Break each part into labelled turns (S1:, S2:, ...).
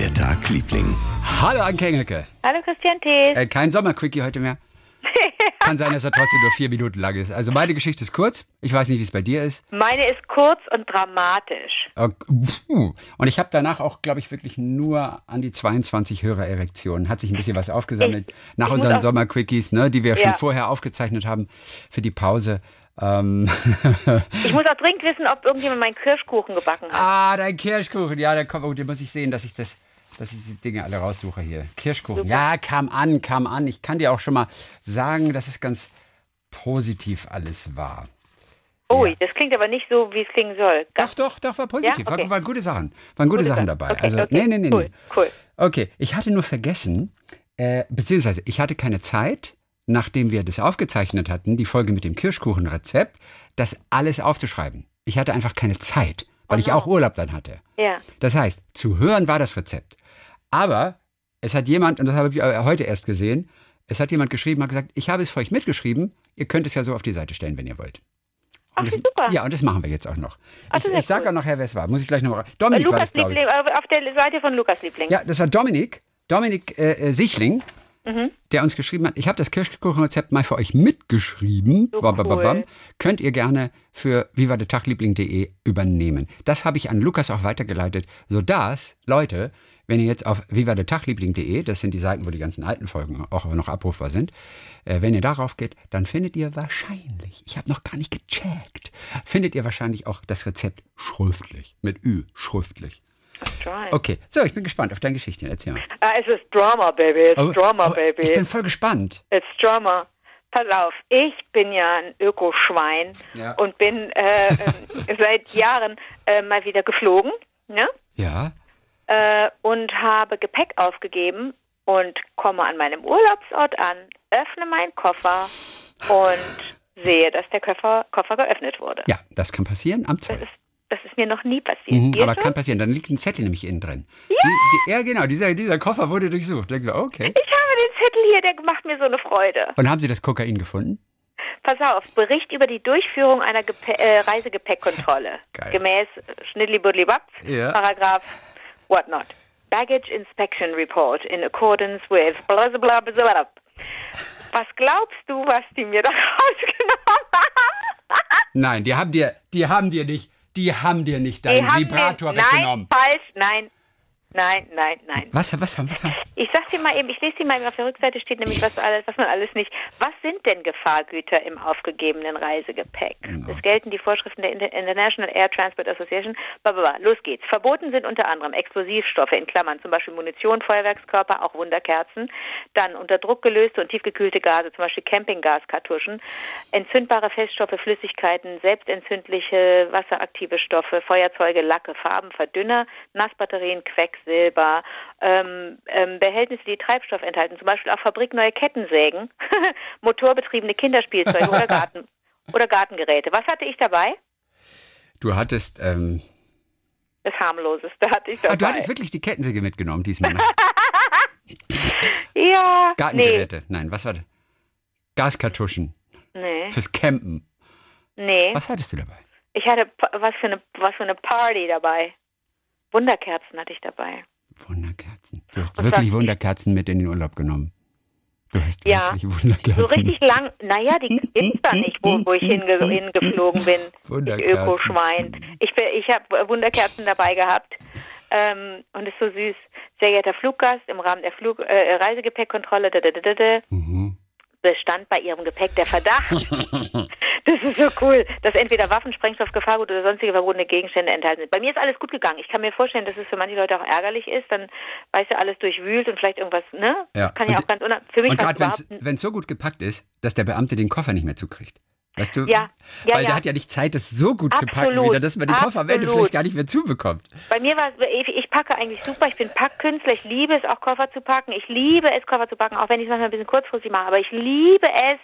S1: der Tag, Liebling?
S2: Hallo Anke Engelke.
S3: Hallo Christian Thees.
S2: Äh, kein Sommerquickie heute mehr. Kann sein, dass er trotzdem nur vier Minuten lang ist. Also meine Geschichte ist kurz. Ich weiß nicht, wie es bei dir ist.
S3: Meine ist kurz und dramatisch.
S2: Puh. Und ich habe danach auch, glaube ich, wirklich nur an die 22 Hörererektionen. Hat sich ein bisschen was aufgesammelt. Nach
S3: ich
S2: unseren Sommerquickies, ne, die wir schon
S3: Ja.
S2: vorher aufgezeichnet haben für die Pause. Ähm,
S3: Ich muss auch dringend wissen, ob irgendjemand meinen Kirschkuchen gebacken hat.
S2: ah, dein Kirschkuchen. Ja, da kommt, oh, den muss ich sehen, dass ich das, dass ich die Dinge alle raussuche hier. Kirschkuchen. Ja, kam an, kam an. Ich kann dir auch schon mal sagen, dass es ganz positiv alles war.
S3: Ui, das klingt aber nicht so, wie es klingen soll.
S2: Doch, doch, doch, war positiv.
S3: Ja? Okay.
S2: War, waren gute Sachen. Waren gute, Sachen dabei.
S3: Okay,
S2: also,
S3: okay.
S2: nee, nee, nee,
S3: Cool,
S2: nee.
S3: cool.
S2: Okay, ich hatte nur vergessen, äh, beziehungsweise ich hatte keine Zeit, nachdem wir das aufgezeichnet hatten, die Folge mit dem Kirschkuchenrezept, das alles aufzuschreiben. Ich hatte einfach keine Zeit, weil ich auch Urlaub dann hatte.
S3: Ja.
S2: Das heißt, zu hören war das Rezept. Aber es hat jemand, und das habe ich äh, heute erst gesehen, es hat jemand geschrieben, hat gesagt, ich habe es für euch mitgeschrieben, ihr könnt es ja so auf die Seite stellen, wenn ihr wollt.
S3: Ach,
S2: das,
S3: super.
S2: Ja, und das machen wir jetzt auch noch.
S3: Ach, das
S2: ich ich sage
S3: cool.
S2: auch nachher, wer es war. Muss ich gleich nochmal. Dominik war
S3: Lukas
S2: das, glaube ich.
S3: Liebling, äh, auf der Seite von Lukas Liebling.
S2: Ja, das war Dominik. Dominik äh, äh, Sichling,
S3: Mhm.
S2: der uns geschrieben hat, ich habe das Kirschkuchenrezept mal für euch mitgeschrieben.
S3: So
S2: Bam, bam, bam, bam.
S3: cool.
S2: Könnt ihr gerne für vivadertagliebling.de übernehmen. Das habe ich an Lukas auch weitergeleitet, sodass, Leute, wenn ihr jetzt auf vivadertagliebling.de, das sind die Seiten, wo die ganzen alten Folgen auch noch abrufbar sind, äh, wenn ihr darauf geht, dann findet ihr wahrscheinlich, ich habe noch gar nicht gecheckt, findet ihr wahrscheinlich auch das Rezept schriftlich, mit Ü, schriftlich. Okay, so, ich bin gespannt auf deine Geschichte. Erzähl mal.
S3: Ah, es ist Drama, Baby. It's
S2: Oh,
S3: Drama,
S2: oh,
S3: Baby.
S2: Ich bin voll gespannt.
S3: It's Drama. Pass auf, ich bin ja ein Ökoschwein
S2: Ja.
S3: und bin äh, ähm, seit Jahren äh, mal wieder geflogen ne?
S2: Ja.
S3: Äh, und habe Gepäck aufgegeben und komme an meinem Urlaubsort an, öffne meinen Koffer und sehe, dass der Koffer, Koffer geöffnet wurde.
S2: Ja, das kann passieren am
S3: Das
S2: Zoll.
S3: ist, das ist mir noch nie passiert.
S2: Mhm, aber
S3: schon?
S2: kann passieren. Dann liegt ein Zettel nämlich innen drin. Ja, die, die, ja genau. Dieser, dieser Koffer wurde durchsucht. Denken wir, okay.
S3: Ich habe den Zettel hier, der macht mir so eine Freude.
S2: Und haben Sie das Kokain gefunden?
S3: Pass auf, Bericht über die Durchführung einer Gepä äh, Reisegepäckkontrolle.
S2: Geil.
S3: Gemäß Schniddli-Buddli-Bap,
S2: Ja.
S3: Paragraph whatnot. Baggage Inspection Report in accordance with bla bla bla bla bla. Was glaubst du, was die mir da rausgenommen haben?
S2: Nein, die haben dir, die haben dir nicht, die haben dir nicht deinen Vibrator
S3: mir,
S2: weggenommen.
S3: Nein, falsch, nein, nein, nein, nein.
S2: Was, was was haben?
S3: Ich sag dir mal eben, ich lese dir mal eben, auf der Rückseite steht nämlich, was alles, was man alles nicht. Was sind denn Gefahrgüter im aufgegebenen Reisegepäck? Es gelten die Vorschriften der Inter- International Air Transport Association. Blablabla. Los geht's. Verboten sind unter anderem Explosivstoffe in Klammern, zum Beispiel Munition, Feuerwerkskörper, auch Wunderkerzen. Dann unter Druck gelöste und tiefgekühlte Gase, zum Beispiel Campinggaskartuschen. Entzündbare Feststoffe, Flüssigkeiten, selbstentzündliche, wasseraktive Stoffe, Feuerzeuge, Lacke, Farben, Verdünner, Nassbatterien, Quecksilber, ähm, ähm, Behältnisse, die Treibstoff enthalten, zum Beispiel auch fabrikneue Kettensägen, motorbetriebene Kinderspielzeuge oder Garten oder Gartengeräte. Was hatte ich dabei?
S2: Du hattest, ähm,
S3: Das harmloseste hatte ich dabei.
S2: ah, du hattest wirklich die Kettensäge mitgenommen diesmal.
S3: Ja,
S2: Gartengeräte. Nein, was war das? Gaskartuschen
S3: nee, nee,
S2: fürs Campen.
S3: nee.
S2: Was hattest du dabei?
S3: Ich hatte was für eine was für eine Party dabei. Wunderkerzen hatte ich dabei.
S2: Wunderkerzen. Du hast
S3: Und
S2: wirklich Wunderkerzen mit in den Urlaub genommen. Du hast
S3: Ja.
S2: wirklich Wunderkerzen.
S3: So richtig lang, naja, die gibt's da nicht, wo, wo ich hinge, hingeflogen bin. Ich
S2: Wunderkerzen.
S3: Ökoschwein. Ich, ich habe Wunderkerzen dabei gehabt. Ähm, und ist so süß. Sehr geehrter Fluggast, im Rahmen der Flug, äh, Reisegepäckkontrolle da, da, da, da, da,
S2: Mhm.
S3: bestand bei Ihrem Gepäck der Verdacht. ist so cool, dass entweder Waffen, Sprengstoff, Gefahrgut oder sonstige verbotene Gegenstände enthalten sind. Bei mir ist alles gut gegangen. Ich kann mir vorstellen, dass es für manche Leute auch ärgerlich ist. Dann weißt du, alles durchwühlt und vielleicht irgendwas, ne?
S2: Ja.
S3: Kann ja
S2: Und-
S3: auch ganz unab Für mich
S2: Und gerade wenn es so gut gepackt ist, dass der Beamte den Koffer nicht mehr zukriegt. Weißt du?
S3: Ja, ja,
S2: Weil
S3: ja.
S2: der hat ja nicht Zeit, das so gut zu packen
S3: Absolut,
S2: wieder, dass man den Koffer am Ende
S3: absolut.
S2: vielleicht gar nicht mehr zubekommt.
S3: Bei mir war es, ich, packe eigentlich super. Ich bin Packkünstler. Ich liebe es, auch Koffer zu packen. Ich liebe es, Koffer zu packen, auch wenn ich es manchmal ein bisschen kurzfristig mache. Aber ich liebe es,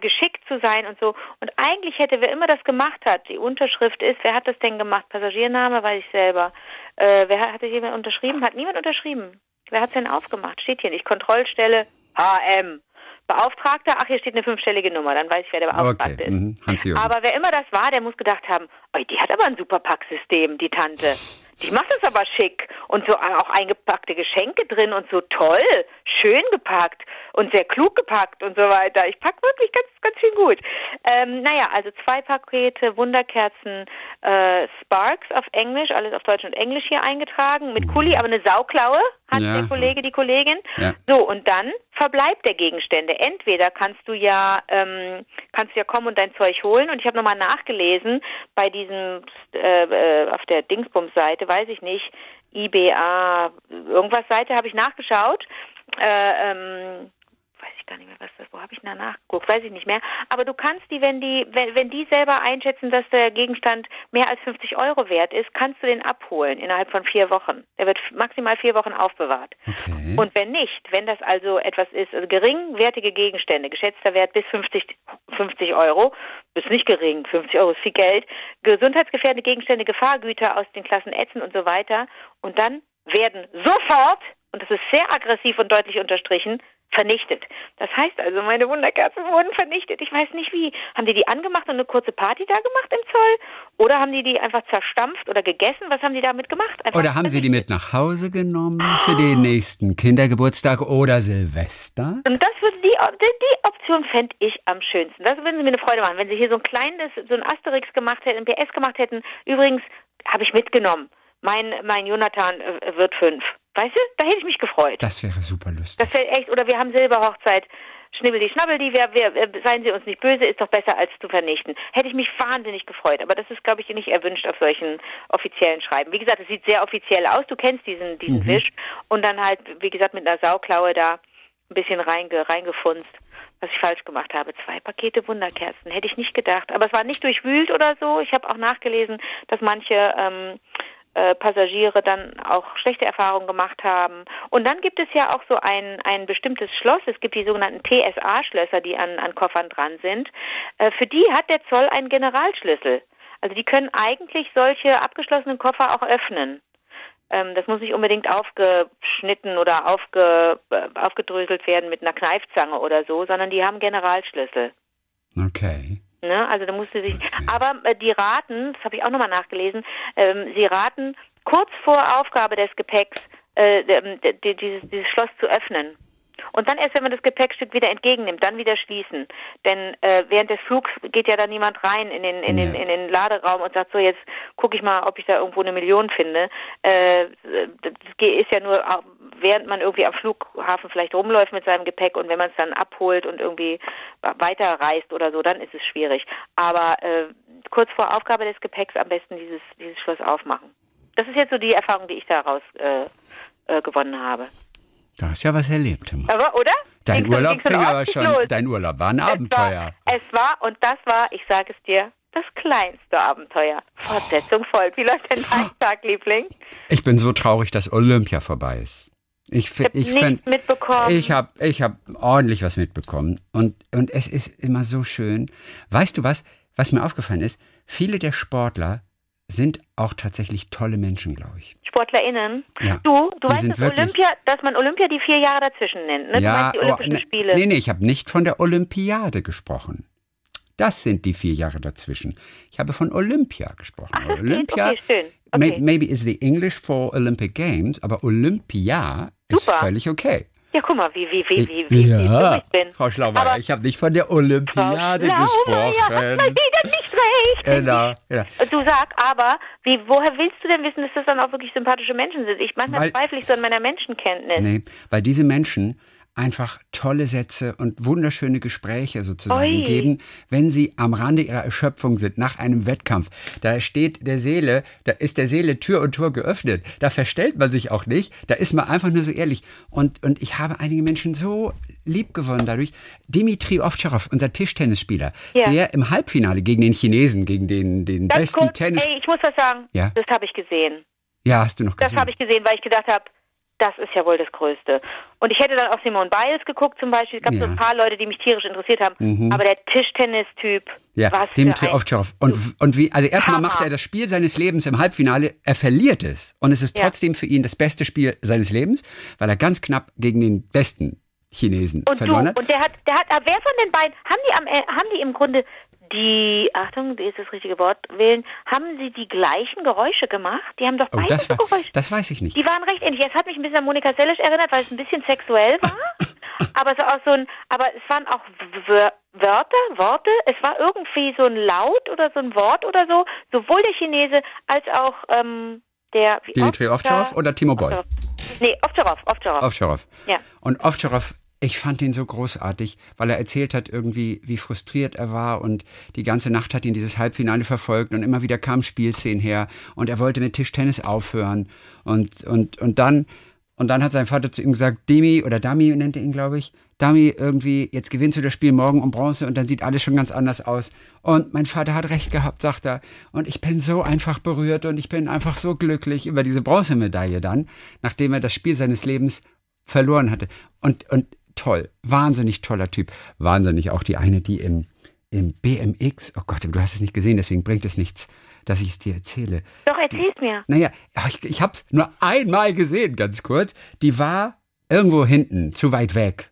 S3: geschickt zu sein und so. Und eigentlich hätte, wer immer das gemacht hat, die Unterschrift ist, wer hat das denn gemacht? Passagiername, weiß ich selber. Äh, wer hat, das jemand unterschrieben? Hat niemand unterschrieben. Wer hat es denn aufgemacht? Steht hier nicht. Kontrollstelle HM. Beauftragter, ach, hier steht eine fünfstellige Nummer, dann weiß ich, wer der Beauftragte
S2: Okay,
S3: ist.
S2: mhm.
S3: Aber wer immer das war, der muss gedacht haben, oi, die hat aber ein super Packsystem, die Tante. Die macht das aber schick und so auch eingepackte Geschenke drin und so toll, schön gepackt und sehr klug gepackt und so weiter. Ich pack wirklich ganz, ganz schön gut. Ähm, naja, also zwei Pakete Wunderkerzen äh, Sparks auf Englisch, alles auf Deutsch und Englisch hier eingetragen, mit Kuli, aber eine Sauklaue hat
S2: Ja.
S3: der Kollege, die Kollegin.
S2: Ja.
S3: So, und dann verbleibt der Gegenstände. Entweder kannst du ja, ähm, kannst du ja kommen und dein Zeug holen. Und ich habe nochmal nachgelesen bei diesem, äh, äh, auf der Dingsbums-Seite, weiß ich nicht, IBA, irgendwas Seite habe ich nachgeschaut. Äh, ähm, weiß ich gar nicht mehr, was das, wo habe ich da nachgeguckt, weiß ich nicht mehr. Aber du kannst die, wenn die, wenn, wenn die selber einschätzen, dass der Gegenstand mehr als 50 Euro wert ist, kannst du den abholen innerhalb von vier Wochen. Der wird maximal vier Wochen aufbewahrt.
S2: Okay.
S3: Und wenn nicht, wenn das also etwas ist, also geringwertige Gegenstände, geschätzter Wert bis 50, 50 Euro, ist nicht gering, 50 Euro ist viel Geld, gesundheitsgefährdende Gegenstände, Gefahrgüter aus den Klassen Ätzen und so weiter, und dann werden sofort, und das ist sehr aggressiv und deutlich unterstrichen, vernichtet. Das heißt also, meine Wunderkerzen wurden vernichtet. Ich weiß nicht wie. Haben die die angemacht und eine kurze Party da gemacht im Zoll? Oder haben die die einfach zerstampft oder gegessen? Was haben die damit gemacht? Einfach
S2: Oder haben Sie die mit nach Hause genommen für den nächsten Kindergeburtstag oder Silvester?
S3: Und das würde die, die, die Option fände ich am schönsten. Das würden Sie mir eine Freude machen, wenn Sie hier so ein kleines, so ein Asterix gemacht hätten, ein PS gemacht hätten. Übrigens habe ich mitgenommen. Mein, mein Jonathan äh, wird fünf. Weißt du? Da hätte ich mich gefreut.
S2: Das wäre super lustig.
S3: Das wäre echt, oder wir haben Silberhochzeit. Schnibbeldi, schnabbeldi, wer, wer, äh, seien Sie uns nicht böse, ist doch besser als zu vernichten. Hätte ich mich wahnsinnig gefreut, aber das ist, glaube ich, nicht erwünscht auf solchen offiziellen Schreiben. Wie gesagt, es sieht sehr offiziell aus, du kennst diesen, diesen Wisch und dann halt, wie gesagt, mit einer Sauklaue da ein bisschen reinge, reingefunzt, was ich falsch gemacht habe. Zwei Pakete Wunderkerzen, hätte ich nicht gedacht. Aber es war nicht durchwühlt oder so. Ich habe auch nachgelesen, dass manche ähm, äh, Passagiere dann auch schlechte Erfahrungen gemacht haben. Und dann gibt es ja auch so ein, ein bestimmtes Schloss. Es gibt die sogenannten TSA-Schlösser, die an, an Koffern dran sind. Äh, für die hat der Zoll einen Generalschlüssel. Also die können eigentlich solche abgeschlossenen Koffer auch öffnen. Ähm, das muss nicht unbedingt aufgeschnitten oder aufge, äh, aufgedröselt werden mit einer Kneifzange oder so, sondern die haben Generalschlüssel.
S2: Okay.
S3: Ne? Also da musste sich. Aber äh, die raten, das habe ich auch nochmal nachgelesen, ähm, sie raten kurz vor Aufgabe des Gepäcks äh, d- dieses, dieses Schloss zu öffnen. Und dann erst, wenn man das Gepäckstück wieder entgegennimmt, dann wieder schließen. Denn äh, während des Flugs geht ja dann niemand rein in den, in, den,
S2: Ja.
S3: in den Laderaum und sagt so, jetzt gucke ich mal, ob ich da irgendwo eine Million finde. Äh, das ist ja nur, während man irgendwie am Flughafen vielleicht rumläuft mit seinem Gepäck und wenn man es dann abholt und irgendwie weiterreist oder so, dann ist es schwierig. Aber äh, kurz vor Aufgabe des Gepäcks am besten dieses, dieses Schloss aufmachen. Das ist jetzt so die Erfahrung, die ich daraus äh, äh, gewonnen habe.
S2: Du hast ja was erlebt.
S3: Aber, oder?
S2: Dein
S3: Ging's von-
S2: Urlaub fing aber schon,
S3: los.
S2: dein Urlaub war ein
S3: Es
S2: Abenteuer.
S3: war, es war, und das war, ich sage es dir, das kleinste Abenteuer. Fortsetzung folgt. Wie läuft denn dein Tag, Liebling?
S2: Ich bin so traurig, dass Olympia vorbei ist. Ich,
S3: Ich
S2: ich
S3: nichts
S2: find,
S3: mitbekommen.
S2: ich habe ich hab ordentlich was mitbekommen. Und, und es ist immer so schön. Weißt du was, was mir aufgefallen ist? Viele der Sportler sind auch tatsächlich tolle Menschen, glaube ich.
S3: SportlerInnen.
S2: Ja,
S3: Du, du weißt, dass
S2: wirklich-
S3: Olympia, dass man Olympia die vier Jahre dazwischen nennt. Ne? du meinst die Olympischen
S2: ne-
S3: Spiele.
S2: Nee, nee, ich habe nicht von der Olympiade gesprochen. Das sind die vier Jahre dazwischen. Ich habe von Olympia gesprochen.
S3: Ach,
S2: Olympia,
S3: okay, schön.
S2: may-
S3: Okay.
S2: maybe is the English for Olympic Games, aber Olympia ist
S3: Super.
S2: völlig okay.
S3: Ja, guck mal, wie, wie, wie, wie, wie, wie
S2: ja,
S3: ich bin.
S2: Frau Schlaumeier, ich habe nicht von der Olympiade
S3: Frau Schlaumeier hat mal
S2: gesprochen.
S3: wieder nicht recht.
S2: Genau, genau.
S3: Du sag aber, wie, woher willst du denn wissen, dass das dann auch wirklich sympathische Menschen sind? Ich manchmal
S2: Weil-
S3: zweifle ich so an meiner Menschenkenntnis.
S2: Nee, weil diese Menschen einfach tolle Sätze und wunderschöne Gespräche sozusagen
S3: Ui.
S2: geben, wenn sie am Rande ihrer Erschöpfung sind, nach einem Wettkampf. Da steht der Seele, da ist der Seele Tür und Tor geöffnet. Da verstellt man sich auch nicht, da ist man einfach nur so ehrlich. Und, und ich habe einige Menschen so lieb gewonnen dadurch. Dimitri Ovtcharov, unser Tischtennisspieler,
S3: Ja.
S2: der im Halbfinale gegen den Chinesen, gegen den, den
S3: Ganz
S2: besten
S3: kurz,
S2: Tennis...
S3: ey, ich muss was sagen.
S2: Ja.
S3: Das habe ich gesehen.
S2: Ja, hast du noch
S3: Das
S2: gesehen?
S3: habe ich gesehen, weil ich gedacht habe, das ist ja wohl das Größte. Und ich hätte dann auch Simone Biles geguckt zum Beispiel. Es gab so
S2: Ja. Mhm.
S3: ein paar Leute, die mich tierisch interessiert haben. Aber der Tischtennis-Typ,
S2: Ja,
S3: was ein
S2: Ovtcharov. Und, und wie, also erstmal macht er das Spiel seines Lebens im Halbfinale, er verliert es. Und es ist
S3: Ja.
S2: trotzdem für ihn das beste Spiel seines Lebens, weil er ganz knapp gegen den besten Chinesen
S3: Und
S2: verloren
S3: du,
S2: hat.
S3: und der hat, der hat, aber wer von den beiden, haben die am, äh, haben die im Grunde die, Achtung, die ist das richtige Wort wählen, haben sie die gleichen Geräusche gemacht? Die haben doch
S2: Oh,
S3: beide
S2: das,
S3: so
S2: war,
S3: Geräusche.
S2: das weiß ich nicht.
S3: Die waren recht ähnlich. Es hat mich ein bisschen an Monika Sellisch erinnert, weil es ein bisschen sexuell war. aber es war auch so ein, aber es waren auch Wör- Wörter, Worte. Es war irgendwie so ein Laut oder so ein Wort oder so. Sowohl der Chinese als auch ähm, der wie
S2: Dimitri
S3: Ovtcharov?
S2: Oder Timo Boll?
S3: Ovtcharov. Nee, Ovtcharov, Ovtcharov.
S2: Ovtcharov.
S3: Ja.
S2: Und Ovtcharov, ich fand ihn so großartig, weil er erzählt hat irgendwie, wie frustriert er war und die ganze Nacht hat ihn dieses Halbfinale verfolgt und immer wieder kamen Spielszenen her und er wollte mit Tischtennis aufhören und, und, und dann, und dann hat sein Vater zu ihm gesagt, Demi oder Dami nennt er ihn, glaube ich, Dami, irgendwie, jetzt gewinnst du das Spiel morgen um Bronze und dann sieht alles schon ganz anders aus. Und mein Vater hat recht gehabt, sagt er. Und ich bin so einfach berührt und ich bin einfach so glücklich über diese Bronzemedaille dann, nachdem er das Spiel seines Lebens verloren hatte. Und, und toll, wahnsinnig toller Typ. Wahnsinnig auch die eine, die im, im BMX, oh Gott, du hast es nicht gesehen, deswegen bringt es nichts, dass ich es dir erzähle.
S3: Doch, erzähl's mir.
S2: Naja, ich, ich habe es nur einmal gesehen, ganz kurz. Die war irgendwo hinten, zu weit weg.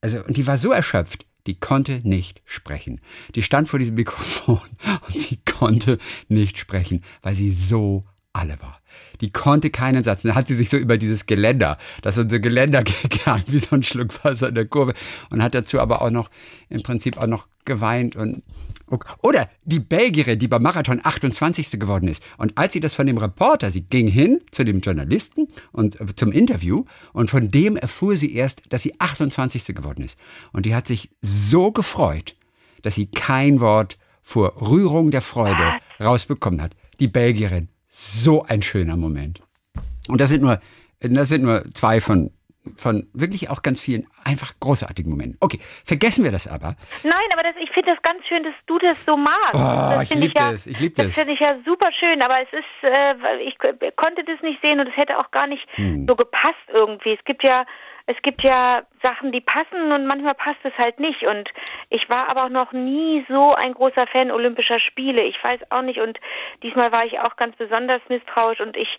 S2: Also, und die war so erschöpft, die konnte nicht sprechen. Die stand vor diesem Mikrofon und sie konnte nicht sprechen, weil sie so alle war. Die konnte keinen Satz. Dann hat sie sich so über dieses Geländer, das ist unser Geländer gegangen, wie so ein Schluck Wasser in der Kurve und hat dazu aber auch noch, im Prinzip auch noch geweint und, oder die Belgierin, die beim Marathon 28. geworden ist. Und als sie das von dem Reporter, sie ging hin zu dem Journalisten und äh, zum Interview und von dem erfuhr sie erst, dass sie 28. geworden ist. Und die hat sich so gefreut, dass sie kein Wort vor Rührung der Freude rausbekommen hat. Die Belgierin. So ein schöner Moment. Und das sind nur, das sind nur zwei von, von wirklich auch ganz vielen einfach großartigen Momenten. Okay, vergessen wir das aber.
S3: Nein, aber das, ich finde das ganz schön, dass du das so magst.
S2: Oh,
S3: das
S2: ich
S3: finde
S2: lieb
S3: ja,
S2: das, ich lieb
S3: Das
S2: das.
S3: finde ich ja super schön, aber es ist, äh, ich konnte das nicht sehen und es hätte auch gar nicht
S2: Hm.
S3: so gepasst irgendwie. Es gibt ja, es gibt ja Sachen, die passen und manchmal passt es halt nicht. Und ich war aber auch noch nie so ein großer Fan Olympischer Spiele. Ich weiß auch nicht und diesmal war ich auch ganz besonders misstrauisch und ich,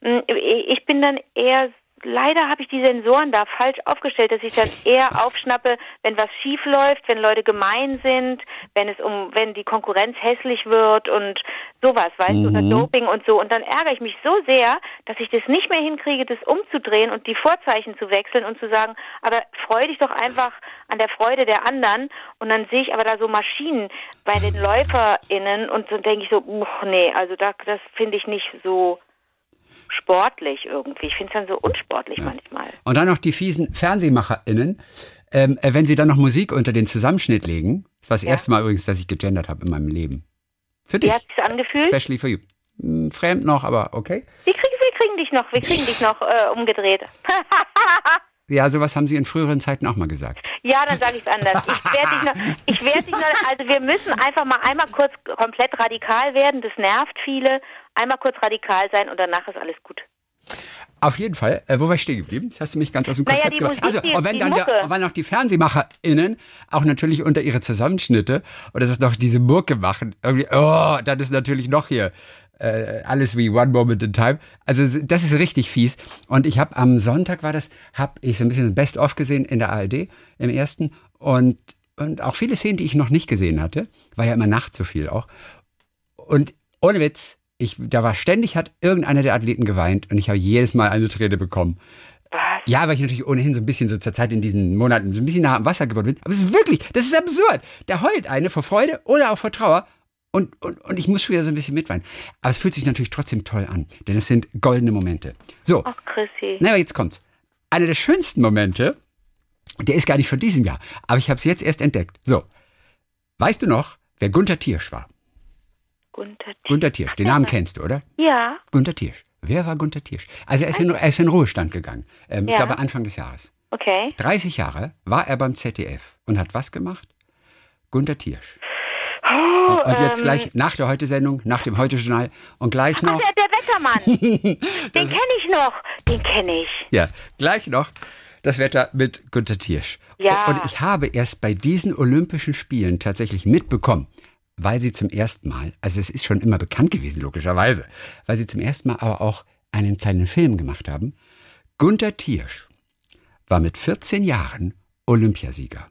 S3: mh, ich bin dann eher leider habe ich die Sensoren da falsch aufgestellt, dass ich dann eher aufschnappe, wenn was schief läuft, wenn Leute gemein sind, wenn es um, wenn die Konkurrenz hässlich wird und sowas, weißt du, oder Doping und so. Und dann ärgere ich mich so sehr, dass ich das nicht mehr hinkriege, das umzudrehen und die Vorzeichen zu wechseln und zu sagen, aber freu dich doch einfach an der Freude der anderen. Und dann sehe ich aber da so Maschinen bei den LäuferInnen und dann denke ich so, uch, nee, also da, das finde ich nicht so sportlich irgendwie. Ich finde es dann so unsportlich manchmal.
S2: Und dann noch die fiesen FernsehmacherInnen, ähm, äh, wenn sie dann noch Musik unter den Zusammenschnitt legen. Das war das
S3: Ja.
S2: erste Mal übrigens, dass ich gegendert habe in meinem Leben. Für
S3: Wie
S2: dich.
S3: hat es angefühlt?
S2: Especially for you. Hm, Fremd noch, aber okay.
S3: Wir kriegen, wir kriegen dich noch, wir kriegen dich noch äh, umgedreht.
S2: Ja, sowas haben sie in früheren Zeiten auch mal gesagt.
S3: ja, dann sage ich es anders. Ich werde dich noch, ich werde dich noch, also wir müssen einfach mal einmal kurz komplett radikal werden. Das nervt viele. Einmal kurz radikal sein und danach ist alles gut.
S2: Auf jeden Fall, äh, wo war ich stehen geblieben? Das hast du mich ganz aus dem
S3: Naja,
S2: Konzept gebracht. Also,
S3: die-
S2: und wenn dann, der, wenn noch die FernsehmacherInnen auch natürlich unter ihre Zusammenschnitte oder das noch diese Mucke machen, irgendwie, oh, dann ist natürlich noch hier äh, alles wie One Moment in Time. Also das ist richtig fies. Und ich habe am Sonntag war das, habe ich so ein bisschen Best-of gesehen in der ARD im ersten und und auch viele Szenen, die ich noch nicht gesehen hatte, war ja immer nachts so viel auch. Und ohne Witz, ich, da war ständig, hat irgendeiner der Athleten geweint und ich habe jedes Mal eine Träne bekommen.
S3: Was?
S2: Ja, weil ich natürlich ohnehin so ein bisschen so zur Zeit in diesen Monaten so ein bisschen nah am Wasser geworden bin. Aber es ist wirklich, das ist absurd. Da heult eine vor Freude oder auch vor Trauer. Und, und, und ich muss schon wieder so ein bisschen mitweinen. Aber es fühlt sich natürlich trotzdem toll an, denn es sind goldene Momente. So,
S3: Ach, Chrissy.
S2: na, aber jetzt kommt's. Einer der schönsten Momente, der ist gar nicht von diesem Jahr, aber ich habe es jetzt erst entdeckt. So, weißt du noch, wer Gunther Tiersch war?
S3: Gunther T-
S2: Gunther Tiersch, den Namen kennst du, oder?
S3: Ja,
S2: Gunther Tiersch. Wer war Gunther Tiersch? Also er ist in, er ist in Ruhestand gegangen. Ähm, Ich
S3: Ja.
S2: glaube Anfang des Jahres.
S3: okay.
S2: 30 Jahre war er beim ZDF und hat was gemacht? Gunther Tiersch.
S3: Oh,
S2: Und jetzt
S3: ähm,
S2: gleich nach der Heute-Sendung, nach dem Heute-Journal und gleich
S3: Ach,
S2: noch,
S3: der, der Wettermann. den kenne ich noch. Den kenne ich.
S2: ja, gleich noch das Wetter mit Gunther Tiersch.
S3: Ja.
S2: Und ich habe erst bei diesen Olympischen Spielen tatsächlich mitbekommen, weil sie zum ersten Mal, also es ist schon immer bekannt gewesen, logischerweise, weil sie zum ersten Mal aber auch einen kleinen Film gemacht haben. Gunther Tiersch war mit 14 Jahren Olympiasieger.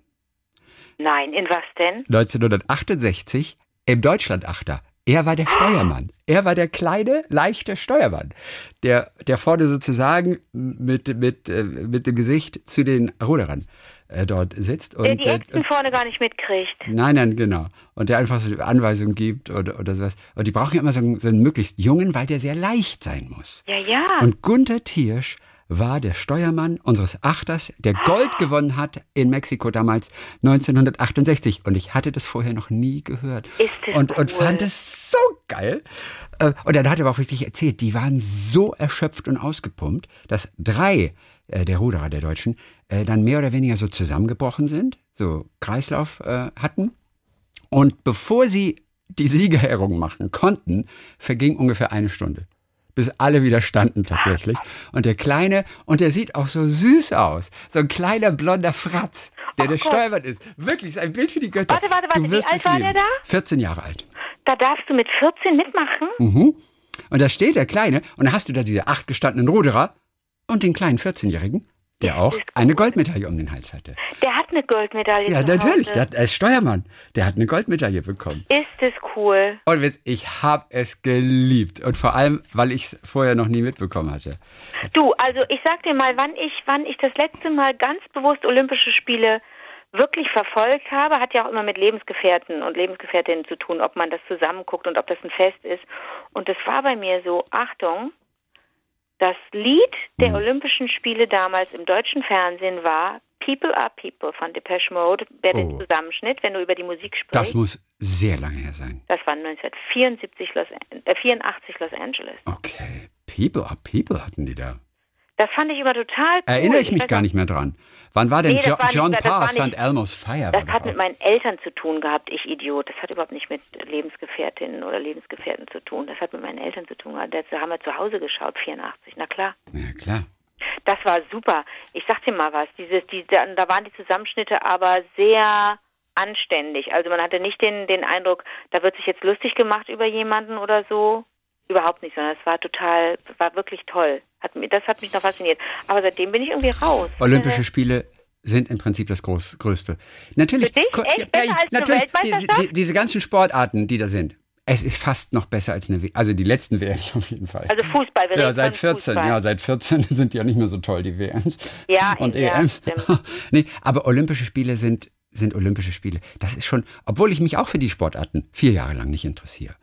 S3: Nein, in was denn?
S2: 1968 im Deutschlandachter. Er war der Steuermann. Er war der kleine, leichte Steuermann, der, der vorne sozusagen mit, mit, äh, mit dem Gesicht zu den Ruderern äh, dort sitzt.
S3: Und, der die Äxten äh, vorne gar nicht mitkriegt.
S2: Nein, nein, genau. Und der einfach so Anweisungen gibt oder, oder sowas. Und die brauchen ja immer so einen, so einen möglichst jungen, weil der sehr leicht sein muss.
S3: Ja, ja.
S2: Und Gunther Thiersch war der Steuermann unseres Achters, der Gold gewonnen hat in Mexiko damals 1968. Und ich hatte das vorher noch nie gehört.
S3: Ist das
S2: und,
S3: cool.
S2: und fand es so geil. Äh, und dann hat er aber auch wirklich erzählt, die waren so erschöpft und ausgepumpt, dass drei äh, der Ruderer der Deutschen äh, dann mehr oder weniger so zusammengebrochen sind, so Kreislauf hatten. Und bevor sie die Siegerehrung machen konnten, verging ungefähr eine Stunde bis alle wieder standen tatsächlich. Und der Kleine, und der sieht auch so süß aus. So ein kleiner blonder Fratz, der oh der Steuermann ist. Wirklich, ist ein Bild für die Götter.
S3: Warte, warte, warte,
S2: du wirst
S3: wie alt war
S2: lieben.
S3: der da?
S2: 14 Jahre alt.
S3: Da darfst du mit 14 mitmachen?
S2: Mhm. Und da steht der Kleine, und da hast du da diese acht gestandenen Ruderer und den kleinen 14-Jährigen, der auch eine Goldmedaille um den Hals hatte.
S3: Der hat eine Goldmedaille.
S2: Ja, natürlich. Der hat, ist Steuermann. Der hat eine Goldmedaille bekommen.
S3: Ist das cool.
S2: Und ich habe es geliebt. Und vor allem, weil ich es vorher noch nie mitbekommen hatte.
S3: Du, also ich sag dir mal, wann ich, wann ich das letzte Mal ganz bewusst Olympische Spiele wirklich verfolgt habe, hat ja auch immer mit Lebensgefährten und Lebensgefährtinnen zu tun, ob man das zusammenguckt und ob das ein Fest ist. Und das war bei mir so, Achtung, das Lied der mhm. Olympischen Spiele damals im deutschen Fernsehen war People Are People von Depeche Mode, der oh. den Zusammenschnitt, wenn du über die Musik sprichst.
S2: Das muss sehr lange her sein.
S3: Das war 1984 Los, äh, 84 Los Angeles.
S2: Okay, People Are People hatten die da.
S3: Das fand ich immer total cool.
S2: Erinnere ich mich ich gar nicht mehr dran. Wann war denn nee, jo war John nicht, Parr St. Elmo's Fire?
S3: Das hat mit meinen Eltern zu tun gehabt, ich Idiot. Das hat überhaupt nicht mit Lebensgefährtinnen oder Lebensgefährten zu tun. Das hat mit meinen Eltern zu tun gehabt. Da haben wir zu Hause geschaut, 84. Na klar.
S2: Ja, klar.
S3: Das war super. Ich sag dir mal was. Dieses, die, da waren die Zusammenschnitte aber sehr anständig. Also man hatte nicht den, den Eindruck, da wird sich jetzt lustig gemacht über jemanden oder so. Überhaupt nicht, sondern es war total, war wirklich toll. Hat, das hat mich noch fasziniert. Aber seitdem bin ich irgendwie raus.
S2: Olympische Spiele sind im Prinzip das Groß, Größte. Natürlich,
S3: Für dich? Echt besser ja, als
S2: natürlich die, die, diese ganzen Sportarten, die da sind. Es ist fast noch besser als eine, w also die letzten WMs auf jeden Fall.
S3: Also Fußball, wir
S2: Ja, seit 14,
S3: Fußball.
S2: ja, seit 14 sind ja nicht mehr so toll, die WMs.
S3: Ja,
S2: und
S3: ja,
S2: EMs.
S3: stimmt.
S2: nee, aber Olympische Spiele sind, sind Olympische Spiele. Das ist schon, obwohl ich mich auch für die Sportarten vier Jahre lang nicht interessiere.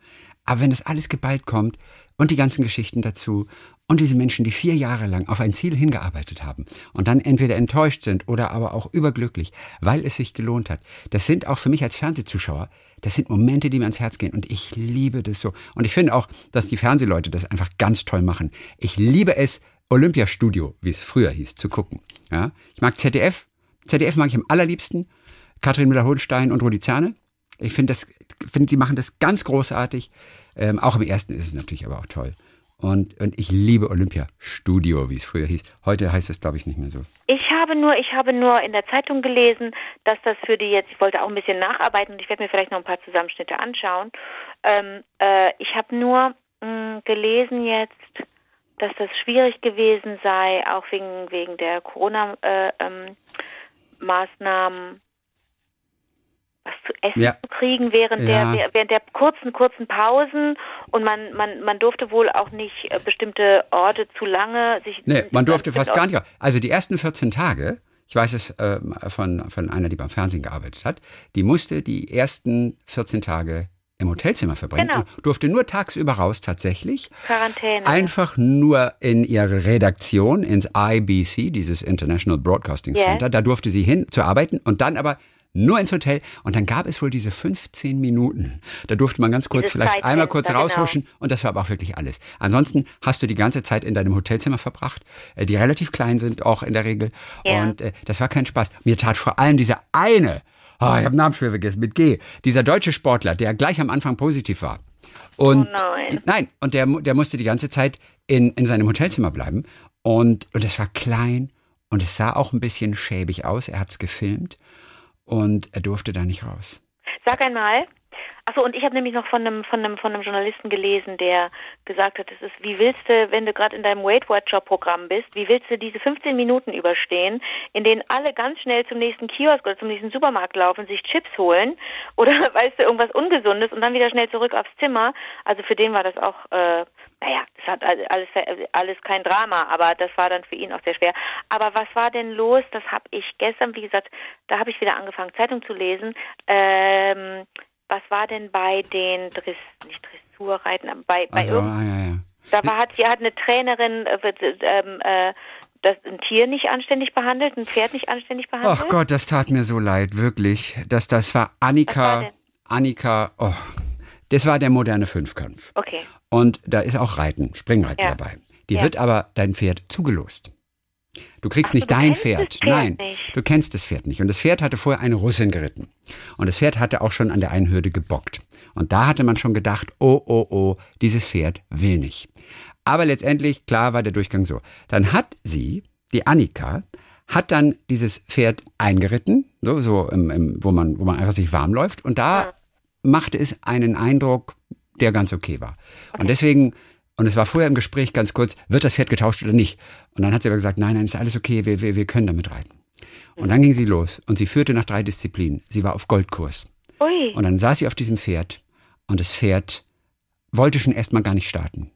S2: Aber wenn das alles geballt kommt und die ganzen Geschichten dazu und diese Menschen, die vier Jahre lang auf ein Ziel hingearbeitet haben und dann entweder enttäuscht sind oder aber auch überglücklich, weil es sich gelohnt hat, das sind auch für mich als Fernsehzuschauer, das sind Momente, die mir ans Herz gehen und ich liebe das so. Und ich finde auch, dass die Fernsehleute das einfach ganz toll machen. Ich liebe es, Olympiastudio, wie es früher hieß, zu gucken. Ja? Ich mag ZDF. ZDF mag ich am allerliebsten. Katrin Müller-Hohenstein und Rudi Zerne. Ich finde, das, finde, die machen das ganz großartig. Ähm, auch im ersten ist es natürlich aber auch toll. Und, und ich liebe Olympia Studio, wie es früher hieß. Heute heißt es, glaube ich, nicht mehr so.
S3: Ich habe nur, ich habe nur in der Zeitung gelesen, dass das für die jetzt, ich wollte auch ein bisschen nacharbeiten und ich werde mir vielleicht noch ein paar Zusammenschnitte anschauen. Ähm, äh, ich habe nur mh, gelesen jetzt, dass das schwierig gewesen sei, auch wegen, wegen der Corona-Maßnahmen. Äh, ähm, was zu essen ja. zu kriegen während, ja. der, während der kurzen, kurzen Pausen und man, man, man durfte wohl auch nicht äh, bestimmte Orte zu lange sich.
S2: Nee, man durfte fast gar nicht. Also die ersten 14 Tage, ich weiß es äh, von, von einer, die beim Fernsehen gearbeitet hat, die musste die ersten 14 Tage im Hotelzimmer verbringen. Genau. durfte nur tagsüber raus tatsächlich.
S3: Quarantäne.
S2: Einfach nur in ihre Redaktion, ins IBC, dieses International Broadcasting Center. Yeah. Da durfte sie hin zu arbeiten und dann aber nur ins Hotel. Und dann gab es wohl diese 15 Minuten. Da durfte man ganz kurz Dieses vielleicht einmal kurz genau. raushuschen genau. und das war aber auch wirklich alles. Ansonsten hast du die ganze Zeit in deinem Hotelzimmer verbracht, äh, die relativ klein sind, auch in der Regel. Ja. Und äh, das war kein Spaß. Mir tat vor allem dieser eine, oh, ich habe Namen schwer vergessen, mit G, dieser deutsche Sportler, der gleich am Anfang positiv war. Und
S3: oh nein.
S2: nein, und der, der musste die ganze Zeit in, in seinem Hotelzimmer bleiben. Und, und es war klein und es sah auch ein bisschen schäbig aus. Er hat es gefilmt und er durfte da nicht raus.
S3: Sag einmal, Achso, und ich habe nämlich noch von einem, von, einem, von einem Journalisten gelesen, der gesagt hat, es ist, wie willst du, wenn du gerade in deinem Weight Watcher Programm bist, wie willst du diese 15 Minuten überstehen, in denen alle ganz schnell zum nächsten Kiosk oder zum nächsten Supermarkt laufen, sich Chips holen oder weißt du, irgendwas Ungesundes und dann wieder schnell zurück aufs Zimmer. Also für den war das auch, äh, naja, das hat alles, alles kein Drama, aber das war dann für ihn auch sehr schwer. Aber was war denn los? Das habe ich gestern, wie gesagt, da habe ich wieder angefangen, Zeitung zu lesen. Ähm, was war denn bei den Dress, nicht Dressurreiten, bei, bei
S2: Also, ah, ja, ja.
S3: da war, hat, hat eine Trainerin äh, ähm, äh, das ein Tier nicht anständig behandelt, ein Pferd nicht anständig behandelt.
S2: Ach Gott, das tat mir so leid, wirklich. Das, das war
S3: war
S2: Annika.
S3: denn?
S2: Annika, oh, das war der moderne Fünfkampf.
S3: Okay.
S2: Und da ist auch Reiten, Springreiten
S3: Ja.
S2: dabei. Die
S3: Ja.
S2: wird aber dein Pferd zugelost. Du kriegst
S3: Ach so,
S2: nicht
S3: du
S2: dein Pferd.
S3: Pferd
S2: Nein,
S3: nicht.
S2: du kennst das Pferd nicht. Und das Pferd hatte vorher eine Russin geritten. Und das Pferd hatte auch schon an der einen Hürde gebockt. Und da hatte man schon gedacht, oh, oh, oh, dieses Pferd will nicht. Aber letztendlich, klar war der Durchgang so. Dann hat sie, die Annika, hat dann dieses Pferd eingeritten, so, so im, im, wo, man, wo man einfach sich warm läuft. Und da machte es einen Eindruck, der ganz okay war. Und deswegen, und es war vorher im Gespräch ganz kurz, wird das Pferd getauscht oder nicht? Und dann hat sie aber gesagt, nein, nein, ist alles okay, wir, wir, wir können damit reiten. Und dann ging sie los und sie führte nach drei Disziplinen. Sie war auf Goldkurs.
S3: Ui.
S2: Und dann saß sie auf diesem Pferd und das Pferd wollte schon erstmal gar nicht starten.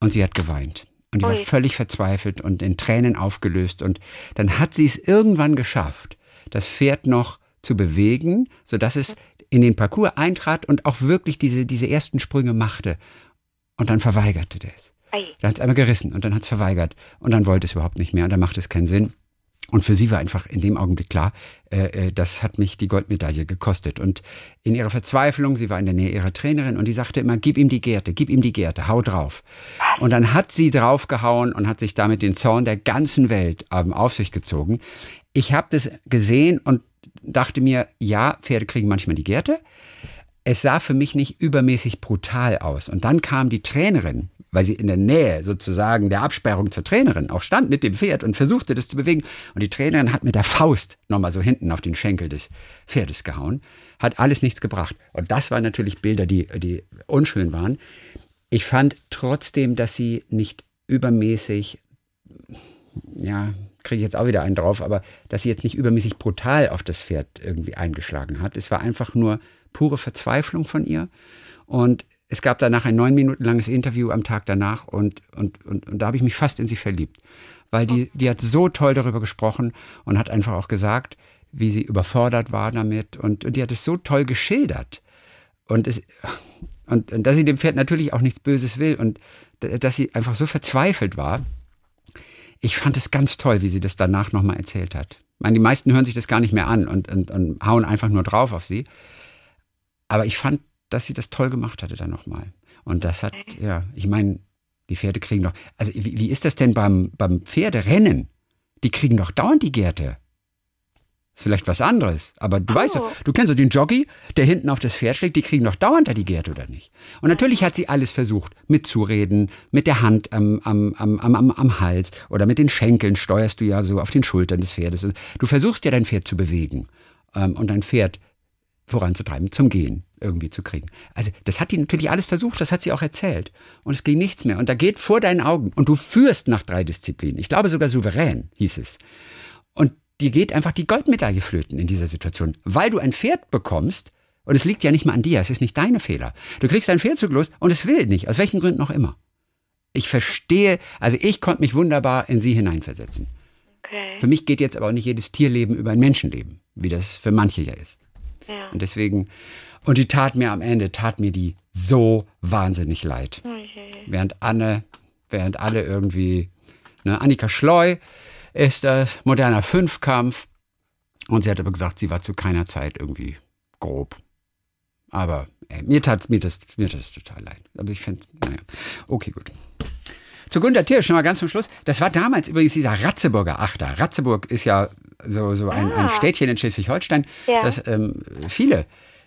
S2: Und sie hat geweint. Und die war völlig verzweifelt und in Tränen aufgelöst. Und dann hat sie es irgendwann geschafft, das Pferd noch zu bewegen, sodass es in den Parcours eintrat und auch wirklich diese, diese ersten Sprünge machte. Und dann verweigerte der es. Dann hat es einmal gerissen und dann hat es verweigert. Und dann wollte es überhaupt nicht mehr und dann machte es keinen Sinn. Und für sie war einfach in dem Augenblick klar, äh, äh, das hat mich die Goldmedaille gekostet. Und in ihrer Verzweiflung, sie war in der Nähe ihrer Trainerin und die sagte immer, gib ihm die Gerte, gib ihm die Gerte, hau drauf. Und dann hat sie draufgehauen und hat sich damit den Zorn der ganzen Welt ähm, auf sich gezogen. Ich habe das gesehen und dachte mir, ja, Pferde kriegen manchmal die Gerte. Es sah für mich nicht übermäßig brutal aus. Und dann kam die Trainerin, weil sie in der Nähe sozusagen der Absperrung zur Trainerin auch stand mit dem Pferd und versuchte das zu bewegen. Und die Trainerin hat mit der Faust nochmal so hinten auf den Schenkel des Pferdes gehauen. Hat alles nichts gebracht. Und das waren natürlich Bilder, die, die unschön waren. Ich fand trotzdem, dass sie nicht übermäßig, ja, kriege ich jetzt auch wieder einen drauf, aber dass sie jetzt nicht übermäßig brutal auf das Pferd irgendwie eingeschlagen hat. Es war einfach nur pure Verzweiflung von ihr. Und es gab danach ein neun Minuten langes Interview am Tag danach und, und, und, und da habe ich mich fast in sie verliebt. Weil die, die hat so toll darüber gesprochen und hat einfach auch gesagt, wie sie überfordert war damit. Und, und die hat es so toll geschildert. Und, es, und, und dass sie dem Pferd natürlich auch nichts Böses will und dass sie einfach so verzweifelt war. Ich fand es ganz toll, wie sie das danach nochmal erzählt hat. Ich meine, die meisten hören sich das gar nicht mehr an und, und, und hauen einfach nur drauf auf sie. Aber ich fand, dass sie das toll gemacht hatte dann nochmal. Und das hat, ja, ich meine, die Pferde kriegen doch, also wie, wie ist das denn beim, beim Pferderennen? Die kriegen doch dauernd die Gerte. Ist Vielleicht was anderes, aber du
S3: Oh.
S2: weißt ja, du kennst doch den Jockey, der hinten auf das Pferd schlägt, die kriegen doch dauernd da die Gerte, oder nicht? Und natürlich hat sie alles versucht, mitzureden, mit der Hand am, am, am, am, am, Hals oder mit den Schenkeln steuerst du ja so auf den Schultern des Pferdes. Und Du versuchst ja dein Pferd zu bewegen ähm, und dein Pferd voranzutreiben, zum Gehen irgendwie zu kriegen. Also das hat die natürlich alles versucht, das hat sie auch erzählt. Und es ging nichts mehr. Und da geht vor deinen Augen und du führst nach drei Disziplinen. Ich glaube sogar souverän, hieß es. Und dir geht einfach die Goldmedaille flöten in dieser Situation, weil du ein Pferd bekommst und es liegt ja nicht mal an dir, es ist nicht deine Fehler. Du kriegst ein Pferd zugelost und es will nicht, aus welchen Gründen auch immer. Ich verstehe, also ich konnte mich wunderbar in sie hineinversetzen.
S3: Okay.
S2: Für mich geht jetzt aber auch nicht jedes Tierleben über ein Menschenleben, wie das für manche ja ist.
S3: Ja.
S2: Und deswegen, und die tat mir am Ende, tat mir die so wahnsinnig leid. Während Anne, während alle irgendwie, ne, Annika Schleu ist das, moderner Fünfkampf. Und sie hat aber gesagt, sie war zu keiner Zeit irgendwie grob. Aber ey, mir tat mir das, mir das total leid. Aber ich finde, naja, okay, gut. Zu Gunter Thiel, schon mal ganz zum Schluss. Das war damals übrigens dieser Ratzeburger Achter. Ratzeburg ist ja so, so ein, ein
S3: Ah.
S2: Städtchen in Schleswig-Holstein,
S3: Ja.
S2: das ähm, viele,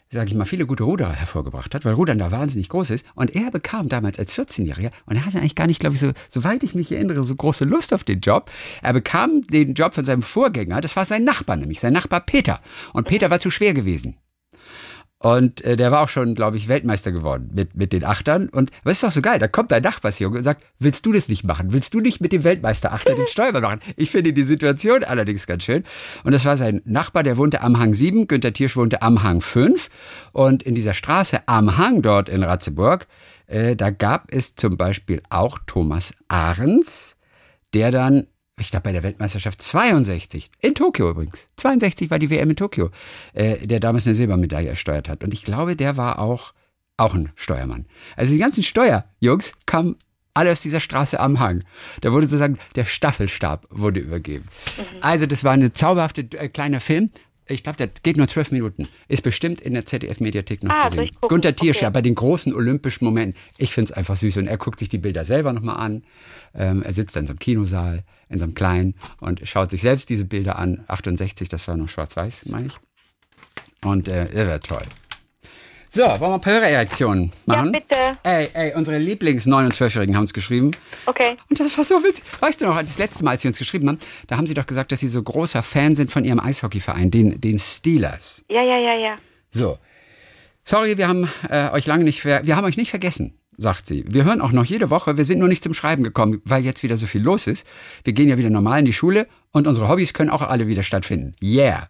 S2: sage ich mal, viele gute Ruderer hervorgebracht hat, weil Rudern da wahnsinnig groß ist. Und er bekam damals als 14-Jähriger, und er hatte eigentlich gar nicht, glaube ich, so, soweit ich mich erinnere, so große Lust auf den Job. Er bekam den Job von seinem Vorgänger, das war sein Nachbar nämlich, sein Nachbar Peter. Und Peter war zu schwer gewesen. Und äh, der war auch schon, glaube ich, Weltmeister geworden mit, mit den Achtern. Und was ist doch so geil? Da kommt dein Nachbarsjunge und sagt, willst du das nicht machen? Willst du nicht mit dem Weltmeister-Achter den Steuermann machen? Ich finde die Situation allerdings ganz schön. Und das war sein Nachbar, der wohnte am Hang 7, Günter Tiersch wohnte am Hang 5. Und in dieser Straße am Hang dort in Ratzeburg, äh, da gab es zum Beispiel auch Thomas Ahrens, der dann ich glaube bei der Weltmeisterschaft 62, in Tokio übrigens, 62 war die WM in Tokio, äh, der damals eine Silbermedaille ersteuert hat. Und ich glaube, der war auch, auch ein Steuermann. Also die ganzen Steuerjungs kamen alle aus dieser Straße am Hang. Da wurde sozusagen der Staffelstab wurde übergeben. Mhm. Also das war eine zauberhafte äh, kleiner Film ich glaube, der geht nur zwölf Minuten. Ist bestimmt in der ZDF-Mediathek noch ah, zu sehen. Gunter Tierscher okay. bei den großen olympischen Momenten. Ich finde es einfach süß. Und er guckt sich die Bilder selber nochmal an. Ähm, er sitzt dann in so einem Kinosaal, in so einem kleinen und schaut sich selbst diese Bilder an. 68, das war noch schwarz-weiß, meine ich. Und äh, er wäre toll. So, wollen wir ein paar Hörerreaktionen machen?
S3: Ja, bitte.
S2: Ey, ey, unsere Lieblings-9- und 12-Jährigen haben uns geschrieben.
S3: Okay.
S2: Und das war so witzig. Weißt du noch, als das letzte Mal, als sie uns geschrieben haben, da haben sie doch gesagt, dass sie so großer Fan sind von ihrem Eishockeyverein, den, den Steelers.
S3: Ja, ja, ja, ja.
S2: So. Sorry, wir haben äh, euch lange nicht, wir haben euch nicht vergessen sagt sie. Wir hören auch noch jede Woche, wir sind nur nicht zum Schreiben gekommen, weil jetzt wieder so viel los ist. Wir gehen ja wieder normal in die Schule und unsere Hobbys können auch alle wieder stattfinden. Yeah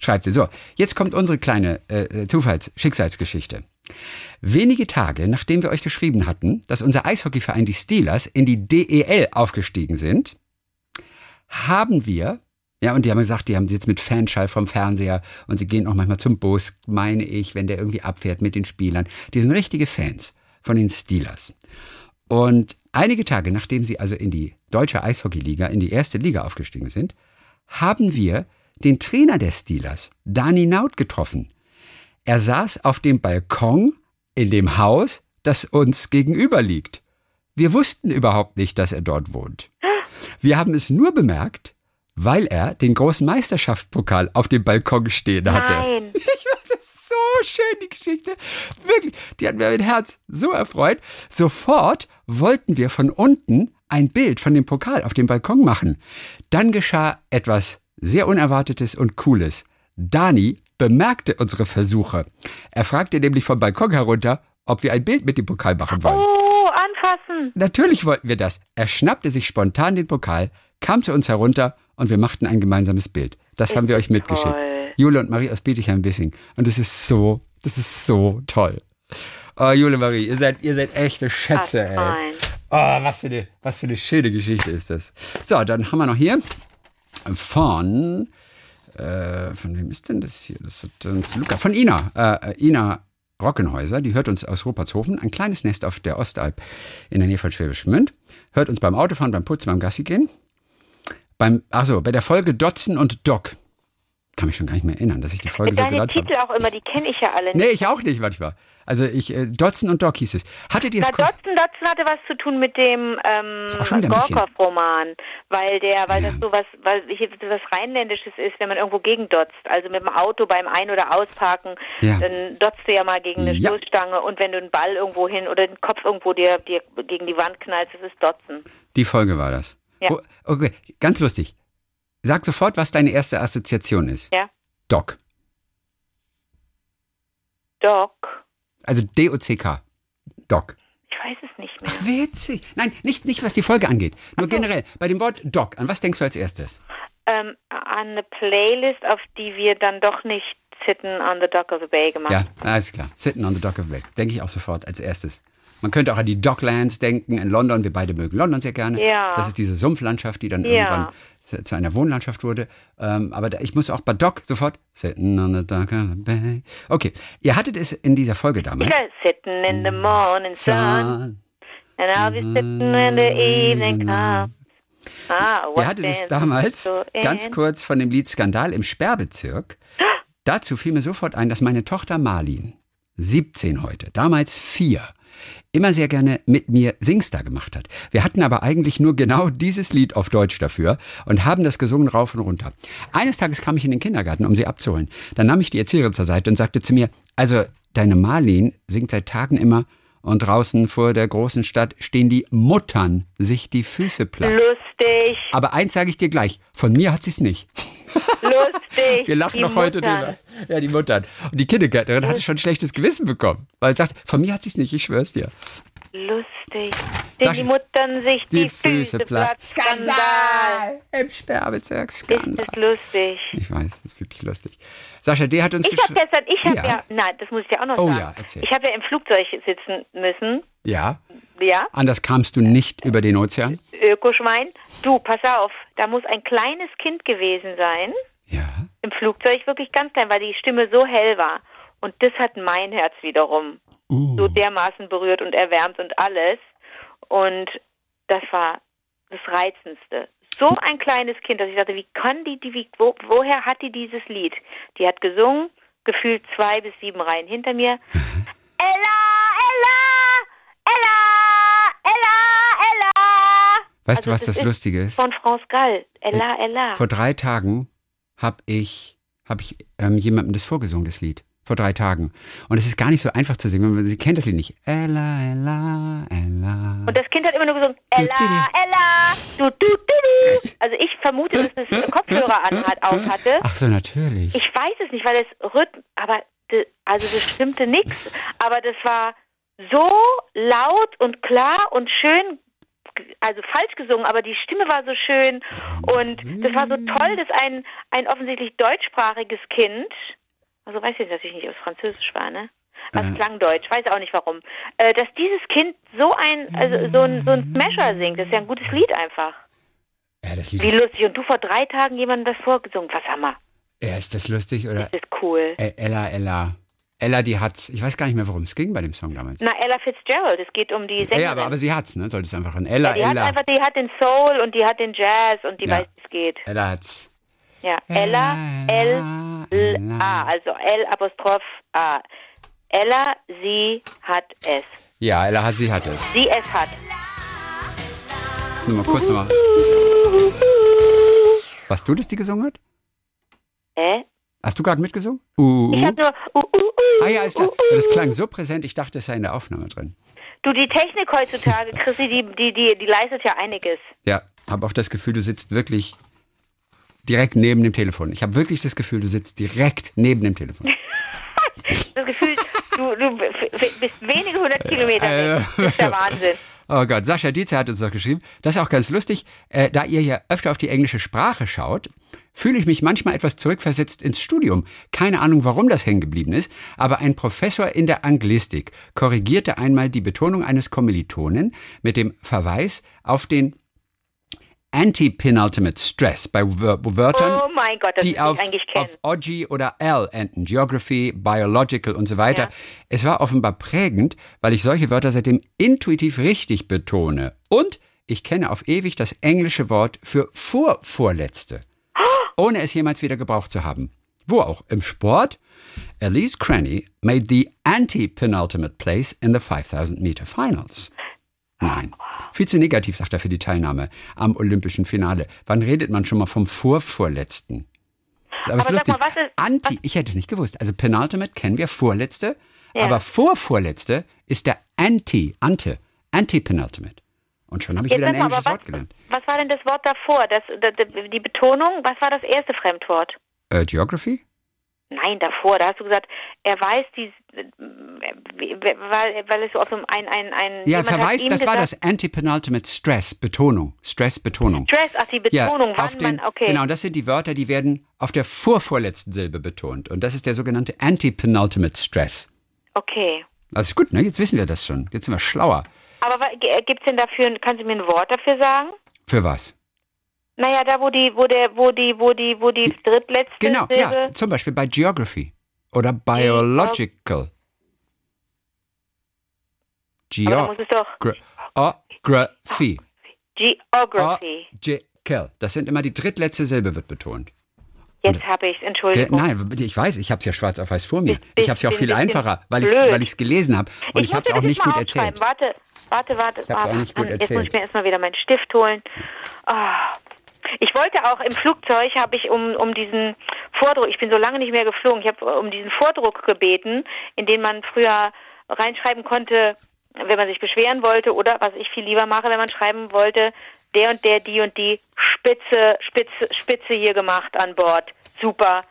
S2: schreibt sie. So, jetzt kommt unsere kleine äh, äh, Zufalls-Schicksalsgeschichte. Wenige Tage nachdem wir euch geschrieben hatten, dass unser Eishockeyverein die Steelers in die DEL aufgestiegen sind, haben wir, ja, und die haben gesagt, die haben jetzt mit Fanschall vom Fernseher und sie gehen auch manchmal zum Bus, meine ich, wenn der irgendwie abfährt mit den Spielern. Die sind richtige Fans von den Steelers. Und einige Tage nachdem sie also in die deutsche Eishockeyliga, in die erste Liga aufgestiegen sind, haben wir den Trainer der Steelers, Dani Naut, getroffen. Er saß auf dem Balkon in dem Haus, das uns gegenüber liegt. Wir wussten überhaupt nicht, dass er dort wohnt. Wir haben es nur bemerkt, weil er den großen Meisterschaftspokal auf dem Balkon stehen hatte.
S3: Nein.
S2: Ich so schön, die Geschichte. Wirklich, die hat mir mein Herz so erfreut. Sofort wollten wir von unten ein Bild von dem Pokal auf dem Balkon machen. Dann geschah etwas sehr Unerwartetes und Cooles. Dani bemerkte unsere Versuche. Er fragte nämlich vom Balkon herunter, ob wir ein Bild mit dem Pokal machen wollen.
S3: Oh, anfassen.
S2: Natürlich wollten wir das. Er schnappte sich spontan den Pokal, kam zu uns herunter und wir machten ein gemeinsames Bild. Das ist haben wir euch mitgeschickt. Toll. Jule und Marie aus Bietigheim-Bissing. Und es ist so, das ist so toll. Oh, Jule Marie, ihr seid, ihr seid echte Schätze, ey. Oh, was für, eine, was für eine schöne Geschichte ist das. So, dann haben wir noch hier von, äh, von wem ist denn das hier? Das ist Luca, von Ina, äh, Ina Rockenhäuser, die hört uns aus Rupertshofen, ein kleines Nest auf der Ostalb in der Nähe von Schwäbisch Gmünd, hört uns beim Autofahren, beim Putzen, beim Gassi gehen. Beim, achso, bei der Folge Dotzen und Doc kann mich schon gar nicht mehr erinnern, dass ich die Folge
S3: Deine
S2: so geladen
S3: habe. Titel auch immer, die kenne ich ja alle
S2: nicht. Nee, ich auch nicht manchmal. Also ich, äh, Dotzen und Doc hieß es. Hattet ihr es?
S3: Na, Dotzen, Dotzen hatte was zu tun mit dem ähm, Gorkov-Roman, weil der, weil ja. das so was, weil hier was Rheinländisches ist, wenn man irgendwo gegendotzt. Also mit dem Auto beim Ein- oder Ausparken, ja. dann dotzt du ja mal gegen eine ja. Stoßstange und wenn du einen Ball irgendwo hin oder den Kopf irgendwo dir, dir gegen die Wand knallst, das ist Dotzen.
S2: Die Folge war das. Ja. Oh, okay, ganz lustig. Sag sofort, was deine erste Assoziation ist.
S3: Ja.
S2: Doc.
S3: Doc.
S2: Also D-O-C-K. Doc.
S3: Ich weiß es nicht mehr.
S2: Ach, witzig. Nein, nicht, nicht was die Folge angeht. Nur so. generell. Bei dem Wort Doc, an was denkst du als erstes?
S3: Ähm, an eine Playlist, auf die wir dann doch nicht Sitten on the Dock of the Bay gemacht haben.
S2: Ja, alles klar. Sitten on the Dock of the Bay. Denke ich auch sofort als erstes. Man könnte auch an die Docklands denken in London. Wir beide mögen London sehr gerne.
S3: Ja.
S2: Das ist diese Sumpflandschaft, die dann ja. irgendwann zu, einer Wohnlandschaft wurde. Ähm, aber da, ich muss auch bei Dock sofort sitting on the dock of the bay. Okay, ihr hattet es in dieser Folge damals.
S3: Sitting in the morning sun, and I'll be sitting when the evening comes.
S2: Ah, ihr hattet es damals ganz kurz von dem Lied Skandal im Sperrbezirk. Dazu fiel mir sofort ein, dass meine Tochter Marlin, 17 heute, damals 4, immer sehr gerne mit mir Singstar gemacht hat. Wir hatten aber eigentlich nur genau dieses Lied auf Deutsch dafür und haben das gesungen rauf und runter. Eines Tages kam ich in den Kindergarten, um sie abzuholen. Dann nahm ich die Erzieherin zur Seite und sagte zu mir, also deine Marlin singt seit Tagen immer und draußen vor der großen Stadt stehen die Muttern sich die Füße platt.
S3: Lustig.
S2: Aber eins sage ich dir gleich, von mir hat sie es nicht.
S3: Lustig.
S2: Wir lachen noch heute drüber. Ja, die Muttern. Und die Kindergärtnerin hatte schon ein schlechtes Gewissen bekommen. Weil sie sagt, von mir hat sie es nicht, ich schwör's dir.
S3: Lustig.
S2: Sag
S3: Den
S2: ich-
S3: die Muttern sich die, Füße platt. Skandal.
S2: Im Sperrbezirk
S3: Ist
S2: Skandal.
S3: das lustig.
S2: Ich weiß, das ist wirklich lustig. Sascha, D hat uns
S3: Ich habe
S2: geschrieben.
S3: gestern, ich habe
S2: Ja.
S3: ja. nein, das muss ich dir auch noch
S2: Oh
S3: sagen.
S2: ja, erzähl.
S3: Ich habe ja im Flugzeug sitzen müssen,
S2: Ja,
S3: ja,
S2: anders kamst du nicht über den Ozean.
S3: Ökoschwein. Du, pass auf, da muss ein kleines Kind gewesen sein,
S2: Ja.
S3: im Flugzeug wirklich ganz klein, weil die Stimme so hell war. Und das hat mein Herz wiederum
S2: Uh.
S3: so dermaßen berührt und erwärmt und alles. Und das war das Reizendste. So ein kleines Kind, dass ich dachte, wie kann die, die wie, wo, woher hat die dieses Lied? Die hat gesungen, gefühlt zwei bis sieben Reihen hinter mir. Ella, Ella, Ella, Ella, Ella.
S2: Weißt du,
S3: Also
S2: was das
S3: ist
S2: Lustige ist?
S3: Von France Gall. Ella, Ella.
S2: Vor drei Tagen habe ich, hab ich ähm, jemandem das vorgesungen, das Lied. Vor drei Tagen. Und es ist gar nicht so einfach zu singen, sie kennt das Lied nicht. Ella, Ella, Ella.
S3: Und das Kind hat immer nur gesungen, Ella. Ella, du, du, du, du. Also ich vermute, dass es Kopfhörer anhat, auf hatte.
S2: Ach so, natürlich.
S3: Ich weiß es nicht, weil das Rhythm, aber also das stimmte nichts. Aber das war so laut und klar und schön, also falsch gesungen, aber die Stimme war so schön und das war so toll, dass ein, ein offensichtlich deutschsprachiges Kind, also weiß ich, dass ich nicht aus Französisch war, ne? Also es
S2: Äh.
S3: klang deutsch, weiß auch nicht warum. Äh, dass dieses Kind so ein, also so ein, so ein Smasher singt, das ist ja ein gutes Lied einfach.
S2: ja, das Lied
S3: Wie
S2: ist,
S3: lustig. Und du vor drei Tagen jemandem das vorgesungen. Was haben wir?
S2: ja, ist das lustig? Oder
S3: Das ist cool.
S2: äh, Ella, Ella. Ella, die hat's. Ich weiß gar nicht mehr, worum es ging bei dem Song damals.
S3: Na, Ella Fitzgerald, es geht um die Sängerin.
S2: ja, aber, aber sie hat's, ne? Solltest einfach an Ella,
S3: Ja, die hat
S2: Ella.
S3: einfach, die hat den Soul und die hat den Jazz und die
S2: Ja.
S3: weiß, wie es geht.
S2: Ella hat's.
S3: Ja, Ella, L, L. A, also L Apostroph A. Ella, sie hat es.
S2: Ja, Ella hat, sie hat es.
S3: Sie es hat.
S2: Nur mal kurz nochmal. Warst du das, die gesungen hat?
S3: Äh?
S2: Hast du gerade mitgesungen? Uh,
S3: Ich
S2: uh.
S3: hab nur, uh, uh, uh,
S2: Ah ja, ist klar.
S3: uh, uh.
S2: Das klang so präsent, ich dachte, es sei in der Aufnahme drin.
S3: Du, die Technik heutzutage, Chrissy, die, die, die, die leistet ja einiges.
S2: Ja, habe auch das Gefühl, du sitzt wirklich direkt neben dem Telefon. Ich habe wirklich das Gefühl, du sitzt direkt neben dem Telefon.
S3: Das Gefühl, du, du bist wenige hundert Kilometer weg. Das ist der Wahnsinn.
S2: Oh Gott, Sascha Dietze hat uns doch geschrieben. Das ist auch ganz lustig. Äh, da ihr ja öfter auf die englische Sprache schaut, fühle ich mich manchmal etwas zurückversetzt ins Studium. Keine Ahnung, warum das hängen geblieben ist, aber ein Professor in der Anglistik korrigierte einmal die Betonung eines Kommilitonen mit dem Verweis auf den Anti-Penultimate Stress bei Wör Wörtern,
S3: Oh mein Gott,
S2: die auf, auf OG oder L enden. Geography, Biological und so weiter.
S3: Ja.
S2: Es war offenbar prägend, weil ich solche Wörter seitdem intuitiv richtig betone. Und ich kenne auf ewig das englische Wort für Vorvorletzte, ohne es jemals wieder gebraucht zu haben. Wo auch? Im Sport? Elise Cranny made the anti-penultimate place in the 5000 Meter Finals. Nein. Viel zu negativ, sagt er für die Teilnahme am Olympischen Finale. Wann redet man schon mal vom Vorvorletzten? Ist aber, ist
S3: Aber sag
S2: lustig.
S3: mal, was ist-
S2: Anti, ich hätte es nicht gewusst. Also Penultimate kennen wir, Vorletzte.
S3: Ja.
S2: Aber Vorvorletzte ist der Anti, Ante, Anti-Penultimate. Und schon habe ich
S3: Jetzt
S2: wieder ein
S3: aber
S2: englisches
S3: was,
S2: Wort gelernt.
S3: was war denn das Wort davor? Das, das, die Betonung, was war das erste Fremdwort?
S2: Äh, Geography?
S3: Nein, davor, da hast du gesagt, er weiß die, weil, weil es so auf so ein, ein, ein
S2: Ja, Verweis, das war das Anti-Penultimate Stress, Betonung. Stress, Betonung.
S3: Stress, ach, die Betonung,
S2: auf
S3: wann
S2: den,
S3: man, okay.
S2: Genau, das sind die Wörter, die werden auf der vorvorletzten Silbe betont. Und das ist der sogenannte Anti-Penultimate Stress.
S3: Okay.
S2: Das ist gut, ne? Jetzt wissen wir das schon. Jetzt sind wir schlauer.
S3: Aber gibt es denn dafür, kannst du mir ein Wort dafür sagen?
S2: Für was?
S3: Naja, da wo die, wo der, wo die, wo die, wo die drittletzte
S2: Genau,
S3: Silbe.
S2: ja. Zum Beispiel bei Geography oder Biological.
S3: Es
S2: Geography.
S3: Geography.
S2: Geography. Das sind immer die drittletzte Silbe wird betont.
S3: Jetzt habe ich
S2: Ge
S3: Entschuldigung.
S2: Nein, ich weiß, ich habe es ja schwarz auf weiß vor mir.
S3: Bist-
S2: Ich habe es ja auch viel einfacher, weil ich es gelesen habe. Und ich, habe es auch nicht gut erzählt.
S3: Warte, warte, warte.
S2: Ich hab's auch
S3: Ah,
S2: nicht gut
S3: Mann, Jetzt muss
S2: erzählt.
S3: ich mir erstmal wieder meinen Stift holen. Ah. Ich wollte auch im Flugzeug, habe ich um, um diesen Vordruck, ich bin so lange nicht mehr geflogen, ich habe um diesen Vordruck gebeten, in den man früher reinschreiben konnte, wenn man sich beschweren wollte oder was ich viel lieber mache, wenn man schreiben wollte, der und der, die und die Spitze, Spitze, Spitze hier gemacht an Bord. Super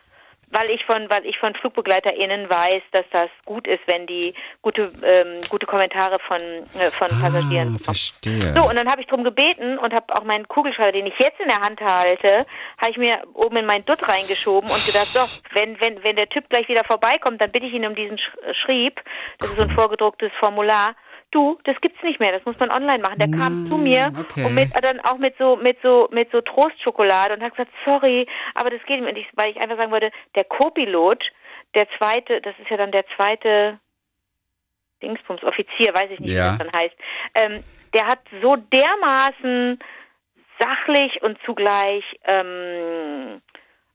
S3: weil ich von weil ich von FlugbegleiterInnen weiß, dass das gut ist, wenn die gute ähm, gute Kommentare von äh, von ah, Passagieren.
S2: Verstehe.
S3: So und dann habe ich drum gebeten und habe auch meinen Kugelschreiber, den ich jetzt in der Hand halte, habe ich mir oben in meinen Dutt reingeschoben und gedacht, so wenn wenn wenn der Typ gleich wieder vorbeikommt, dann bitte ich ihn um diesen Sch Schrieb. Das ist so ein vorgedrucktes Formular du, das gibt's nicht mehr, das muss man online machen. Der kam zu mir okay. und mit, dann auch mit so, mit so, mit so Trostschokolade und hat gesagt, sorry, aber das geht nicht, weil ich einfach sagen wollte, der Co-Pilot, der zweite, das ist ja dann der zweite Dingsbums, Offizier, weiß ich nicht, ja. wie das dann heißt, ähm, der hat so dermaßen sachlich und zugleich ähm,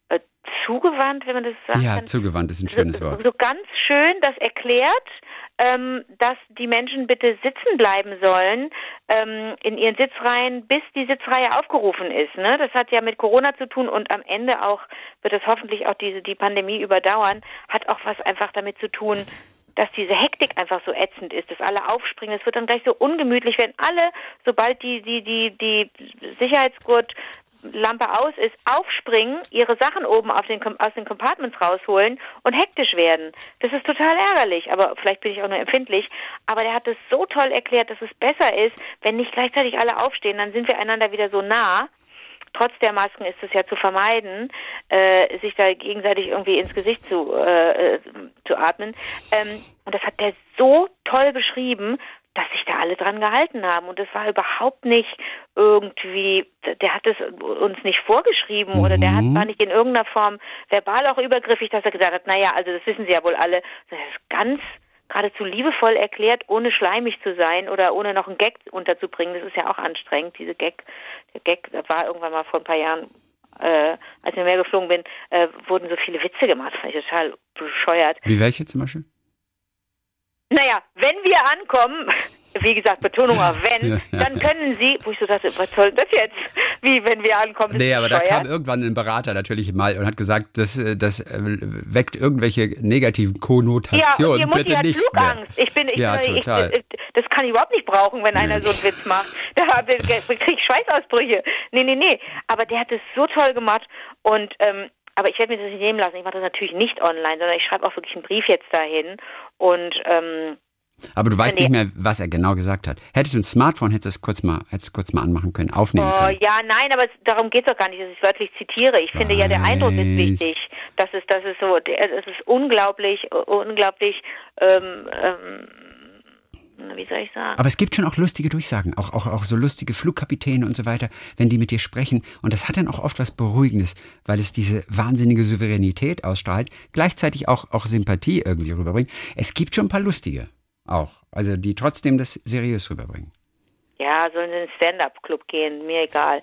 S3: äh, zugewandt, wenn man das sagt.
S2: Ja, zugewandt ist ein schönes Wort.
S3: So, so ganz schön das erklärt ähm, dass die Menschen bitte sitzen bleiben sollen ähm, in ihren Sitzreihen, bis die Sitzreihe aufgerufen ist. Ne? Das hat ja mit Corona zu tun und am Ende auch wird es hoffentlich auch diese die Pandemie überdauern, hat auch was einfach damit zu tun, dass diese Hektik einfach so ätzend ist, dass alle aufspringen. Es wird dann gleich so ungemütlich, wenn alle, sobald die, die, die, die Sicherheitsgurt Lampe aus ist, aufspringen, ihre Sachen oben den, aus den Compartments rausholen und hektisch werden. Das ist total ärgerlich, aber vielleicht bin ich auch nur empfindlich. Aber der hat es so toll erklärt, dass es besser ist, wenn nicht gleichzeitig alle aufstehen, dann sind wir einander wieder so nah. Trotz der Masken ist es ja zu vermeiden, äh, sich da gegenseitig irgendwie ins Gesicht zu, äh, äh zu atmen. Ähm, und das hat der so toll beschrieben, dass sich da alle dran gehalten haben. Und es war überhaupt nicht irgendwie, der hat es uns nicht vorgeschrieben mhm. oder der hat, mhm. war nicht in irgendeiner Form verbal auch übergriffig, dass er gesagt hat, naja, also das wissen Sie ja wohl alle. Das ist ganz geradezu liebevoll erklärt, ohne schleimig zu sein oder ohne noch einen Gag unterzubringen. Das ist ja auch anstrengend, diese Gag. Der Gag, da war irgendwann mal vor ein paar Jahren äh, als ich mehr geflogen bin, äh, wurden so viele Witze gemacht. Fand ich total bescheuert.
S2: Wie welche zum Beispiel?
S3: Naja, wenn wir ankommen, wie gesagt, Betonung auf wenn, dann können Sie, wo ich so dachte, was soll das jetzt? Wie, wenn wir ankommen?
S2: Nee, aber da kam irgendwann ein Berater natürlich mal und hat gesagt, das, äh, das äh, weckt irgendwelche negatigen Konnotationen. Ja, Bitte nicht Flugangst.
S3: Ich bin, ich, ja, ich, total. Ich, das kann ich überhaupt nicht brauchen, wenn nee. einer so einen Witz macht. Da kriege ich Schweißausbrüche. Nee, nee, nee. Aber der hat es so toll gemacht und ähm, aber ich werde mir das nicht nehmen lassen. Ich mache das natürlich nicht online, sondern ich schreibe auch wirklich einen Brief jetzt dahin. Und ähm,
S2: aber du weißt nicht mehr, was er genau gesagt hat. Hättest du ein Smartphone, hättest du es kurz mal, hättest kurz mal anmachen können, aufnehmen oh, können.
S3: Ja, nein, aber es, darum geht es doch gar nicht, dass ich wörtlich zitiere. Ich finde ja, der Eindruck ist wichtig. Das ist, das ist so, es ist unglaublich, unglaublich ähm, ähm, wie soll ich sagen?
S2: Aber es gibt schon auch lustige Durchsagen, auch, auch, auch so lustige Flugkapitäne und so weiter, wenn die mit dir sprechen. Und das hat dann auch oft was Beruhigendes, weil es diese wahnsinnige Souveränität ausstrahlt, gleichzeitig auch, auch Sympathie irgendwie rüberbringt. Es gibt schon ein paar lustige auch, also die trotzdem das seriös rüberbringen.
S3: Ja, sollen sie in den Stand-up-Club gehen, mir egal.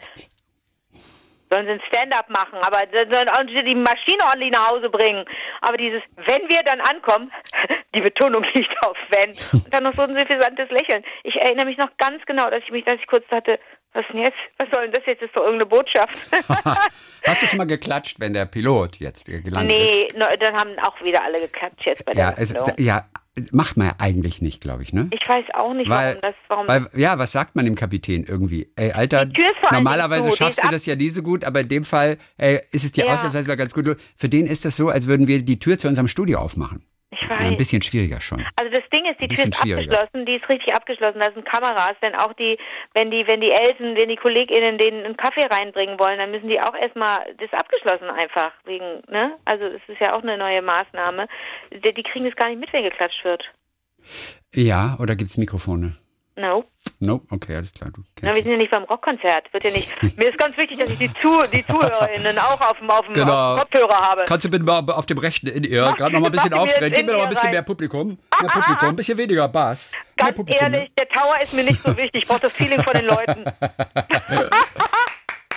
S3: Sollen sie ein Stand-up machen, aber sollen sie die Maschine ordentlich nach Hause bringen. Aber dieses, wenn wir dann ankommen, die Betonung liegt auf wenn. Und dann noch so ein suffisantes Lächeln. Ich erinnere mich noch ganz genau, dass ich mich, dass ich kurz dachte, was denn jetzt? Was soll denn das jetzt? Das ist doch irgendeine Botschaft.
S2: Hast du schon mal geklatscht, wenn der Pilot jetzt gelandet
S3: nee, ist? Nee, dann haben auch wieder alle geklatscht jetzt bei
S2: ja,
S3: der
S2: es, Ja, Macht man ja eigentlich nicht, glaube ich, ne?
S3: Ich weiß auch nicht, weil, warum das, warum.
S2: Weil, ja, was sagt man dem Kapitän irgendwie? Ey, Alter, normalerweise schaffst du das ja nie so gut, aber in dem Fall ey, ist es dir ja. ausnahmsweise ganz gut. Für den ist das so, als würden wir die Tür zu unserem Studio aufmachen.
S3: Ich weiß.
S2: Ja, ein bisschen schwieriger schon.
S3: Also das Ding ist, die Tür ist abgeschlossen, die ist richtig abgeschlossen, da sind Kameras, denn auch die, wenn die, wenn die Eltern, wenn die KollegInnen denen einen Kaffee reinbringen wollen, dann müssen die auch erstmal, das ist abgeschlossen einfach, wegen, ne? Also es ist ja auch eine neue Maßnahme. Die, die kriegen das gar nicht mit, wenn geklatscht wird.
S2: Ja, oder gibt es Mikrofone?
S3: No.
S2: No, okay, alles klar.
S3: Na, wir sind ja nicht beim Rockkonzert. Wird ja nicht. Mir ist ganz wichtig, dass ich die, Zu die ZuhörerInnen auch auf dem, auf dem, genau. auf dem Kopfhörer habe.
S2: Kannst du bitte mal auf dem rechten in ihr gerade noch mal ein bisschen aufdrehen? Gib mir noch mal ein bisschen rein. mehr Publikum. Mehr Publikum, ein bisschen weniger Bass.
S3: Ganz ehrlich, der Tower ist mir nicht so wichtig. Ich brauche das Feeling von den Leuten.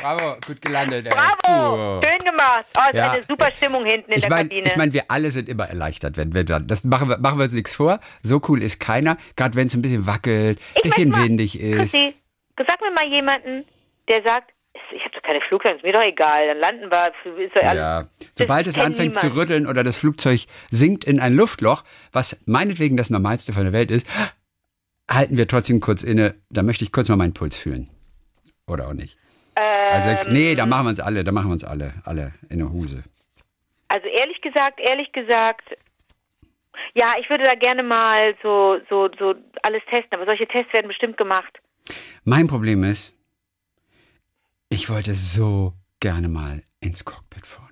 S2: Bravo, gut gelandet. Ey.
S3: Bravo, Puh. schön gemacht. Oh, es ja. ist eine super Stimmung hinten in
S2: ich
S3: der
S2: mein,
S3: Kabine.
S2: Ich meine, wir alle sind immer erleichtert, wenn wir dann. Das machen wir, machen wir uns nichts vor. So cool ist keiner. Gerade wenn es ein bisschen wackelt, ein bisschen mal, windig ist. Christi,
S3: sag mir mal jemanden, der sagt, ich habe doch keine Flugzeuge, ist mir doch egal, dann landen wir. Ist doch
S2: ja. Sobald es anfängt niemand. zu rütteln oder das Flugzeug sinkt in ein Luftloch, was meinetwegen das Normalste von der Welt ist, halten wir trotzdem kurz inne. Da möchte ich kurz mal meinen Puls fühlen. Oder auch nicht. Also,
S3: Ähm,
S2: nee, da machen wir uns alle, da machen wir uns alle, alle in der Huse.
S3: Also ehrlich gesagt, ehrlich gesagt, ja, ich würde da gerne mal so, so, so alles testen, aber solche Tests werden bestimmt gemacht.
S2: Mein Problem ist, ich wollte so gerne mal ins Cockpit vorne.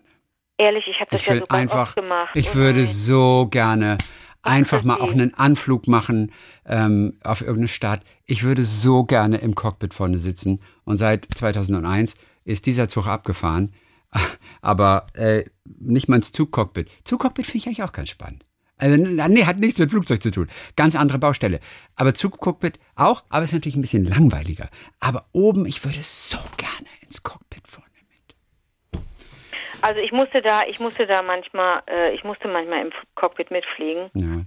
S3: Ehrlich, ich habe das
S2: Ich
S3: ja sogar
S2: einfach,
S3: oft gemacht.
S2: ich
S3: Oh
S2: würde so gerne einfach mal auch einen Anflug machen ähm, auf irgendeine Stadt. Ich würde so gerne im Cockpit vorne sitzen. Und seit 2001 ist dieser Zug abgefahren. Aber äh, nicht mal ins Zugcockpit. Zugcockpit finde ich eigentlich auch ganz spannend. Also, nee, hat nichts mit Flugzeug zu tun. Ganz andere Baustelle. Aber Zugcockpit auch, aber ist natürlich ein bisschen langweiliger. Aber oben, ich würde so gerne ins Cockpit vorne mit.
S3: Also ich musste da, ich musste da manchmal, äh, ich musste manchmal im Cockpit mitfliegen.
S2: Ja.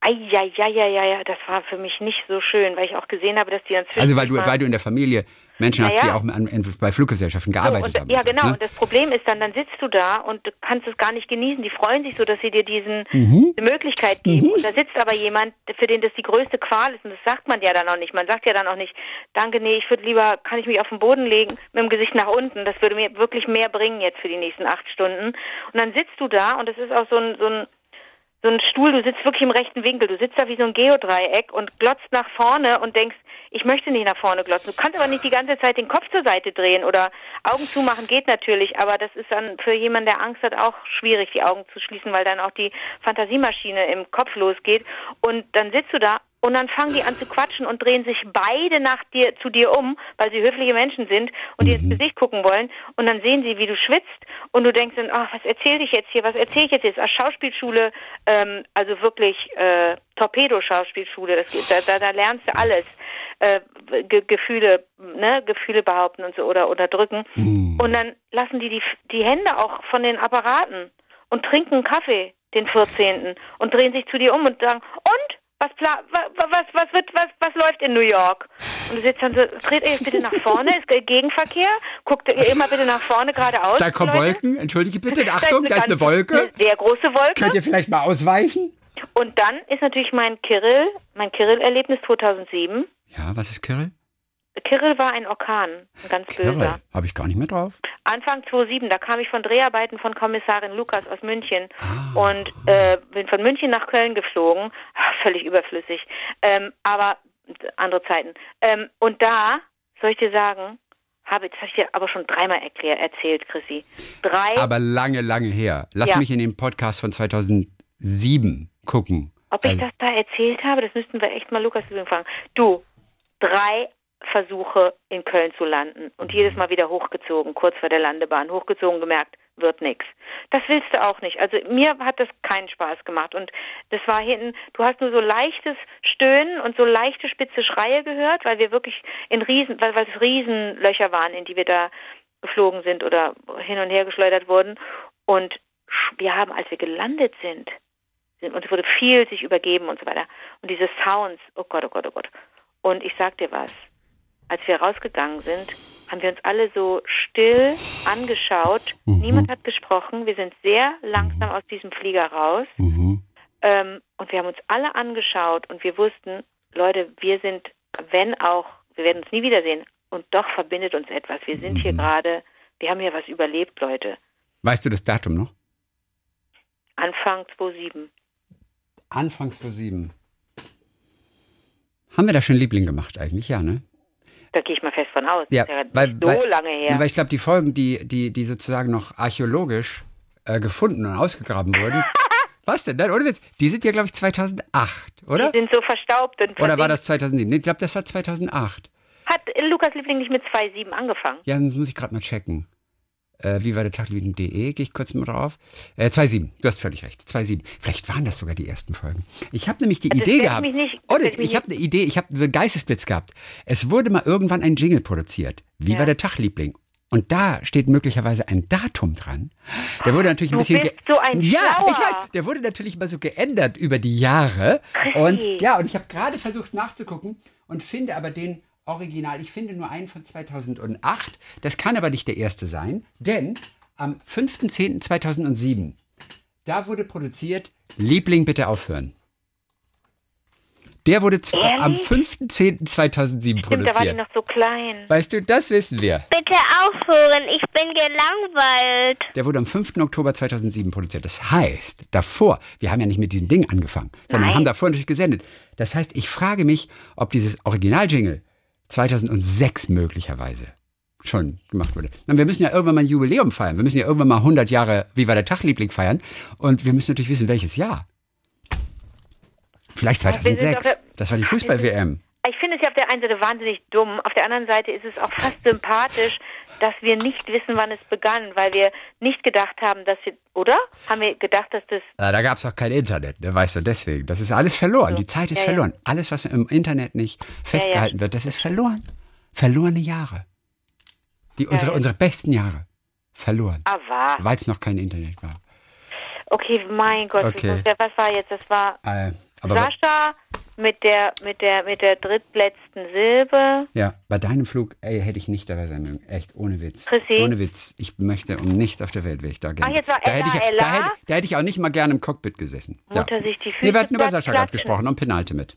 S3: Eieieiei, das war für mich nicht so schön, weil ich auch gesehen habe, dass die dann
S2: Also weil du, weil du in der Familie Menschen hast,
S3: Ja,
S2: die
S3: ja.
S2: auch an, an, bei Fluggesellschaften gearbeitet
S3: und,
S2: haben.
S3: Ja,
S2: so,
S3: genau.
S2: ne?
S3: Und das Problem ist dann, dann sitzt du da und du kannst es gar nicht genießen. Die freuen sich so, dass sie dir diesen
S2: Mhm.
S3: die Möglichkeit geben. Und da sitzt aber jemand, für den das die größte Qual ist. Und das sagt man ja dann auch nicht. Man sagt ja dann auch nicht, danke, nee, ich würde lieber, kann ich mich auf den Boden legen, mit dem Gesicht nach unten. Das würde mir wirklich mehr bringen jetzt für die nächsten acht Stunden. Und dann sitzt du da und es ist auch so ein, so ein so ein Stuhl, du sitzt wirklich im rechten Winkel, du sitzt da wie so ein Geodreieck und glotzt nach vorne und denkst, ich möchte nicht nach vorne glotzen. Du kannst aber nicht die ganze Zeit den Kopf zur Seite drehen oder Augen zumachen geht natürlich, aber das ist dann für jemanden, der Angst hat, auch schwierig, die Augen zu schließen, weil dann auch die Fantasiemaschine im Kopf losgeht und dann sitzt du da und dann fangen die an zu quatschen und drehen sich beide nach dir zu dir um, weil sie höfliche Menschen sind und dir ins Gesicht gucken wollen. Und dann sehen sie, wie du schwitzt und du denkst dann, ach, was erzähle ich jetzt hier? Was erzähle ich jetzt jetzt? Ach, Schauspielschule, ähm, also wirklich äh, Torpedo-Schauspielschule. Das, da, da, da lernst du alles. Äh, Ge Gefühle, ne, Gefühle behaupten und so oder unterdrücken. Und dann lassen die, die die Hände auch von den Apparaten und trinken Kaffee, den 14. und drehen sich zu dir um und sagen, und? Was, was, was, wird, was, was läuft in New York? Und du sitzt dann so, dreht ihr bitte nach vorne, ist Gegenverkehr, guckt ihr immer bitte nach vorne geradeaus.
S2: Da kommen
S3: Leute.
S2: Wolken, entschuldige bitte,
S3: Da
S2: Achtung, da ist eine
S3: ganz-
S2: Wolke.
S3: Eine sehr große Wolke.
S2: Könnt ihr vielleicht mal ausweichen?
S3: Und dann ist natürlich mein Kirill, mein Kirill-Erlebnis 2007.
S2: Ja, was ist Kirill?
S3: Kirill war ein Orkan, ein ganz böser.
S2: Kirill, habe ich gar nicht mehr drauf.
S3: Anfang 2007, da kam ich von Dreharbeiten von Kommissarin Lukas aus München
S2: Ah.
S3: und äh, bin von München nach Köln geflogen. Ach, völlig überflüssig. Ähm, aber andere Zeiten. Ähm, und da, soll ich dir sagen, habe, das habe ich dir aber schon dreimal erklär, erzählt, Chrissy. Drei,
S2: Aber lange, lange her. Lass
S3: Ja.
S2: mich in den Podcast von 2007 gucken.
S3: ob ich
S2: Also-
S3: das da erzählt habe, das müssten wir echt mal Lukas fragen. Du, drei Versuche in Köln zu landen und jedes Mal wieder hochgezogen, kurz vor der Landebahn, hochgezogen, gemerkt, wird nix. Das willst du auch nicht. Also mir hat das keinen Spaß gemacht und das war hinten, du hast nur so leichtes Stöhnen und so leichte spitze Schreie gehört, weil wir wirklich in Riesen, weil, weil es Riesenlöcher waren, in die wir da geflogen sind oder hin und her geschleudert wurden und wir haben, als wir gelandet sind und es wurde viel sich übergeben und so weiter und diese Sounds, oh Gott, oh Gott, oh Gott. Und ich sag dir was, als wir rausgegangen sind, haben wir uns alle so still angeschaut.
S2: Mhm.
S3: Niemand hat gesprochen. Wir sind sehr langsam aus diesem Flieger raus.
S2: Mhm.
S3: Ähm, und wir haben uns alle angeschaut und wir wussten, Leute, wir sind, wenn auch, wir werden uns nie wiedersehen. Und doch verbindet uns etwas. Wir sind hier gerade, wir haben hier was überlebt, Leute.
S2: Weißt du das Datum noch?
S3: Anfang 2007.
S2: Anfang 2007. Haben wir da schon Liebling gemacht eigentlich? Ja, ne?
S3: Da gehe ich mal fest von aus.
S2: Ja,
S3: das ist ja
S2: weil-
S3: so
S2: weil-
S3: lange her.
S2: Weil ich glaube, die Folgen, die, die, die sozusagen noch archäologisch äh, gefunden und ausgegraben wurden. Was denn? Nein, ohne Witz. Die sind ja, glaube ich, 2008, oder?
S3: Die sind so verstaubt. Und
S2: Oder war das 2007? Nee, ich glaube, das war 2008.
S3: Hat Lukas Liebling nicht mit 2,7 angefangen?
S2: Ja, das muss ich gerade mal checken. Äh, wie war der Taglieben.de? Gehe ich kurz mal drauf. Äh, 2,7. Du hast völlig recht. 2,7. Vielleicht waren das sogar die ersten Folgen. Ich habe nämlich die
S3: das
S2: Idee gehabt.
S3: mich nicht- werde ich
S2: habe eine Idee. Ich habe so einen Geistesblitz gehabt. Es wurde mal irgendwann ein Jingle produziert. Wie
S3: Ja.
S2: war der Tagliebling? Und da steht möglicherweise ein Datum dran. Der wurde natürlich ein
S3: Du
S2: bisschen.
S3: bist
S2: ge-
S3: so ein
S2: Ja,
S3: Schlauer.
S2: ich weiß. Der wurde natürlich immer so geändert über die Jahre.
S3: Chrissy.
S2: Und ja, und ich habe gerade versucht nachzugucken und finde aber den Original. Ich finde nur einen von 2008. Das kann aber nicht der erste sein, denn am 5.10.2007, da wurde produziert Liebling bitte aufhören. Der wurde
S3: Ehrlich?
S2: am 5.10.2007
S3: Stimmt, da war die
S2: produziert.
S3: noch so klein.
S2: Weißt du, das wissen wir.
S1: Bitte aufhören, ich bin gelangweilt.
S2: Der wurde am 5. Oktober 2007 produziert. Das heißt, davor, wir haben ja nicht mit diesem Ding angefangen, sondern
S3: Nein.
S2: haben davor natürlich gesendet. Das heißt, ich frage mich, ob dieses Original-Jingle 2006 möglicherweise schon gemacht wurde. Na, wir müssen ja irgendwann mal ein Jubiläum feiern. Wir müssen ja irgendwann mal 100 Jahre Wie war der Tagliebling feiern. Und wir müssen natürlich wissen, welches Jahr. Vielleicht
S3: wir sind
S2: 2006.
S3: auf der-
S2: Das war die Fußball-WM.
S3: Ich finde es ja auf der einen Seite wahnsinnig dumm, auf der anderen Seite ist es auch fast sympathisch, dass wir nicht wissen, wann es begann, weil wir nicht gedacht haben, dass wir, oder? Haben wir gedacht, dass das,
S2: Äh, Da gab es auch kein Internet, ne? weißt du, deswegen. Das ist alles verloren. Die Zeit ist
S3: Ja, ja.
S2: verloren. Alles, was im Internet nicht festgehalten wird, das ist verloren. Verlorene Jahre. Die, unsere,
S3: ja.
S2: unsere besten Jahre. Verloren.
S3: ah, war.
S2: Weil es noch kein Internet war.
S3: Okay, mein Gott,
S2: Okay.
S3: was- was war jetzt? Das war
S2: Äh, aber
S3: Sascha mit der, mit der, mit der drittletzten Silbe.
S2: ja, bei deinem Flug ey, hätte ich nicht dabei sein mögen. Echt, ohne Witz.
S3: Chrissy?
S2: Ohne Witz. Ich möchte um nichts auf der Welt wäre ich da gerne.
S3: Ach, jetzt war
S2: da, hätte ich,
S3: Ella,
S2: da, hätte, da hätte ich auch nicht mal gerne im Cockpit gesessen.
S3: Mutter sich die Füße
S2: Nee, wir hatten über Sascha gerade gesprochen und Penultimate.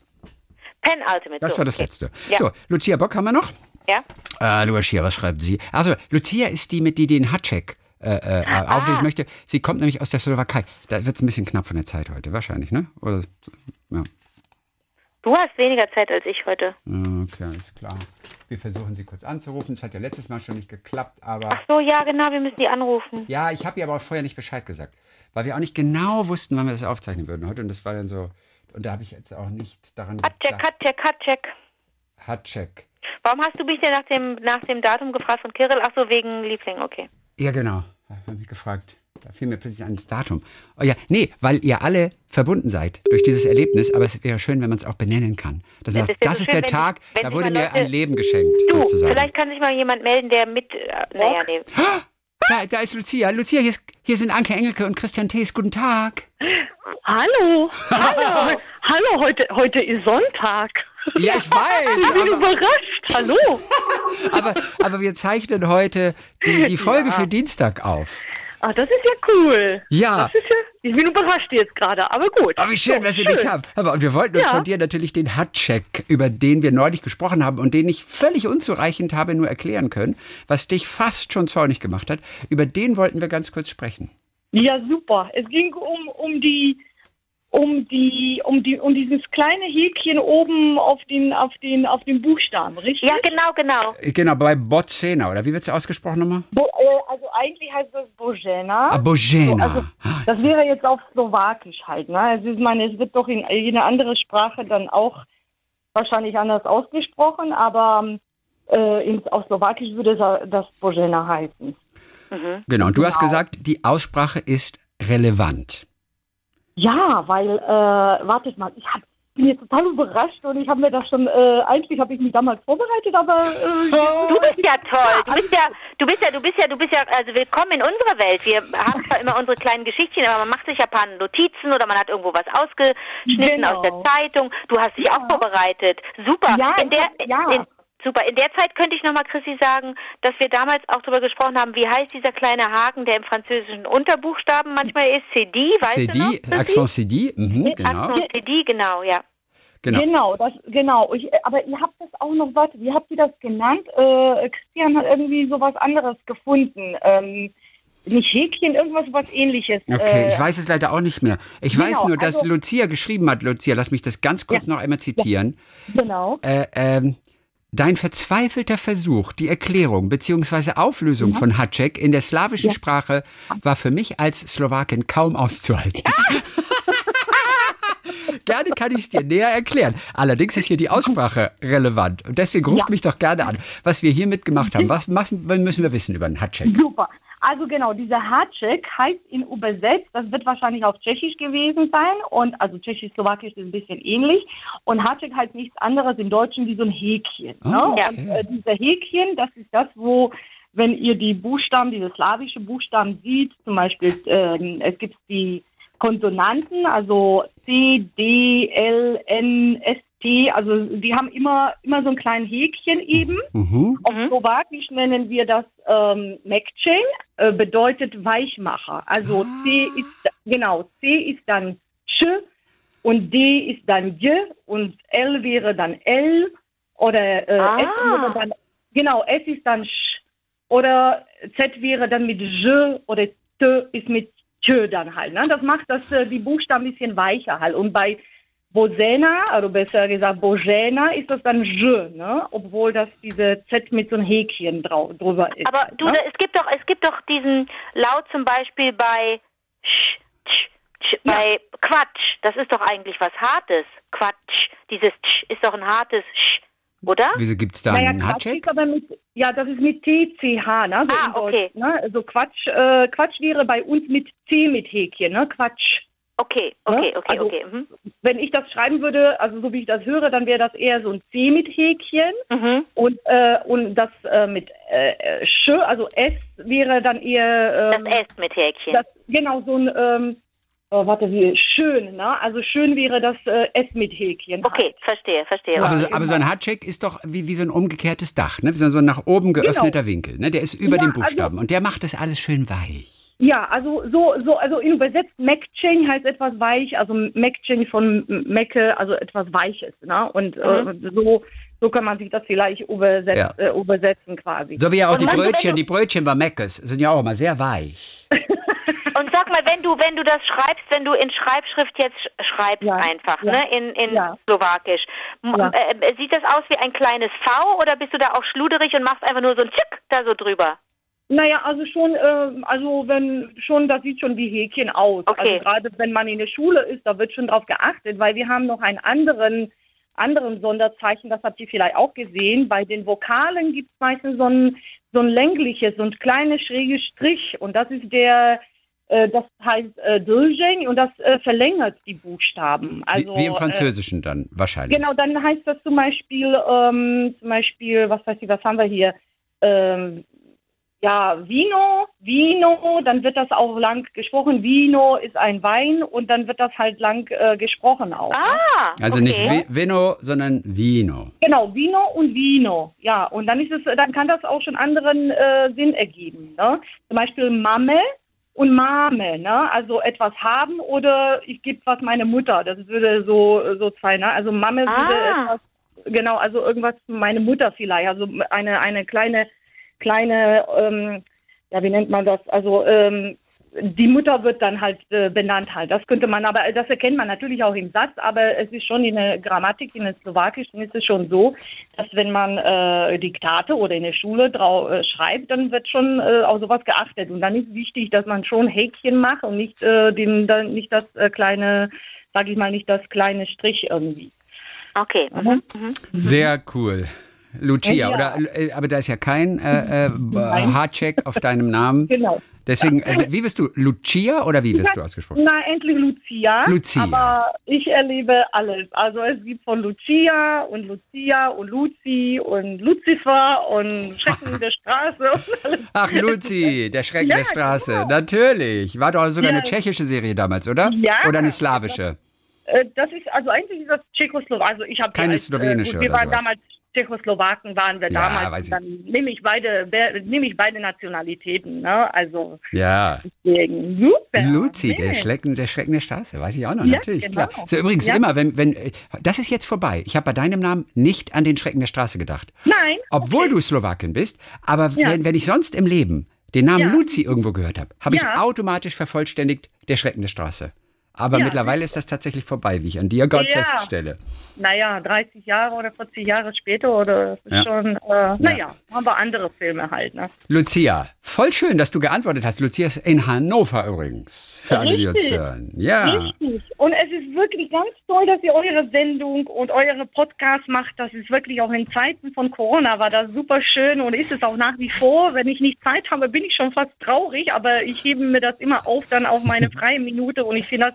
S3: Pen Ultimate.
S2: Das
S3: so,
S2: war das
S3: okay.
S2: letzte.
S3: Ja.
S2: So, Lucia Bock haben wir noch?
S3: Ja?
S2: Äh, Lucia, was schreibt sie? Also, Lucia ist die, mit die den Hatschek äh, äh,
S3: Ah.
S2: auflesen möchte. Sie kommt nämlich aus der Slowakei. Da wird es ein bisschen knapp von der Zeit heute, wahrscheinlich, ne? Oder, ja.
S3: Du hast weniger Zeit als ich heute.
S2: Okay, alles klar. Wir versuchen sie kurz anzurufen. Es hat ja letztes Mal schon nicht geklappt, aber.
S3: Ach so, ja, genau, wir müssen die anrufen.
S2: Ja, ich habe ihr aber auch vorher nicht Bescheid gesagt. Weil wir auch nicht genau wussten, wann wir das aufzeichnen würden heute. Und das war dann so. Und da habe ich jetzt auch nicht daran
S3: Hatcheck, Hatcheck, Hatcheck.
S2: Hatschek.
S3: Warum hast du mich denn nach dem, nach dem Datum gefragt von Kirill? Ach so, wegen Liebling, okay.
S2: Ja, genau. Da habe ich mich gefragt. Da fiel mir plötzlich ein das Datum. Oh ja, nee, weil ihr alle verbunden seid durch dieses Erlebnis, aber es wäre schön, wenn man es auch benennen kann.
S3: Es
S2: sagt,
S3: ist
S2: das
S3: so
S2: ist der Tag,
S3: wenn
S2: da wurde mir
S3: Leute-
S2: ein Leben geschenkt,
S3: Du,
S2: sozusagen.
S3: vielleicht kann sich mal jemand melden, der mit. Äh, naja, nee.
S2: Da, da ist Lucia. Lucia, hier, ist, hier sind Anke Engelke und Christian Thees. Guten Tag.
S4: Hallo. Hallo. Hallo, heute, heute ist Sonntag.
S2: Ja, ich
S4: Ich bin
S2: weiß.
S4: überrascht. Hallo.
S2: Aber, aber, wir zeichnen heute die, die Folge für Dienstag auf.
S4: Ah, das ist ja cool.
S2: Ja.
S4: Das ist ja, ich bin überrascht jetzt gerade, aber gut.
S2: Oh, wie schön,
S4: So,
S2: dass ihr dich habt. Aber und wir wollten uns
S4: Ja.
S2: von dir natürlich den Hut-Check, über den wir neulich gesprochen haben und den ich völlig unzureichend habe nur erklären können, was dich fast schon zornig gemacht hat, über den wollten wir ganz kurz sprechen.
S4: Ja, super. Es ging um, um die um die um die um dieses kleine Häkchen oben auf den auf den auf den Buchstaben, richtig?
S3: Ja, genau, genau.
S2: Genau, bei Bocena, oder wie wird es ausgesprochen nochmal?
S4: Bo, äh, also eigentlich heißt das Bojena.
S2: Ah, Bojena.
S4: Also, das wäre jetzt auf Slowakisch halt. Ne? Also ich meine, es wird doch in jede andere Sprache dann auch wahrscheinlich anders ausgesprochen, aber äh, in, auf Slowakisch würde es das Bojena heißen.
S2: Genau, und du hast
S4: Genau.
S2: gesagt, die Aussprache ist relevant.
S4: Ja, weil, äh, wartet mal, ich hab, bin jetzt total überrascht und ich habe mir das schon, äh, eigentlich habe ich mich damals vorbereitet, aber äh,
S3: Du bist ja toll. Du bist ja, du bist ja, du bist ja, du bist ja, also willkommen in unserer Welt. Wir haben zwar immer unsere kleinen Geschichtchen, aber man macht sich ja ein paar Notizen oder man hat irgendwo was ausgeschnitten
S4: Genau.
S3: aus der Zeitung. Du hast dich auch vorbereitet. Super.
S4: Ja,
S3: in der,
S4: ich- ja.
S3: in, super. In der Zeit könnte ich nochmal, Chrissy, sagen, dass wir damals auch darüber gesprochen haben, wie heißt dieser kleine Haken, der im französischen Unterbuchstaben manchmal ist? CD, weißt du noch?
S2: CD, Accent CD, mhm, genau.
S3: Accent CD, genau, ja.
S2: genau.
S4: genau, das, genau. Ich, aber ihr habt das auch noch, warte, wie habt ihr das genannt? Äh, Christian hat irgendwie sowas anderes gefunden. Ähm, nicht Häkchen, irgendwas was ähnliches.
S2: Okay,
S4: äh,
S2: ich weiß es leider auch nicht mehr. Ich weiß
S4: genau,
S2: nur, dass
S4: also-
S2: Lucia geschrieben hat, Lucia, lass mich das ganz kurz noch einmal zitieren.
S4: Genau.
S2: Äh, ähm, Dein verzweifelter Versuch, die Erklärung bzw. Auflösung von Hatschek in der slawischen Sprache war für mich als Slowakin kaum auszuhalten. gerne kann ich es dir näher erklären. Allerdings ist hier die Aussprache relevant. Und deswegen ruft mich doch gerne an, was wir hier mitgemacht haben. Was was müssen wir wissen über den Hatschek?
S4: Super. Also genau, dieser Hatschek heißt in übersetzt, das wird wahrscheinlich auf Tschechisch gewesen sein und also Tschechisch-Slowakisch ist ein bisschen ähnlich und Hatschek heißt nichts anderes im Deutschen wie so ein Häkchen.
S2: Oh,
S4: ne?
S2: okay.
S4: Und äh, dieser Häkchen, das ist das, wo wenn ihr die Buchstaben, diese slawische Buchstaben sieht, zum Beispiel ähm, es gibt die Konsonanten, also C, D, L, N, S, T, also die haben immer immer so ein kleines Häkchen eben.
S2: Mhm.
S4: Auf Slowakisch nennen wir das ähm, Mekčen, äh, bedeutet Weichmacher. Also C ist, genau, C ist dann Sch und D ist dann J und L wäre dann L oder äh,
S3: Ah.
S4: S wäre dann, genau, S ist dann Sch oder Z wäre dann mit J oder T ist mit Tö dann halt. Ne? Das macht das, äh, die Buchstaben ein bisschen weicher halt. Und bei Bosena, also besser gesagt Bojena, ist das dann J, ne? obwohl das diese Z mit so einem Häkchen drau drüber ist.
S3: Aber du,
S4: ne?
S3: da, es gibt doch, es gibt doch diesen Laut zum Beispiel bei Sch, Tsch, Tsch,
S4: Ja.
S3: bei Quatsch. Das ist doch eigentlich was Hartes. Quatsch. Dieses Tsch ist doch ein hartes Sch, oder?
S2: Wieso gibt es da
S4: Naja,
S2: einen
S4: Quatsch
S2: Hatschek?
S4: ist aber mit, ja, das ist mit TCH, ne? So
S3: Ah,
S4: in Deutsch,
S3: okay.
S4: Ne? Also Quatsch, äh, Quatsch wäre bei uns mit C mit Häkchen, ne? Quatsch.
S3: Okay, okay,
S4: Ja,
S3: okay,
S4: also-
S3: okay. Mhm.
S4: Wenn ich das schreiben würde, also so wie ich das höre, dann wäre das eher so ein C mit Häkchen
S3: Mhm.
S4: und äh, und das äh, mit äh, Sch, also S wäre dann eher ähm,
S3: Das S mit Häkchen.
S4: das genau so ein ähm, oh, warte wie schön, ne? Also schön wäre das äh, S mit Häkchen.
S3: Okay, verstehe, verstehe.
S2: Aber, so,
S4: genau.
S2: aber so ein Hatschek ist doch wie, wie so ein umgekehrtes Dach, ne? Wie so ein nach oben geöffneter Winkel. Ne? Der ist über
S4: Ja,
S2: den
S4: also-
S2: Buchstaben und der macht das alles schön weich.
S4: Ja, also so, so, also in übersetzt Mekchen heißt etwas weich, also Mekchen von Mecke, also etwas Weiches, ne? Und äh, so, so kann man sich das vielleicht übersetz,
S2: Ja.
S4: äh, übersetzen quasi.
S2: So wie ja auch
S3: Und
S2: die Brötchen,
S3: du-
S2: die Brötchen bei Meckes sind ja auch immer sehr weich.
S3: Und sag mal, wenn du, wenn du das schreibst, wenn du in Schreibschrift jetzt sch- schreibst
S4: Ja,
S3: einfach,
S4: ja,
S3: ne, in, in
S4: ja.
S3: Slowakisch,
S4: Ja.
S3: äh, sieht das aus wie ein kleines V oder bist du da auch schluderig und machst einfach nur so ein Tschick da so drüber?
S4: Naja, also schon, äh, also wenn schon, das sieht schon wie Häkchen aus.
S3: Okay.
S4: Also gerade wenn man in der Schule ist, da wird schon drauf geachtet, weil wir haben noch einen anderen, anderen Sonderzeichen, das habt ihr vielleicht auch gesehen. Bei den Vokalen gibt es meistens so ein, so ein längliches, so ein kleines schräges Strich und das ist der, äh, das heißt äh, Döljeng und das äh, verlängert die Buchstaben. Also,
S2: wie, wie im
S4: äh,
S2: Französischen dann wahrscheinlich.
S4: Genau, dann heißt das zum Beispiel, ähm, zum Beispiel, was weiß ich, was haben wir hier? Ähm, ja, Vino, Vino, dann wird das auch lang gesprochen. Vino ist ein Wein und dann wird das halt lang äh, gesprochen auch. ne?
S3: Ah,
S2: Also
S3: okay.
S2: nicht Vi- Vino, sondern Vino.
S4: Genau, Vino und Vino. Ja, und dann ist es, dann kann das auch schon anderen äh, Sinn ergeben. Ne? Zum Beispiel Mame und Mame, ne? Also etwas haben oder ich gebe was meine Mutter. Das würde so so zwei, ne? Also Mame würde
S3: Ah.
S4: etwas, genau, also irgendwas meine Mutter vielleicht. Also eine eine kleine kleine, ähm, ja, wie nennt man das? Also ähm, die Mutter wird dann halt äh, benannt halt. Das könnte man, aber das erkennt man natürlich auch im Satz, aber es ist schon in der Grammatik, in der Slowakischen ist es schon so, dass wenn man äh, Diktate oder in der Schule drau äh, schreibt, dann wird schon äh, auf sowas geachtet. Und dann ist wichtig, dass man schon Häkchen macht und nicht äh, den, dann nicht das äh, kleine, sag ich mal, nicht das kleine Strich irgendwie.
S3: Okay. Mhm. Mhm.
S2: Sehr cool. Lucia,
S4: Ja.
S2: oder, äh, aber da ist ja kein äh, äh, Hardcheck auf deinem Namen.
S4: Genau.
S2: Deswegen, äh, wie wirst du? Lucia oder wie wirst du ausgesprochen?
S4: Na, endlich Lucia.
S2: Lucia.
S4: Aber ich erlebe alles. Also es gibt von Lucia und Lucia und Luzi und Lucifer und Schrecken der Straße und alles.
S2: Ach, Luzi, der Schrecken
S4: Ja,
S2: der Straße.
S4: genau.
S2: Natürlich. War doch sogar
S4: Ja.
S2: eine tschechische Serie damals, oder?
S4: Ja.
S2: Oder eine slawische?
S4: Äh, Das ist, also eigentlich ist das Tschechoslowak. Also ich habe
S2: Keine
S4: als,
S2: slowenische
S4: äh, gut, Wir
S2: oder
S4: waren
S2: sowas.
S4: damals Tschechoslowaken waren wir
S2: Ja,
S4: damals. Dann nehme ich beide, be- nehme ich beide Nationalitäten. Ne? Also
S2: Ja.
S4: deswegen super.
S2: Luzi, der,
S4: Nee.
S2: Schrecken, der Schrecken der Straße, weiß ich auch noch,
S4: Ja,
S2: natürlich,
S4: genau.
S2: klar. So, übrigens,
S4: Ja.
S2: immer, wenn, wenn, das ist jetzt vorbei. Ich habe bei deinem Namen nicht an den Schrecken der Straße gedacht.
S4: Nein.
S2: Obwohl
S4: okay.
S2: du Slowakin bist, aber wenn, wenn ich sonst im Leben den Namen. Luzi irgendwo gehört habe, habe ich automatisch vervollständigt der Schrecken der Straße. Aber mittlerweile ist das tatsächlich vorbei, wie ich an dir Gott
S4: Ja.
S2: feststelle.
S4: Naja, 30 Jahre oder 40 Jahre später oder
S2: Ja.
S4: schon, äh, naja, haben wir andere Filme halt. Ne?
S2: Lucia, voll schön, dass du geantwortet hast. Lucia ist in Hannover übrigens, für alle, die uns hören. Ja.
S4: Richtig. Und es ist wirklich ganz toll, dass ihr eure Sendung und eure Podcasts macht. Das ist wirklich auch in Zeiten von Corona war das super schön und ist es auch nach wie vor. Wenn ich nicht Zeit habe, bin ich schon fast traurig, aber ich hebe mir das immer auf, dann auf meine freie Minute und ich finde das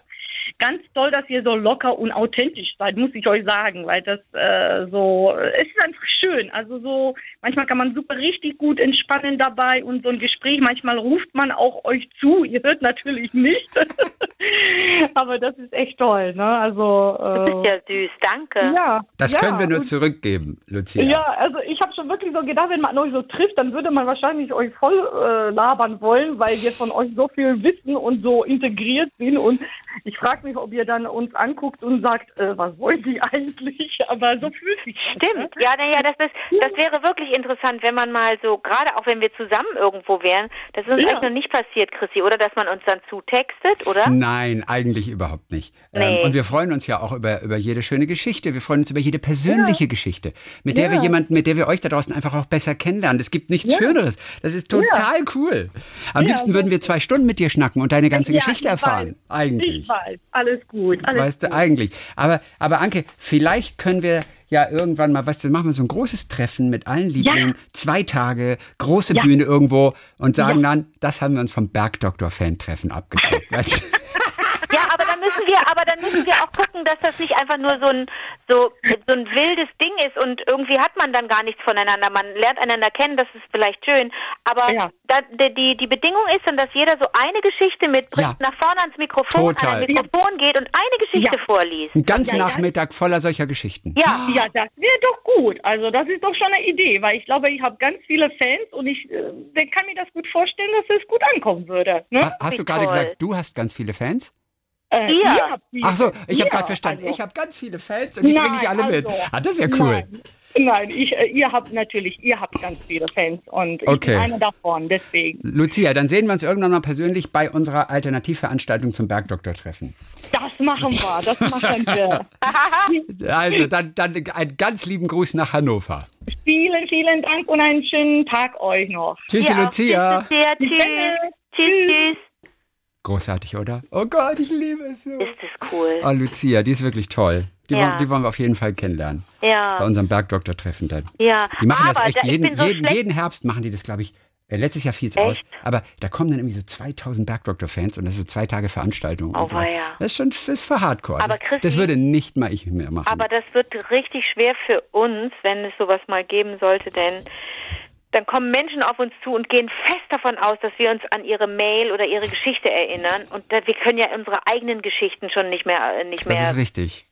S4: ganz toll, dass ihr so locker und authentisch seid, muss ich euch sagen, weil das äh, so, es ist einfach schön. Also so, manchmal kann man super richtig gut entspannen dabei und so ein Gespräch, manchmal ruft man auch euch zu, ihr hört natürlich nicht, aber das ist echt toll, ne? Also,
S3: Du bist
S4: äh,
S3: ja süß, danke.
S4: ja.
S2: Das
S4: ja,
S2: können wir nur zurückgeben, Lucia.
S4: ja, also ich habe schon wirklich so gedacht, wenn man euch so trifft, dann würde man wahrscheinlich euch voll äh, labern wollen, weil wir von euch so viel wissen und so integriert sind. Und ich frage mich, ob ihr dann uns anguckt und sagt, äh, was wollen Sie eigentlich? Aber so fühlt sich das,
S3: Stimmt, ja, naja, das, ist, das wäre wirklich interessant, wenn man mal so, gerade auch wenn wir zusammen irgendwo wären, das ist uns
S4: Ja.
S3: eigentlich noch nicht passiert, Chrissy, oder dass man uns dann zutextet, oder?
S2: Nein, eigentlich überhaupt nicht.
S3: Nee.
S2: Ähm, und wir freuen uns ja auch über, über jede schöne Geschichte. Wir freuen uns über jede persönliche Geschichte, mit der wir
S4: Ja.
S2: jemanden, mit der wir euch da draußen einfach auch besser kennenlernen. Es gibt nichts
S4: Ja.
S2: Schöneres. Das ist total cool. Am
S4: Ja,
S2: liebsten würden wir zwei Stunden mit dir schnacken und deine ganze
S4: Ja,
S2: Geschichte
S4: ich
S2: erfahren.
S4: weiß.
S2: Eigentlich.
S4: Ich weiß, alles gut. Alles
S2: Weißt du,
S4: gut.
S2: eigentlich. Aber, aber Anke, vielleicht können wir ja irgendwann mal, weißt du, machen wir so ein großes Treffen mit allen Lieblingen, zwei Tage, große
S4: Ja.
S2: Bühne irgendwo und sagen
S4: Ja.
S2: dann, das haben wir uns vom Bergdoktor-Fan-Treffen abgeguckt. weißt du?
S3: Ja, aber dann müssen wir, aber dann müssen wir auch gucken, dass das nicht einfach nur so ein so, so ein wildes Ding ist und irgendwie hat man dann gar nichts voneinander. Man lernt einander kennen, das ist vielleicht schön. Aber
S4: Ja.
S3: da, die, die, Bedingung ist dann, dass jeder so eine Geschichte mitbringt,
S2: Ja.
S3: nach vorne ans Mikrofon,
S2: Total.
S3: an ein Mikrofon geht und eine Geschichte
S4: Ja.
S3: vorliest.
S2: Einen ganzen
S4: Ja, ja.
S2: Nachmittag voller solcher Geschichten.
S3: Ja,
S4: Ja, das wäre doch gut. Also das ist doch schon eine Idee, weil ich glaube, ich habe ganz viele Fans und ich äh, kann mir das gut vorstellen, dass es gut ankommen würde. Ne?
S2: Ha- Hast du gerade gesagt, du hast ganz viele Fans?
S4: Äh,
S3: Ihr?
S4: habt viele
S2: Ach so, ich habe
S4: Ihr,
S2: gerade verstanden.
S4: also.
S2: Ich habe ganz viele Fans und die bringe ich alle mit.
S4: also,
S2: Ah, das wäre cool.
S4: Nein, nein ich, äh, ihr habt natürlich, ihr habt ganz viele Fans und ich
S2: Okay.
S4: bin einer davon, deswegen.
S2: Lucia, dann sehen wir uns irgendwann mal persönlich bei unserer Alternativveranstaltung zum Bergdoktor-Treffen.
S4: Das machen wir, das machen wir.
S2: Also, dann, dann einen ganz lieben Gruß nach Hannover.
S4: vielen, vielen Dank und einen schönen Tag euch noch.
S2: Tschüssi,
S3: Ja,
S2: Lucia.
S3: Tschüss, Lucia. Tschüss. Tschüss, tschüss.
S2: Großartig, oder? Oh Gott, ich liebe es so.
S3: Ist das cool.
S2: Oh, Lucia, die ist wirklich toll. Die,
S3: Ja.
S2: wollen, die wollen wir auf jeden Fall kennenlernen. Bei
S3: Ja,
S2: unserem Bergdoktor-Treffen dann.
S3: ja.
S2: Die machen
S3: Aber
S2: das echt
S3: da,
S2: jeden,
S3: so
S2: jeden, jeden Herbst machen die das, glaube ich. Äh, letztes Jahr fiel es aus. Aber da kommen dann irgendwie so 2000 Bergdoktor-Fans und das ist so zwei Tage Veranstaltung.
S3: Oh,
S2: so.
S3: weia.
S2: Das ist schon das ist für Hardcore.
S3: Aber
S2: das,
S3: Christi-
S2: das würde nicht mal ich mehr machen.
S3: Aber das wird richtig schwer für uns, wenn es sowas mal geben sollte, denn dann kommen Menschen auf uns zu und gehen fest davon aus, dass wir uns an ihre Mail oder ihre Geschichte erinnern. Und wir können ja unsere eigenen Geschichten schon nicht mehr, äh, nicht
S2: das
S3: mehr.
S2: ist richtig.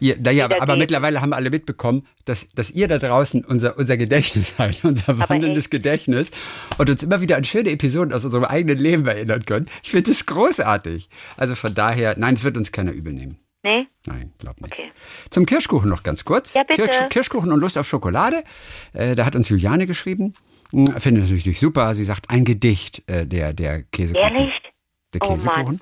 S2: Ihr, naja, aber, aber mittlerweile haben alle mitbekommen, dass, dass ihr da draußen unser, unser Gedächtnis seid, unser wandelndes. Gedächtnis und uns immer wieder an schöne Episoden aus unserem eigenen Leben erinnern können. Ich finde das großartig. Also von daher, nein, es wird uns keiner übel nehmen.
S3: Nee?
S2: Nein, glaub nicht.
S3: Okay.
S2: Zum Kirschkuchen noch ganz kurz.
S3: Ja, bitte.
S2: Kirsch, Kirschkuchen und Lust auf Schokolade. Äh, da hat uns Juliane geschrieben. Hm, Finde das natürlich super. Sie sagt, ein Gedicht äh, der, der Käsekuchen.
S3: Ehrlich?
S2: Der
S3: Oh.
S2: Käsekuchen.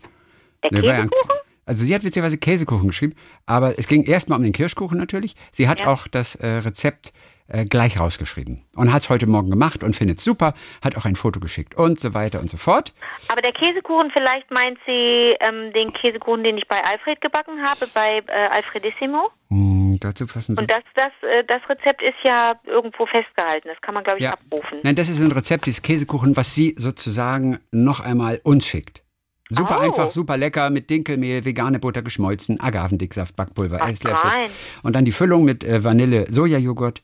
S3: Der
S2: Nee, war ja
S3: Käsekuchen?
S2: Also sie hat witzigerweise Käsekuchen geschrieben, aber es ging erstmal um den Kirschkuchen natürlich. Sie hat
S3: Ja.
S2: auch das äh, Rezept äh, gleich rausgeschrieben und hat es heute Morgen gemacht und findet super, hat auch ein Foto geschickt und so weiter und so fort.
S3: Aber der Käsekuchen, vielleicht meint sie ähm, den Käsekuchen, den ich bei Alfred gebacken habe, bei äh, Alfredissimo.
S2: Hm, dazu fassen Sie.
S3: Und das, das, äh, das Rezept ist ja irgendwo festgehalten. Das kann man, glaube ich,
S2: ja.
S3: abrufen.
S2: Nein, das ist ein Rezept dieses Käsekuchen, was sie sozusagen noch einmal uns schickt. Super
S3: Oh.
S2: einfach, super lecker, mit Dinkelmehl, vegane Butter geschmolzen, Agavendicksaft, Backpulver, Esslöffel. Und dann die Füllung mit äh, Vanille, Sojajoghurt,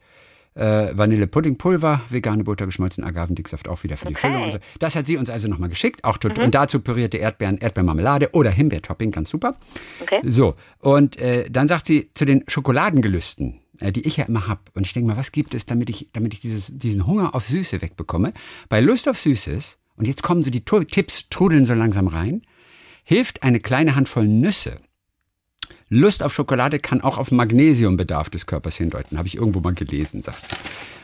S2: äh, Vanille Puddingpulver, vegane Butter geschmolzen, Agavendicksaft auch wieder für die
S3: Okay. Mhm.
S2: Füllung. Und so. Das hat sie uns also nochmal geschickt. Auch tot, Und dazu pürierte Erdbeeren, Erdbeermarmelade oder Himbeertopping, ganz super.
S3: Okay.
S2: So, und äh, dann sagt sie zu den Schokoladengelüsten, äh, die ich ja immer habe. Und ich denke mal, was gibt es, damit ich, damit ich dieses, diesen Hunger auf Süße wegbekomme? Bei Lust auf Süßes, und jetzt kommen so die Tipps, trudeln so langsam rein, hilft eine kleine Handvoll Nüsse. Lust auf Schokolade kann auch auf Magnesiumbedarf des Körpers hindeuten. Habe ich irgendwo mal gelesen, sagt sie.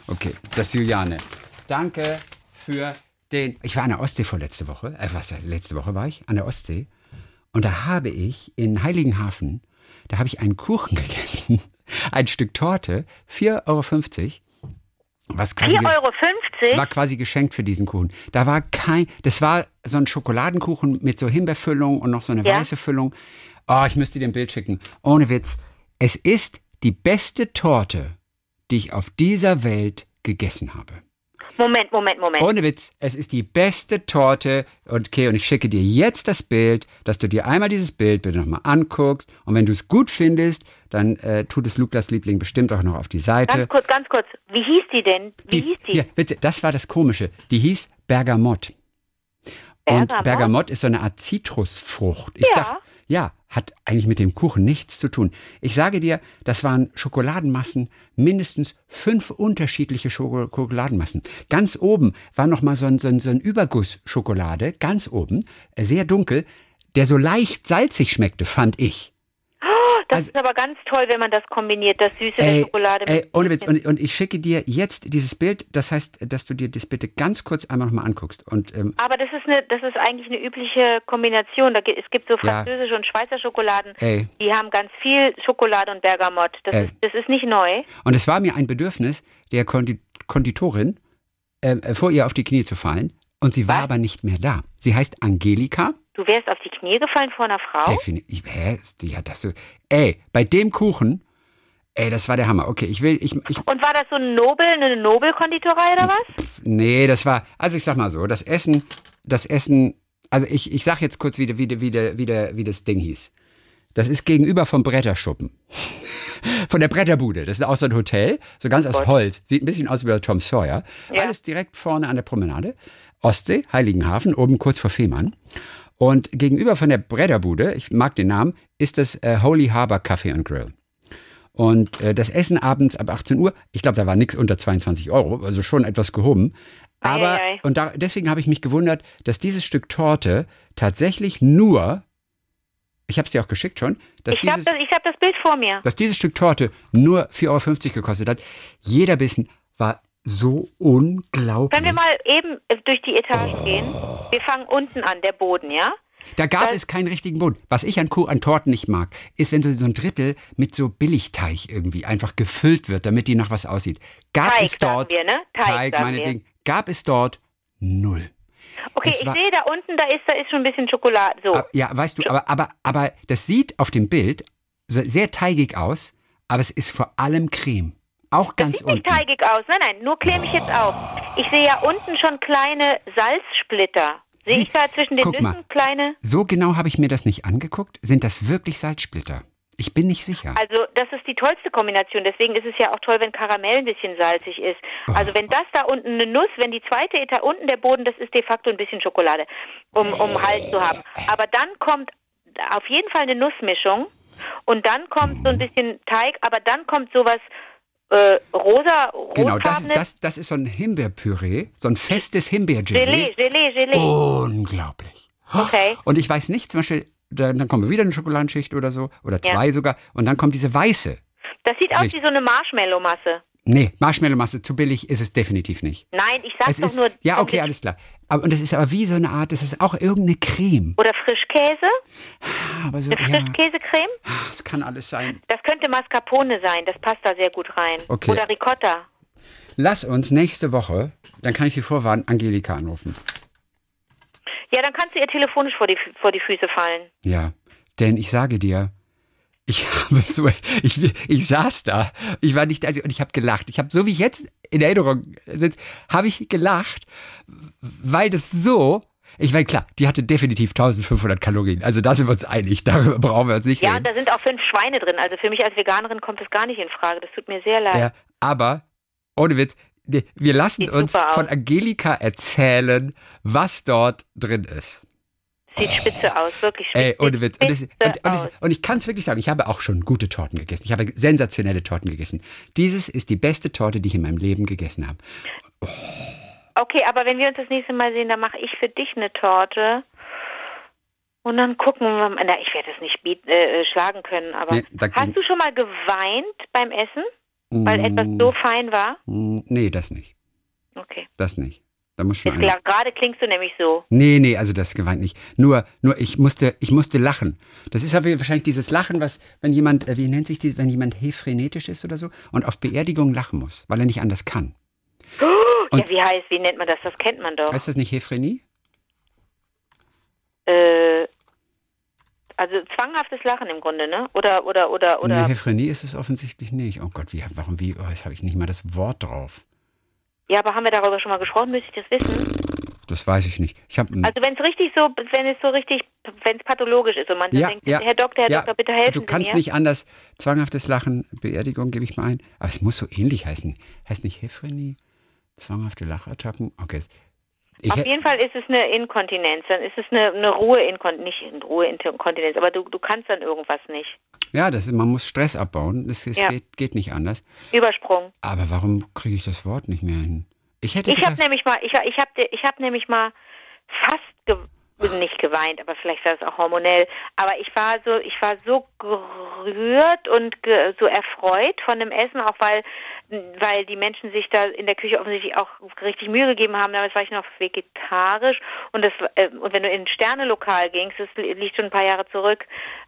S2: Okay, das ist Juliane. Danke für den. Ich war an der Ostsee vorletzte Woche. Äh, was, letzte Woche war ich an der Ostsee. Und da habe ich in Heiligenhafen, da habe ich einen Kuchen gegessen. Ein Stück Torte, 4,50 Euro. Was quasi,
S3: 4,50 Euro?
S2: war quasi geschenkt für diesen Kuchen. Da war kein, das war so ein Schokoladenkuchen mit so Himbeerfüllung und noch so eine
S3: Ja.
S2: weiße Füllung. Oh, ich müsste dir ein Bild schicken. Ohne Witz. Es ist die beste Torte, die ich auf dieser Welt gegessen habe.
S3: Moment, Moment, Moment.
S2: Ohne Witz, es ist die beste Torte. Und okay, und ich schicke dir jetzt das Bild, dass du dir einmal dieses Bild bitte nochmal anguckst. Und wenn du es gut findest, dann äh, tut es Lukas Liebling bestimmt auch noch auf die Seite.
S3: Ganz kurz, ganz kurz. Wie hieß die denn? Wie hieß die?
S2: Hier, bitte, das war das Komische. Die hieß Bergamott. Und
S3: Bergamott?
S2: Bergamott ist so eine Art Zitrusfrucht. Ich
S3: Ja.
S2: dachte, ja, hat eigentlich mit dem Kuchen nichts zu tun. Ich sage dir, das waren Schokoladenmassen, mindestens fünf unterschiedliche Schoko- Schokoladenmassen. Ganz oben war noch mal so ein, so ein, so ein Überguss Schokolade, ganz oben, sehr dunkel. der so leicht salzig schmeckte, fand ich.
S3: Das
S2: Also-
S3: ist aber ganz toll, wenn man das kombiniert, das Süße der
S2: Ey,
S3: Schokolade
S2: ey,
S3: mit
S2: ohne Witz. Und, und ich schicke dir jetzt dieses Bild. Das heißt, dass du dir das bitte ganz kurz einmal nochmal anguckst. Und ähm,
S3: Aber das ist eine, das ist eigentlich eine übliche Kombination. Da, es gibt so
S2: Ja.
S3: französische und Schweizer Schokoladen,
S2: ey,
S3: die haben ganz viel Schokolade und Bergamott. Das, ist, das ist nicht neu.
S2: und es war mir ein Bedürfnis, der Kondi Konditorin ähm, äh, vor ihr auf die Knie zu fallen. Und sie war
S3: Was?
S2: aber nicht mehr da. Sie heißt Angelika.
S3: Du wärst auf die Knie gefallen vor einer Frau?
S2: Definitiv. Hä? Hat das so. Ey, bei dem Kuchen, ey, das war der Hammer. Okay, ich will, ich, ich,
S3: Und war das so ein Nobel, eine Nobelkonditorei oder was?
S2: nee, das war, also ich sag mal so, das Essen, das Essen, also ich, ich sag jetzt kurz, wie, der- wie, der- wie, der- wie, wie das Ding hieß. Das ist gegenüber vom Bretterschuppen. Von der Bretterbude. Das ist auch so ein Hotel, so ganz aus Holz. Sieht ein bisschen aus wie bei Tom Sawyer.
S3: Ja.
S2: Alles direkt vorne an der Promenade. Ostsee, Heiligenhafen, oben kurz vor Fehmarn. Und gegenüber von der Bretterbude, ich mag den Namen, ist das äh, Holy Harbor Café and Grill. Und äh, das Essen abends ab 18 Uhr, ich glaube, da war nichts unter 22 Euro, also schon etwas gehoben. Aber,
S3: Eieiei.
S2: und da, deswegen habe ich mich gewundert, dass dieses Stück Torte tatsächlich nur, ich habe es dir auch geschickt schon, dass
S3: Ich habe das, ich hab das Bild vor mir.
S2: dass dieses Stück Torte nur 4,50 Euro gekostet hat. Jeder Bissen war so unglaublich.
S3: Wenn wir mal eben äh, durch die Etagen gehen, wir fangen unten an, der Boden, ja?
S2: Da gab
S3: Das-
S2: es keinen richtigen Boden. Was ich an, an Torten nicht mag, ist, wenn so, so ein Drittel mit so Billigteig irgendwie einfach gefüllt wird, damit die nach was aussieht. Gab
S3: Teig,
S2: es dort,
S3: wir, ne? Teig, sagen
S2: meinetwegen, gab es dort null.
S3: Okay,
S2: Es
S3: ich sehe da unten, da ist, da ist schon ein bisschen Schokolade. So.
S2: Ja, weißt du, aber, aber, aber das sieht auf dem Bild sehr teigig aus, aber es ist vor allem Creme. Auch ganz
S3: Sieht nicht
S2: unten.
S3: teigig aus. Nein, nein, nur klär mich jetzt auf. Ich sehe ja unten schon kleine Salzsplitter. Sehe ich da zwischen den
S2: guck
S3: Nüssen
S2: mal.
S3: kleine?
S2: So genau habe ich mir das nicht angeguckt. Sind das wirklich Salzsplitter? Ich bin nicht sicher.
S3: Also das ist die tollste Kombination. Deswegen ist es ja auch toll, wenn Karamell ein bisschen salzig ist. Also wenn das da unten eine Nuss, wenn die zweite Etage unten der Boden, das ist de facto ein bisschen Schokolade, um, um Hals zu haben. Aber dann kommt auf jeden Fall eine Nussmischung und dann kommt so ein bisschen Teig, aber dann kommt sowas äh, rosa,
S2: Genau, das ist, das, das ist so ein Himbeerpüree, so ein festes Himbeergelee.
S3: Gelee, Gelee, Gelee.
S2: Unglaublich.
S3: Okay.
S2: Und ich weiß nicht, zum Beispiel, da, dann kommt wieder eine Schokoladenschicht oder so, oder zwei sogar, und dann kommt diese weiße.
S3: Das sieht aus
S2: Richtig.
S3: wie so eine Marshmallow-Masse.
S2: Nee, Marshmallow-Masse, zu billig ist es definitiv nicht.
S3: Nein, ich sag
S2: Es
S3: doch
S2: ist,
S3: nur.
S2: ja, okay, alles klar. Aber, und das ist aber wie so eine Art, das ist auch irgendeine Creme.
S3: Oder Frischkäse?
S2: Aber so,
S3: Eine
S2: ja,
S3: Frischkäsecreme?
S2: es kann alles sein.
S3: Das könnte Mascarpone sein, das passt da sehr gut rein.
S2: Okay.
S3: Oder Ricotta.
S2: Lass uns nächste Woche, dann kann ich Sie vorwarnen, Angelika anrufen.
S3: Ja, dann kannst du ihr telefonisch vor die, vor die Füße fallen.
S2: Ja, denn ich sage dir, ich habe so, ich, ich saß da, ich war nicht, also, und ich habe gelacht. Ich habe, so wie ich jetzt in Erinnerung sitze, habe ich gelacht, weil das so, ich meine, klar, die hatte definitiv 1500 Kalorien. Also da sind wir uns einig, darüber brauchen wir uns nicht
S3: Ja,
S2: reden.
S3: da sind auch fünf Schweine drin. Also für mich als Veganerin kommt das gar nicht in Frage. Das tut mir sehr leid.
S2: Ja, aber, ohne Witz, wir lassen
S3: Sieht
S2: uns von Angelika erzählen, was dort drin ist.
S3: Sieht spitze aus, wirklich spitze,
S2: Ey, ohne Witz. Und, das, und, und, das, und ich kann es wirklich sagen, ich habe auch schon gute Torten gegessen. Ich habe sensationelle Torten gegessen. Dieses ist die beste Torte, die ich in meinem Leben gegessen habe.
S3: Okay, aber wenn wir uns das nächste Mal sehen, dann mache ich für dich eine Torte. Und dann gucken wir mal. Na, ich werde es nicht bieten, äh, schlagen können, aber
S2: Nee,
S3: hast du schon mal geweint beim Essen, weil etwas
S2: Mm,
S3: so fein war?
S2: mm, Nee, das nicht.
S3: Okay.
S2: Das nicht. Da muss schon
S3: Jetzt gerade klingst du nämlich so.
S2: Nee, nee, also das geweint nicht. Nur, nur ich musste, ich musste lachen. Das ist aber wahrscheinlich dieses Lachen, was, wenn jemand, äh, wie nennt sich die, wenn jemand hefrenetisch ist oder so und auf Beerdigungen lachen muss, weil er nicht anders kann. Und-
S3: ja, wie heißt, wie nennt man das? Das kennt man doch.
S2: Heißt das nicht Hephrenie?
S3: Äh, also zwanghaftes Lachen im Grunde, ne? Oder, oder, oder, oder.
S2: Nee, Hephrenie ist es offensichtlich nicht. Oh Gott, wie, warum, wie, oh, jetzt habe ich nicht mal das Wort drauf.
S3: Ja, aber haben wir darüber schon mal gesprochen? Müsste ich das wissen?
S2: Das weiß ich nicht. Ich habe
S3: Also wenn es richtig so, wenn es so richtig, wenn es pathologisch ist und man
S2: Ja,
S3: denkt,
S2: ja,
S3: Herr Doktor, Herr
S2: ja,
S3: Doktor, bitte helfen
S2: Du
S3: Sie
S2: kannst
S3: mir.
S2: nicht anders. Zwanghaftes Lachen, Beerdigung gebe ich mal ein. Aber es muss so ähnlich heißen. Heißt nicht Hephrenie? Zwanghafte Lachattacken? Okay.
S3: Auf jeden Fall ist es eine Inkontinenz, dann ist es eine, eine Ruheinkontinenz, nicht eine Ruheinkontinenz, aber du, du kannst dann irgendwas nicht.
S2: ja, das, ist- man muss Stress abbauen. Es, es
S3: Ja.
S2: geht, geht nicht anders.
S3: Übersprung.
S2: Aber warum kriege ich das Wort nicht mehr hin? Ich hätte
S3: Ich habe nämlich mal, ich, ich habe ich hab nämlich mal fast, ge, nicht geweint, aber vielleicht war es auch hormonell. Aber ich war so, ich war so gerührt und ge so erfreut von dem Essen, auch weil, weil die Menschen sich da in der Küche offensichtlich auch richtig Mühe gegeben haben. Damals war ich noch vegetarisch und das, äh, und wenn du in ein Sternelokal gingst, das liegt schon ein paar Jahre zurück,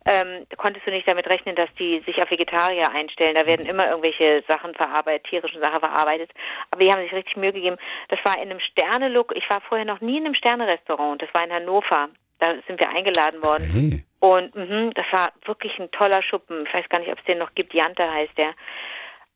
S3: ähm, konntest du nicht damit rechnen, dass die sich auf Vegetarier einstellen. Da werden immer irgendwelche Sachen verarbeitet, tierische Sachen verarbeitet. Aber die haben sich richtig Mühe gegeben. Das war in einem Sternelokal. Ich war vorher noch nie in einem Sternerestaurant. Das war in Hannover. Hannover. Da sind wir eingeladen worden.
S2: Hey.
S3: Und mh, das war wirklich ein toller Schuppen. Ich weiß gar nicht, ob es den noch gibt. Jante heißt der.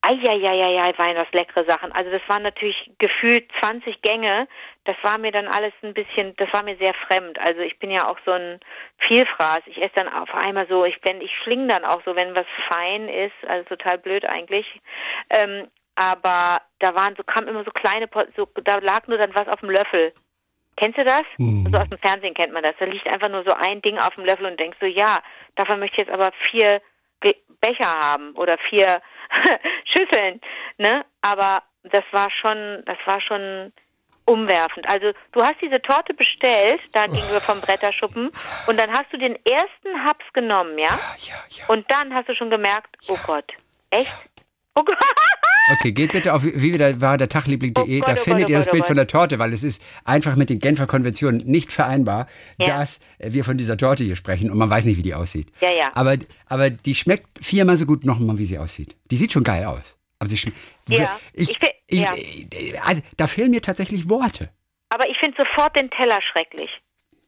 S3: Eieieiei, waren das leckere Sachen. Also das waren natürlich gefühlt 20 Gänge. Das war mir dann alles ein bisschen, das war mir sehr fremd. Also ich bin ja auch so ein Vielfraß. Ich esse dann auf einmal so, ich bin, ich schlinge dann auch so, wenn was fein ist. Also total blöd eigentlich. Ähm, aber da waren so, kamen immer so kleine, so, da lag nur dann was auf dem Löffel. Kennst du das? Mhm. Also aus dem Fernsehen kennt man das. Da liegt einfach nur so ein Ding auf dem Löffel und denkst so, ja, davon möchte ich jetzt aber vier Be Becher haben oder vier Schüsseln, ne? Aber das war schon, das war schon umwerfend. Also du hast diese Torte bestellt, da gingen wir vom Bretterschuppen und dann hast du den ersten Haps genommen, ja?
S2: Ja, ja.
S3: Und dann hast du schon gemerkt, oh Gott, echt? Oh Gott.
S2: Okay, geht bitte auf wie wieder war der Tagliebling.de,
S3: Oh
S2: da
S3: Gott, oh
S2: findet
S3: Gott,
S2: ihr
S3: oh
S2: das
S3: oh
S2: Bild von der Torte, weil es ist einfach mit den Genfer Konventionen nicht vereinbar,
S3: Ja.
S2: dass wir von dieser Torte hier sprechen und man weiß nicht, wie die aussieht.
S3: Ja, ja.
S2: Aber, aber die schmeckt viermal so gut nochmal, wie sie aussieht. Die sieht schon geil aus. Aber sie schmeckt.
S3: Ja,
S2: ich,
S3: ich ja.
S2: Also, da fehlen mir tatsächlich Worte.
S3: Aber ich finde sofort den Teller schrecklich.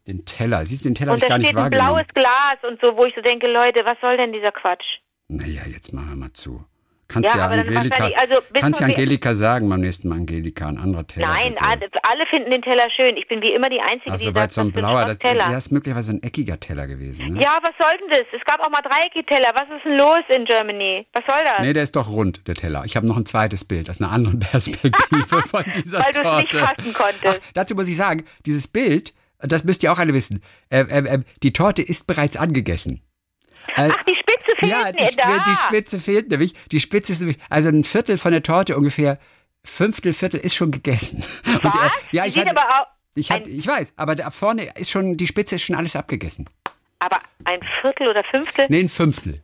S2: Den Teller, siehst du, den Teller habe
S3: Und
S2: ich
S3: da
S2: gar nicht
S3: steht ein
S2: wahrgenommen.
S3: blaues Glas und so, wo ich so denke, Leute, was soll denn dieser Quatsch?
S2: Naja, jetzt machen wir mal zu. Kannst
S3: Ja,
S2: ja, Angelika,
S3: wahrscheinlich- also,
S2: kannst ja Angelika sagen beim nächsten Mal, Angelika, ein anderer Teller.
S3: Nein,
S2: bitte.
S3: alle, finden den Teller schön. Ich bin wie immer die Einzige,
S2: Also
S3: die
S2: weil
S3: sagt,
S2: so ein blauer, das,
S3: Teller.
S2: der ist möglicherweise ein eckiger Teller gewesen. Ne?
S3: Ja, was soll denn das? Es gab auch mal dreieckige Teller. Was ist denn los in Germany? Was soll das?
S2: Nee, der ist doch rund, der Teller. Ich habe noch ein zweites Bild aus einer anderen Perspektive von dieser
S3: Weil du es
S2: Torte.
S3: nicht fassen konntest.
S2: Ach, dazu muss ich sagen, dieses Bild, das müsst ihr auch alle wissen, äh, äh, äh, die Torte ist bereits angegessen. Äh,
S3: Ach, die fehlt
S2: ja, die,
S3: mir da.
S2: die Spitze fehlt nämlich. Die Spitze ist nämlich, also ein Viertel von der Torte ungefähr, Fünftel, Viertel ist schon gegessen. Und,
S3: Was?
S2: äh, ja, ich, hatte,
S3: aber auch,
S2: ich, hatte, ich weiß, aber da vorne ist schon, die Spitze ist schon alles abgegessen.
S3: aber ein Viertel oder Fünftel?
S2: Nee, ein Fünftel,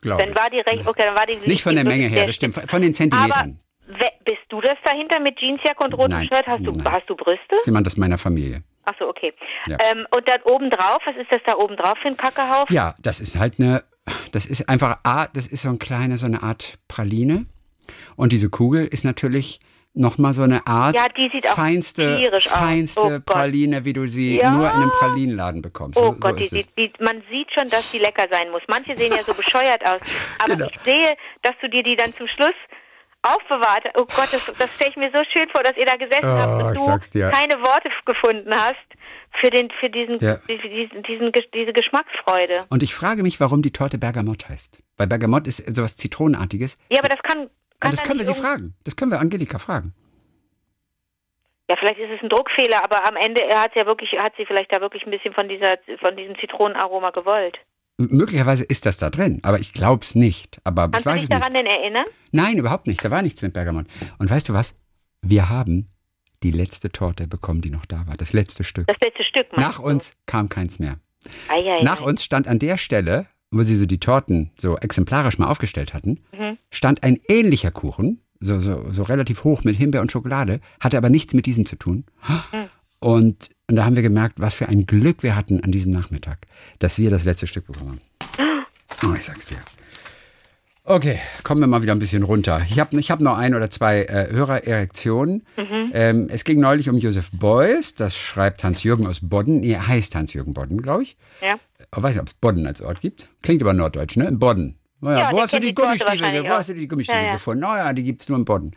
S2: glaube
S3: Dann
S2: ich.
S3: war die recht, okay, dann war die
S2: Nicht von der Menge her, das stimmt, von den
S3: Aber
S2: Zentimetern.
S3: we- bist du das dahinter mit Jeansjacke und rotem
S2: Nein,
S3: Shirt? Hast du,
S2: nein.
S3: hast du Brüste?
S2: Das ist jemand aus meiner Familie.
S3: Ach so, okay.
S2: Ja.
S3: Ähm, und dann obendrauf, was ist das da obendrauf für ein Kackehaufen?
S2: Ja, das ist halt eine, das ist einfach, A, das ist so ein kleine, so eine Art Praline. Und diese Kugel ist natürlich nochmal so eine Art
S3: Ja,
S2: feinste, feinste
S3: Oh.
S2: Praline, wie du sie
S3: Ja.
S2: nur in einem Pralinenladen bekommst.
S3: Oh
S2: so,
S3: Gott,
S2: so
S3: die, die, man sieht schon, dass die lecker sein muss. Manche sehen ja so bescheuert aus. Aber
S2: Genau.
S3: ich sehe, dass du dir die dann zum Schluss aufbewahrt hast. Oh Gott, das, das stelle ich mir so schön vor, dass ihr da gesessen
S2: Oh,
S3: habt und
S2: ich
S3: du
S2: dir.
S3: keine Worte gefunden hast für, den, für diesen,
S2: Ja.
S3: diesen, diesen, diese Geschmacksfreude.
S2: Und ich frage mich, warum die Torte Bergamott heißt. Weil Bergamott ist sowas Zitronenartiges.
S3: Ja, aber das kann. Kann
S2: das
S3: da
S2: können wir sie
S3: irgend-
S2: fragen. Das können wir Angelika fragen.
S3: Ja, vielleicht ist es ein Druckfehler, aber am Ende hat sie ja wirklich, hat sie vielleicht da wirklich ein bisschen von dieser, von diesem Zitronenaroma gewollt.
S2: M möglicherweise ist das da drin, aber ich glaube es nicht. Aber
S3: Kannst
S2: ich
S3: du
S2: weiß
S3: dich
S2: es nicht.
S3: daran denn erinnern?
S2: Nein, überhaupt nicht. Da war nichts mit Bergamott. Und weißt du was? Wir haben die letzte Torte bekommen, die noch da war. Das letzte Stück.
S3: Das letzte Stück.
S2: Nach
S3: du?
S2: uns kam keins mehr.
S3: Ei, ei,
S2: Nach
S3: ei.
S2: uns stand an der Stelle, wo sie so die Torten so exemplarisch mal aufgestellt hatten,
S3: Mhm.
S2: stand ein ähnlicher Kuchen, so, so, so relativ hoch mit Himbeer und Schokolade, hatte aber nichts mit diesem zu tun.
S3: Mhm.
S2: Und, und da haben wir gemerkt, was für ein Glück wir hatten an diesem Nachmittag, dass wir das letzte Stück bekommen haben. Oh, ich sag's dir. Okay, kommen wir mal wieder ein bisschen runter. Ich habe ich hab noch ein oder zwei äh, Hörererektionen.
S3: Mhm.
S2: Ähm, es ging neulich um Josef Beuys, das schreibt Hans-Jürgen aus Bodden. Nee, er heißt Hans-Jürgen Bodden, glaube ich.
S3: Ja.
S2: Ich weiß nicht, ob es Bodden als Ort gibt. Klingt aber norddeutsch, ne? In Bodden. Naja,
S3: Ja,
S2: wo hast du die Gummistiefel, wo hast du die Gummistiefel
S3: Ja, ja.
S2: gefunden? Naja, die gibt's nur in Bodden.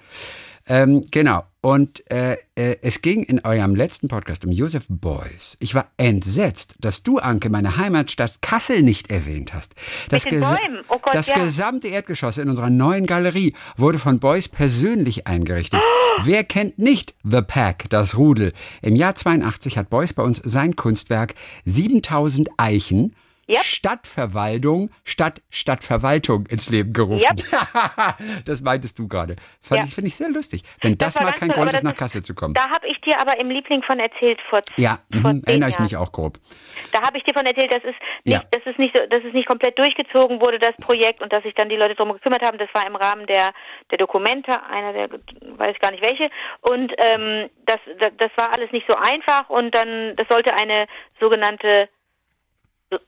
S2: Ähm, genau. Und äh, äh, es ging in eurem letzten Podcast um Josef Beuys. Ich war entsetzt, dass du, Anke, meine Heimatstadt Kassel nicht erwähnt hast. Das, gesa-.
S3: Oh Gott,
S2: das
S3: ja.
S2: gesamte Erdgeschoss in unserer neuen Galerie wurde von Beuys persönlich eingerichtet.
S3: Oh!
S2: Wer kennt nicht The Pack, das Rudel? Im Jahr 82 hat Beuys bei uns sein Kunstwerk 7000 Eichen
S3: Yep.
S2: Stadtverwaltung statt Stadtverwaltung ins Leben gerufen. das meintest du gerade. Fand
S3: Ja.
S2: ich, finde ich sehr lustig. Wenn das,
S3: war
S2: mal kein Grund ist,
S3: das
S2: nach Kassel zu kommen.
S3: Da habe ich dir aber im Liebling von erzählt vor,
S2: Ja,
S3: vor
S2: mhm, erinnere ich mich auch grob.
S3: Da habe ich dir von erzählt, dass es nicht,
S2: Ja.
S3: dass es nicht so, dass es nicht komplett durchgezogen wurde, das Projekt, und dass sich dann die Leute darum gekümmert haben. Das war im Rahmen der der Dokumente, einer der weiß gar nicht welche. Und ähm, das, das das war alles nicht so einfach. Und dann das sollte eine sogenannte so-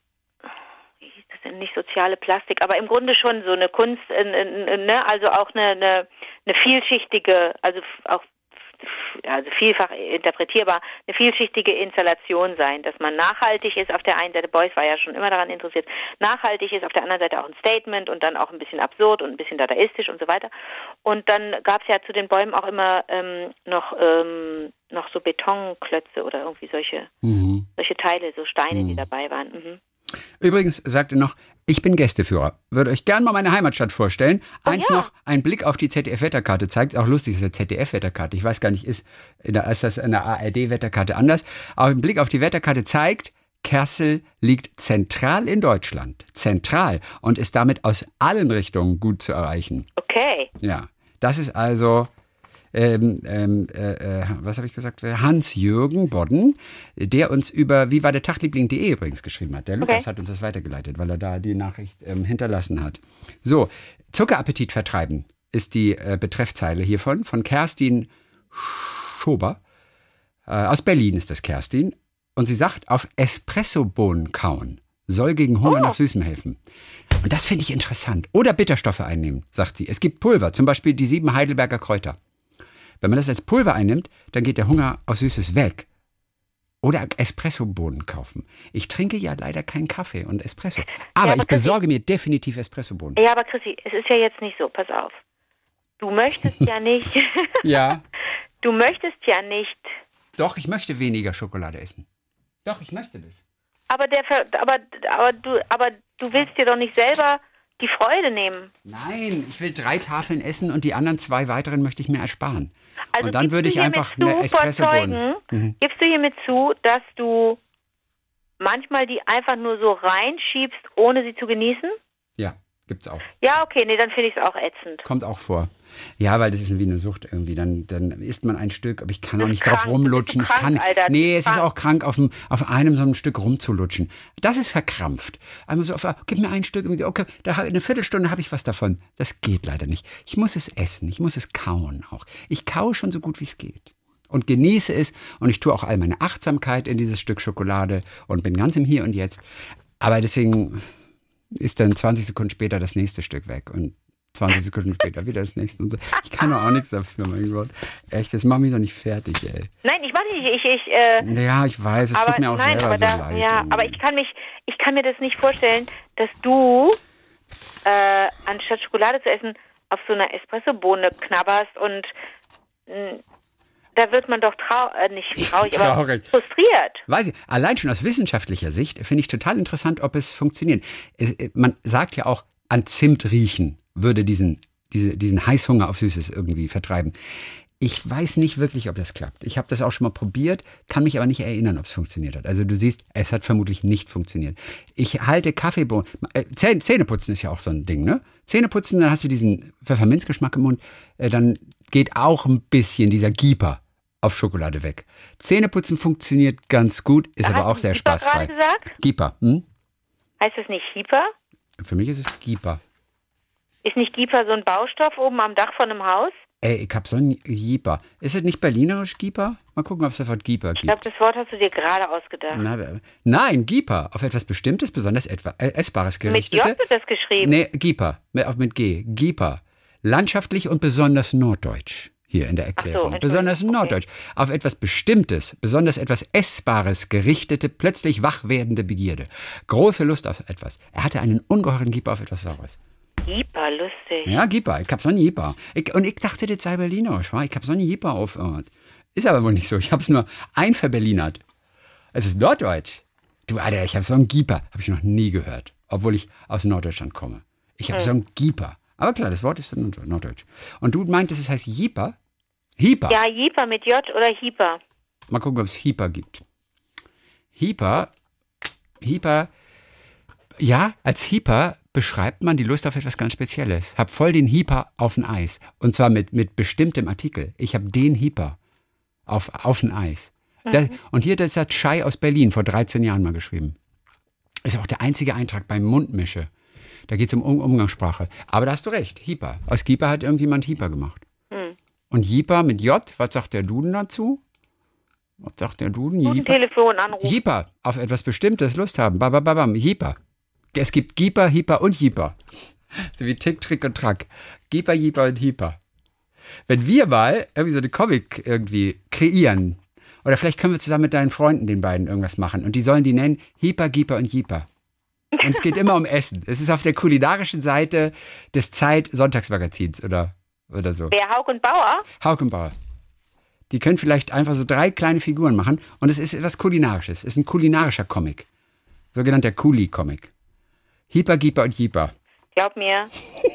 S3: wie hieß das denn nicht soziale Plastik, aber im Grunde schon so eine Kunst, äh, äh, ne, also auch eine, eine, eine vielschichtige, also auch also vielfach interpretierbar, eine vielschichtige Installation sein, dass man nachhaltig ist auf der einen Seite, Beuys war ja schon immer daran interessiert, nachhaltig ist, auf der anderen Seite auch ein Statement und dann auch ein bisschen absurd und ein bisschen dadaistisch und so weiter. Und dann gab es ja zu den Bäumen auch immer ähm, noch ähm, noch so Betonklötze oder irgendwie solche
S2: Mhm.
S3: solche Teile, so Steine, die dabei waren. Mhm.
S2: Übrigens sagt er noch, ich bin Gästeführer. Würde euch gern mal meine Heimatstadt vorstellen. Eins
S3: Oh ja.
S2: noch, ein Blick auf die ZDF-Wetterkarte zeigt, ist auch lustig, ist eine ZDF-Wetterkarte. Ich weiß gar nicht, ist, der, ist das in der ARD-Wetterkarte anders. Aber ein Blick auf die Wetterkarte zeigt, Kassel liegt zentral in Deutschland. Zentral. Und ist damit aus allen Richtungen gut zu erreichen.
S3: Okay.
S2: Ja, das ist also, ähm, ähm, äh, äh, was habe ich gesagt? Hans-Jürgen Bodden, der uns über wie war der Tagliebling.de übrigens geschrieben hat. Der Lukas
S3: Okay.
S2: hat uns das weitergeleitet, weil er da die Nachricht ähm, hinterlassen hat. So, Zuckerappetit vertreiben ist die äh, Betreffzeile hiervon, von Kerstin Schober. Äh, aus Berlin ist das Kerstin. Und sie sagt, auf Espressobohnen kauen soll gegen Hunger nach Süßem helfen. Und das finde ich interessant. Oder Bitterstoffe einnehmen, sagt sie. Es gibt Pulver, zum Beispiel die sieben Heidelberger Kräuter. Wenn man das als Pulver einnimmt, dann geht der Hunger auf Süßes weg. Oder Espressobohnen kaufen. Ich trinke ja leider keinen Kaffee und Espresso. Aber
S3: aber
S2: ich besorge mir definitiv Espressobohnen.
S3: Ja, aber Chrissy, es ist ja jetzt nicht so, pass auf. Du möchtest ja nicht,
S2: Ja.
S3: du möchtest ja nicht,
S2: Doch, ich möchte weniger Schokolade essen. Doch, ich möchte das.
S3: aber der, aber, aber du, aber du willst dir doch nicht selber die Freude nehmen.
S2: Nein, ich will drei Tafeln essen und die anderen zwei weiteren möchte ich mir ersparen.
S3: Also
S2: und dann würde ich einfach
S3: zu,
S2: eine
S3: vor
S2: Espressobohne.
S3: Zeugen, Gibst du hiermit zu, dass du manchmal die einfach nur so reinschiebst, ohne sie zu genießen?
S2: Ja, gibt's auch.
S3: Ja, okay, nee, dann finde ich es auch ätzend.
S2: Kommt auch vor. Ja, weil das ist wie eine Sucht irgendwie. Dann, dann isst man ein Stück, aber ich kann auch nicht drauf
S3: krank, du
S2: rumlutschen.
S3: bist
S2: ich kann,
S3: krank, Alter,
S2: nee, es ist
S3: krank.
S2: auch krank, auf, dem, auf einem so einem Stück rumzulutschen. Das ist verkrampft. Einmal so, auf, gib mir ein Stück, okay, da, eine Viertelstunde habe ich was davon. Das geht leider nicht. Ich muss es essen, ich muss es kauen auch. Ich kaue schon so gut, wie es geht. Und genieße es und ich tue auch all meine Achtsamkeit in dieses Stück Schokolade und bin ganz im Hier und Jetzt. Aber deswegen ist dann 20 Sekunden später das nächste Stück weg und 20 Sekunden später wieder das nächste. Und so. Ich kann doch auch nichts dafür, mein Gott. Echt, das macht mich doch nicht fertig, ey.
S3: Nein, ich mache nicht, ich, ich, äh,
S2: Ja, ich weiß, es
S3: aber
S2: tut mir auch
S3: nein,
S2: selber
S3: aber
S2: so
S3: da,
S2: leid.
S3: ja,
S2: irgendwie.
S3: aber ich kann mich, ich kann mir das nicht vorstellen, dass du äh, anstatt Schokolade zu essen auf so einer Espressobohne knabberst und mh, da wird man doch trau äh, nicht traurig, aber
S2: Traurig.
S3: frustriert.
S2: Weiß ich, allein schon aus wissenschaftlicher Sicht finde ich total interessant, ob es funktioniert. Es, man sagt ja auch, an Zimt riechen würde diesen, diese, diesen Heißhunger auf Süßes irgendwie vertreiben. Ich weiß nicht wirklich, ob das klappt. Ich habe das auch schon mal probiert, kann mich aber nicht erinnern, ob es funktioniert hat. Also du siehst, es hat vermutlich nicht funktioniert. Ich halte Kaffeebohnen. Äh, Zäh- Zähneputzen ist ja auch so ein Ding, ne? Zähneputzen, dann hast du diesen Pfefferminzgeschmack im Mund. Äh, dann geht auch ein bisschen dieser Gieper auf Schokolade weg. Zähneputzen funktioniert ganz gut, ist aber
S3: Hast
S2: auch sehr
S3: Gieper
S2: spaßfrei. Gieper, hm?
S3: Heißt das nicht Hieper?
S2: Für mich ist es Gieper.
S3: Ist nicht Gieper so ein Baustoff oben am Dach von einem Haus?
S2: Ey, ich hab so einen Gieper. Ist es nicht berlinerisch Gieper? Mal gucken, ob es das Wort Gieper
S3: Ich glaube,
S2: gibt.
S3: das Wort hast du dir gerade ausgedacht.
S2: Na, nein, Gieper. Auf etwas Bestimmtes, besonders etwa, äh, Essbares
S3: Mit
S2: gerichtete.
S3: J wird das geschrieben.
S2: Nee, Gieper. Mit, mit G. Gieper. Landschaftlich und besonders norddeutsch. Hier in der Erklärung.
S3: Entschuldigung,
S2: besonders
S3: okay.
S2: norddeutsch. Auf etwas Bestimmtes, besonders etwas Essbares gerichtete, plötzlich wach werdende Begierde. Große Lust auf etwas. Er hatte einen ungeheuren Gieper auf etwas Saures.
S3: Gieper, lustig.
S2: Ja, Gieper. Ich hab so einen Gieper. Ich, und ich dachte, das sei Berlinerisch. wa? Ich hab so einen Gieper auf Ort. Ist aber wohl nicht so. Ich hab's nur einverberlinert. Es ist Norddeutsch. Du, Alter, ich hab so einen Gieper. Hab ich noch nie gehört. Obwohl ich aus Norddeutschland komme. Ich hab so einen Gieper. Aber klar, das Wort ist Norddeutsch. Und du meintest, es heißt Jeeper? Hieper.
S3: Ja, Jieper mit J oder Hieper.
S2: Mal gucken, ob es Hieper gibt. Hieper, Hieper, Ja, als Hieper beschreibt man die Lust auf etwas ganz Spezielles. Hab voll den Hieper auf dem Eis. Und zwar mit, mit bestimmtem Artikel. Ich habe den Hieper auf, auf dem Eis. Das, und hier, das hat Schei aus Berlin vor 13 Jahren mal geschrieben. Ist auch der einzige Eintrag beim Mundmische. Da geht es um um Umgangssprache. Aber da hast du recht, Hieper. Aus Kieper hat irgendjemand Hieper gemacht.
S3: Hm.
S2: Und Jeeper mit J, was sagt der Duden dazu? Was sagt der Duden?
S3: Guten
S2: Jeeper?
S3: Telefonanruf.
S2: Jeeper, auf etwas Bestimmtes Lust haben. Babababam, Jeeper. Es gibt Gieper, Hieper und Jeeper. So wie Tick, Trick und Track. Gieper, Jeeper und Hieper. Wenn wir mal irgendwie so eine Comic irgendwie kreieren, oder vielleicht können wir zusammen mit deinen Freunden, den beiden, irgendwas machen. Und die sollen die nennen Hieper, Gieper und Jeeper. Und es geht immer um Essen. Es ist auf der kulinarischen Seite des Zeit-Sonntagsmagazins oder, oder so.
S3: Wer Haug und Bauer?
S2: Haukenbauer. Die können vielleicht einfach so drei kleine Figuren machen und es ist etwas Kulinarisches. Es ist ein kulinarischer Comic. Sogenannter Kuli-Comic. Hieper, Gieper und Jeeper.
S3: Glaub mir,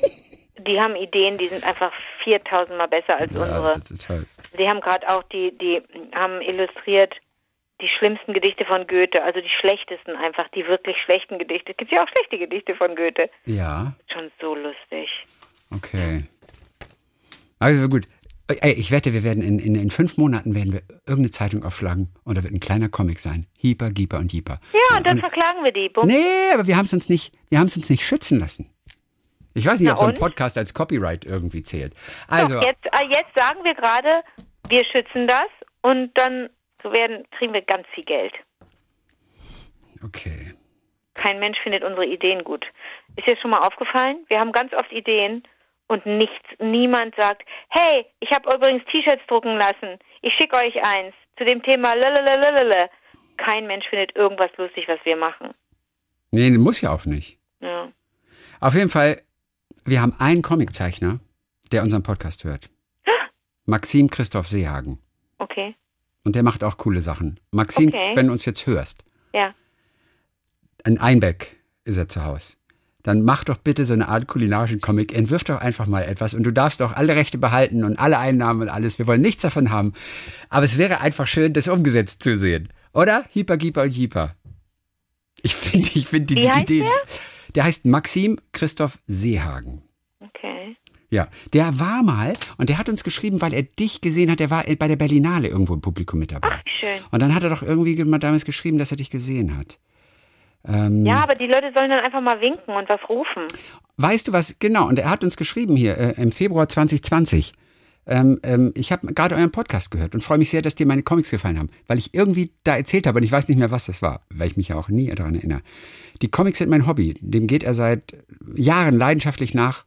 S3: die haben Ideen, die sind einfach 4000 Mal besser als unsere.
S2: total.
S3: Sie haben gerade auch die, die haben illustriert die schlimmsten Gedichte von Goethe, also die schlechtesten einfach, die wirklich schlechten Gedichte. Es gibt ja auch schlechte Gedichte von Goethe.
S2: Ja,
S3: Schon so lustig.
S2: okay. Also gut. Ey, ich wette, wir werden in, in, in fünf Monaten werden wir irgendeine Zeitung aufschlagen und da wird ein kleiner Comic sein. Hieper, Gieper und Jeeper.
S3: Ja, und dann verklagen wir die. Bumm.
S2: Nee, aber wir haben es uns nicht, wir haben es uns nicht schützen lassen. Ich weiß nicht,
S3: Na
S2: ob so ein
S3: und?
S2: Podcast als Copyright irgendwie zählt. Also,
S3: Doch, jetzt, ah, jetzt sagen wir gerade, wir schützen das und dann so werden, kriegen wir ganz viel Geld.
S2: okay.
S3: Kein Mensch findet unsere Ideen gut. Ist dir schon mal aufgefallen? Wir haben ganz oft Ideen und nichts, niemand sagt, hey, ich habe übrigens T-Shirts drucken lassen. Ich schicke euch eins zu dem Thema lalalala. Kein Mensch findet irgendwas lustig, was wir machen.
S2: Nee, muss ja auch nicht.
S3: Ja.
S2: Auf jeden Fall, wir haben einen Comiczeichner, der unseren Podcast hört. Maxim Christoph Seehagen.
S3: Okay.
S2: Und der macht auch coole Sachen. Maxim,
S3: Okay.
S2: wenn du uns jetzt hörst,
S3: Ja.
S2: in Einbeck ist er zu Hause. Dann mach doch bitte so eine Art kulinarischen Comic. Entwirf doch einfach mal etwas und du darfst auch alle Rechte behalten und alle Einnahmen und alles. Wir wollen nichts davon haben. Aber es wäre einfach schön, das umgesetzt zu sehen. Oder? Hieper, Gieper und Jeeper. Ich finde ich find die, die Idee.
S3: der?
S2: Der heißt Maxim Christoph Seehagen.
S3: Okay.
S2: Ja, der war mal und der hat uns geschrieben, weil er dich gesehen hat, der war bei der Berlinale irgendwo im Publikum mit dabei.
S3: Ach, schön.
S2: Und dann hat er doch irgendwie mal damals geschrieben, dass er dich gesehen hat. Ähm,
S3: Ja, aber die Leute sollen dann einfach mal winken und was rufen.
S2: Weißt du was? Genau, und er hat uns geschrieben hier äh, im Februar 2020. Ähm, ähm, ich habe gerade euren Podcast gehört und freue mich sehr, dass dir meine Comics gefallen haben, weil ich irgendwie da erzählt habe und ich weiß nicht mehr, was das war, weil ich mich ja auch nie daran erinnere. Die Comics sind mein Hobby, dem geht er seit Jahren leidenschaftlich nach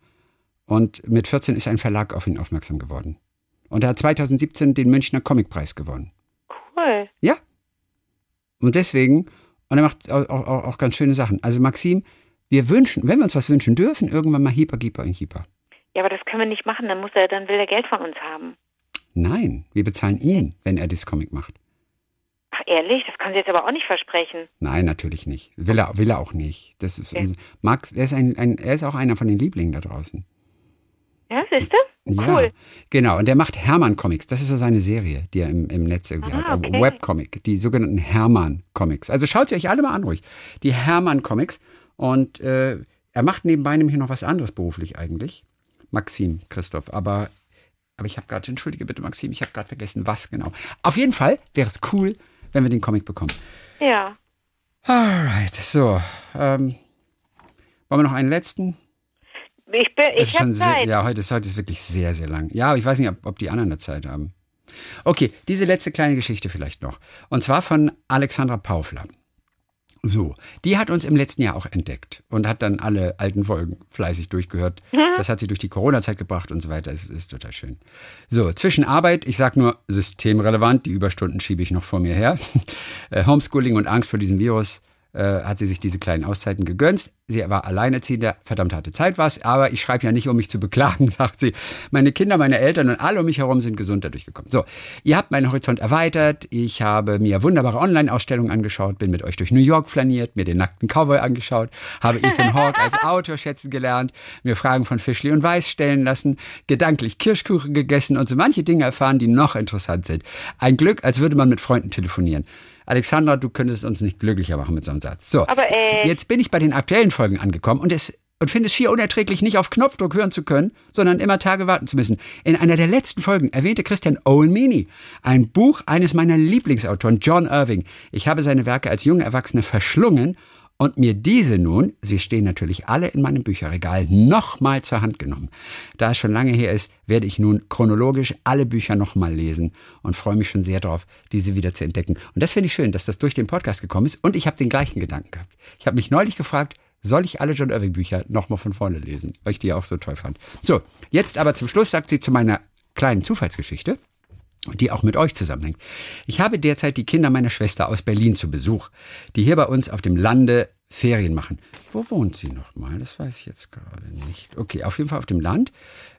S2: und mit 14 ist ein Verlag auf ihn aufmerksam geworden. Und er hat 2017 den Münchner Comicpreis gewonnen.
S3: Cool.
S2: Ja. Und deswegen, und er macht auch, auch, auch ganz schöne Sachen. Also Maxim, wir wünschen, wenn wir uns was wünschen dürfen, irgendwann mal Hieper, Gieper und Hieper.
S3: Ja, aber das können wir nicht machen. Dann muss er, dann will er Geld von uns haben.
S2: Nein, wir bezahlen ihn, wenn er das Comic macht.
S3: Ach, ehrlich? Das kann sie jetzt aber auch nicht versprechen.
S2: Nein, natürlich nicht. Will er, will er auch nicht. Das ist
S3: Okay.
S2: unser, Max, er ist, ein, ein, er ist auch einer von den Lieblingen da draußen.
S3: Ja, siehst du?
S2: Ja,
S3: Cool.
S2: genau. Und der macht Hermann Comics. Das ist so seine Serie, die er im, im Netz irgendwie
S3: Ah,
S2: hat.
S3: okay.
S2: Webcomic, die sogenannten Hermann Comics. Also schaut sie euch alle mal an, ruhig. Die Hermann Comics. Und äh, er macht nebenbei nämlich noch was anderes beruflich eigentlich. Maxim Christoph. Aber, aber ich habe gerade, entschuldige bitte, Maxim, ich habe gerade vergessen, was genau. Auf jeden Fall wäre es cool, wenn wir den Comic bekommen.
S3: Ja.
S2: Alright, so. Ähm, wollen wir noch einen letzten?
S3: Ich bin, ich habe Zeit.
S2: ja, heute ist, heute ist wirklich sehr, sehr lang. Ja, aber ich weiß nicht, ob, ob die anderen da Zeit haben. Okay, diese letzte kleine Geschichte vielleicht noch. Und zwar von Alexandra Paufler. So, die hat uns im letzten Jahr auch entdeckt und hat dann alle alten Folgen fleißig durchgehört. Das hat sie durch die Corona-Zeit gebracht und so weiter. Es ist total schön. So, zwischen Arbeit, ich sag nur systemrelevant, die Überstunden schiebe ich noch vor mir her. Äh, Homeschooling und Angst vor diesem Virus äh, hat sie sich diese kleinen Auszeiten gegönnt. Sie war alleinerziehende, verdammt harte Zeit war es, aber ich schreibe ja nicht, um mich zu beklagen, sagt sie. Meine Kinder, meine Eltern und alle um mich herum sind gesund dadurch gekommen. So, ihr habt meinen Horizont erweitert. Ich habe mir wunderbare Online-Ausstellungen angeschaut, bin mit euch durch New York flaniert, mir den nackten Cowboy angeschaut, habe Ethan Hawke als Autor schätzen gelernt, mir Fragen von Fischli und Weiß stellen lassen, gedanklich Kirschkuchen gegessen und so manche Dinge erfahren, die noch interessant sind. Ein Glück, als würde man mit Freunden telefonieren. Alexandra, du könntest uns nicht glücklicher machen mit so einem Satz. So,
S3: Aber, äh,
S2: jetzt bin ich bei den aktuellen Folgen angekommen und es und finde es schier unerträglich, nicht auf Knopfdruck hören zu können, sondern immer Tage warten zu müssen. In einer der letzten Folgen erwähnte Christian Owen Meany, ein Buch eines meiner Lieblingsautoren, John Irving. Ich habe seine Werke als junge Erwachsene verschlungen und mir diese nun, sie stehen natürlich alle in meinem Bücherregal, nochmal zur Hand genommen. Da es schon lange her ist, werde ich nun chronologisch alle Bücher nochmal lesen und freue mich schon sehr darauf, diese wieder zu entdecken. Und das finde ich schön, dass das durch den Podcast gekommen ist und ich habe den gleichen Gedanken gehabt. Ich habe mich neulich gefragt, soll ich alle John Irving Bücher nochmal von vorne lesen, weil ich die auch so toll fand. So, jetzt aber zum Schluss sagt sie zu meiner kleinen Zufallsgeschichte die auch mit euch zusammenhängt. Ich habe derzeit die Kinder meiner Schwester aus Berlin zu Besuch, die hier bei uns auf dem Lande Ferien machen. Wo wohnt sie nochmal? Das weiß ich jetzt gerade nicht. Okay, auf jeden Fall auf dem Land,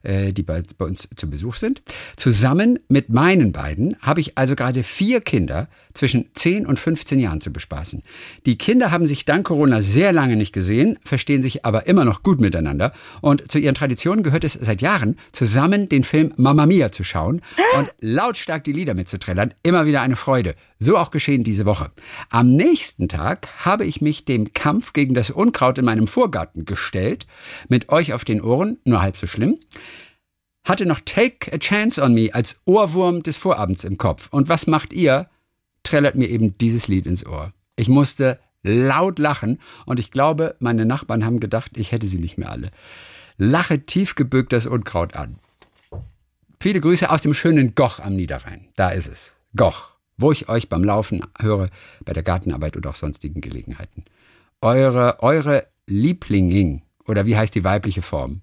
S2: äh, die bei, bei uns zu Besuch sind. Zusammen mit meinen beiden habe ich also gerade vier Kinder zwischen 10 und 15 Jahren zu bespaßen. Die Kinder haben sich dank Corona sehr lange nicht gesehen, verstehen sich aber immer noch gut miteinander. Und zu ihren Traditionen gehört es seit Jahren, zusammen den Film Mamma Mia zu schauen und lautstark die Lieder mitzuträllern. Immer wieder eine Freude. So auch geschehen diese Woche. Am nächsten Tag habe ich mich dem Kampf gegen das Unkraut in meinem Vorgarten gestellt. Mit euch auf den Ohren, nur halb so schlimm. Hatte noch Take a Chance on Me als Ohrwurm des Vorabends im Kopf. Und was macht ihr? Trällert mir eben dieses Lied ins Ohr. Ich musste laut lachen und ich glaube, meine Nachbarn haben gedacht, ich hätte sie nicht mehr alle. Lache tief gebückt das Unkraut an. Viele Grüße aus dem schönen Goch am Niederrhein. Da ist es. Goch wo ich euch beim Laufen höre, bei der Gartenarbeit oder auch sonstigen Gelegenheiten. Eure, eure Lieblinging, oder wie heißt die weibliche Form?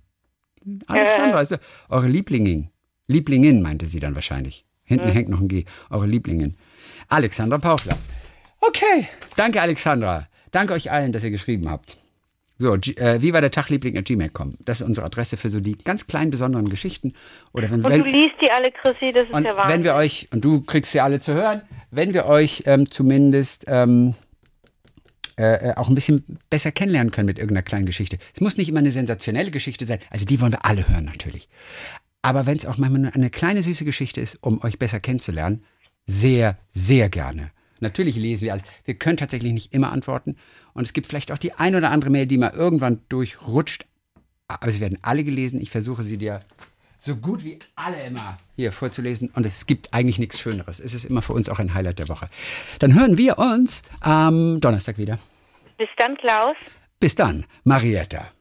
S2: Alexandra, also eure Lieblinging. Lieblingin meinte sie dann wahrscheinlich. Hinten
S3: Mhm.
S2: hängt noch ein G. Eure Lieblingin. Alexandra Pauchler. Okay, danke Alexandra. Danke euch allen, dass ihr geschrieben habt. So, äh, wie war der Tagliebling at gmail.com? Das ist unsere Adresse für so die ganz kleinen, besonderen Geschichten. Oder wenn,
S3: Und
S2: wenn,
S3: du liest die alle, Chrissy, das ist
S2: und
S3: ja Wahnsinn.
S2: wenn wir euch, und du kriegst sie alle zu hören, wenn wir euch ähm, zumindest ähm, äh, äh, auch ein bisschen besser kennenlernen können mit irgendeiner kleinen Geschichte. Es muss nicht immer eine sensationelle Geschichte sein, also die wollen wir alle hören natürlich. Aber wenn es auch manchmal nur eine kleine süße Geschichte ist, um euch besser kennenzulernen, sehr, sehr gerne. Natürlich lesen wir alles. Wir können tatsächlich nicht immer antworten. Und es gibt vielleicht auch die ein oder andere Mail, die mal irgendwann durchrutscht. Aber sie werden alle gelesen. Ich versuche sie dir so gut wie alle immer hier vorzulesen. Und es gibt eigentlich nichts Schöneres. Es ist immer für uns auch ein Highlight der Woche. Dann hören wir uns am Donnerstag wieder.
S3: Bis dann, Klaus.
S2: Bis dann, Marietta.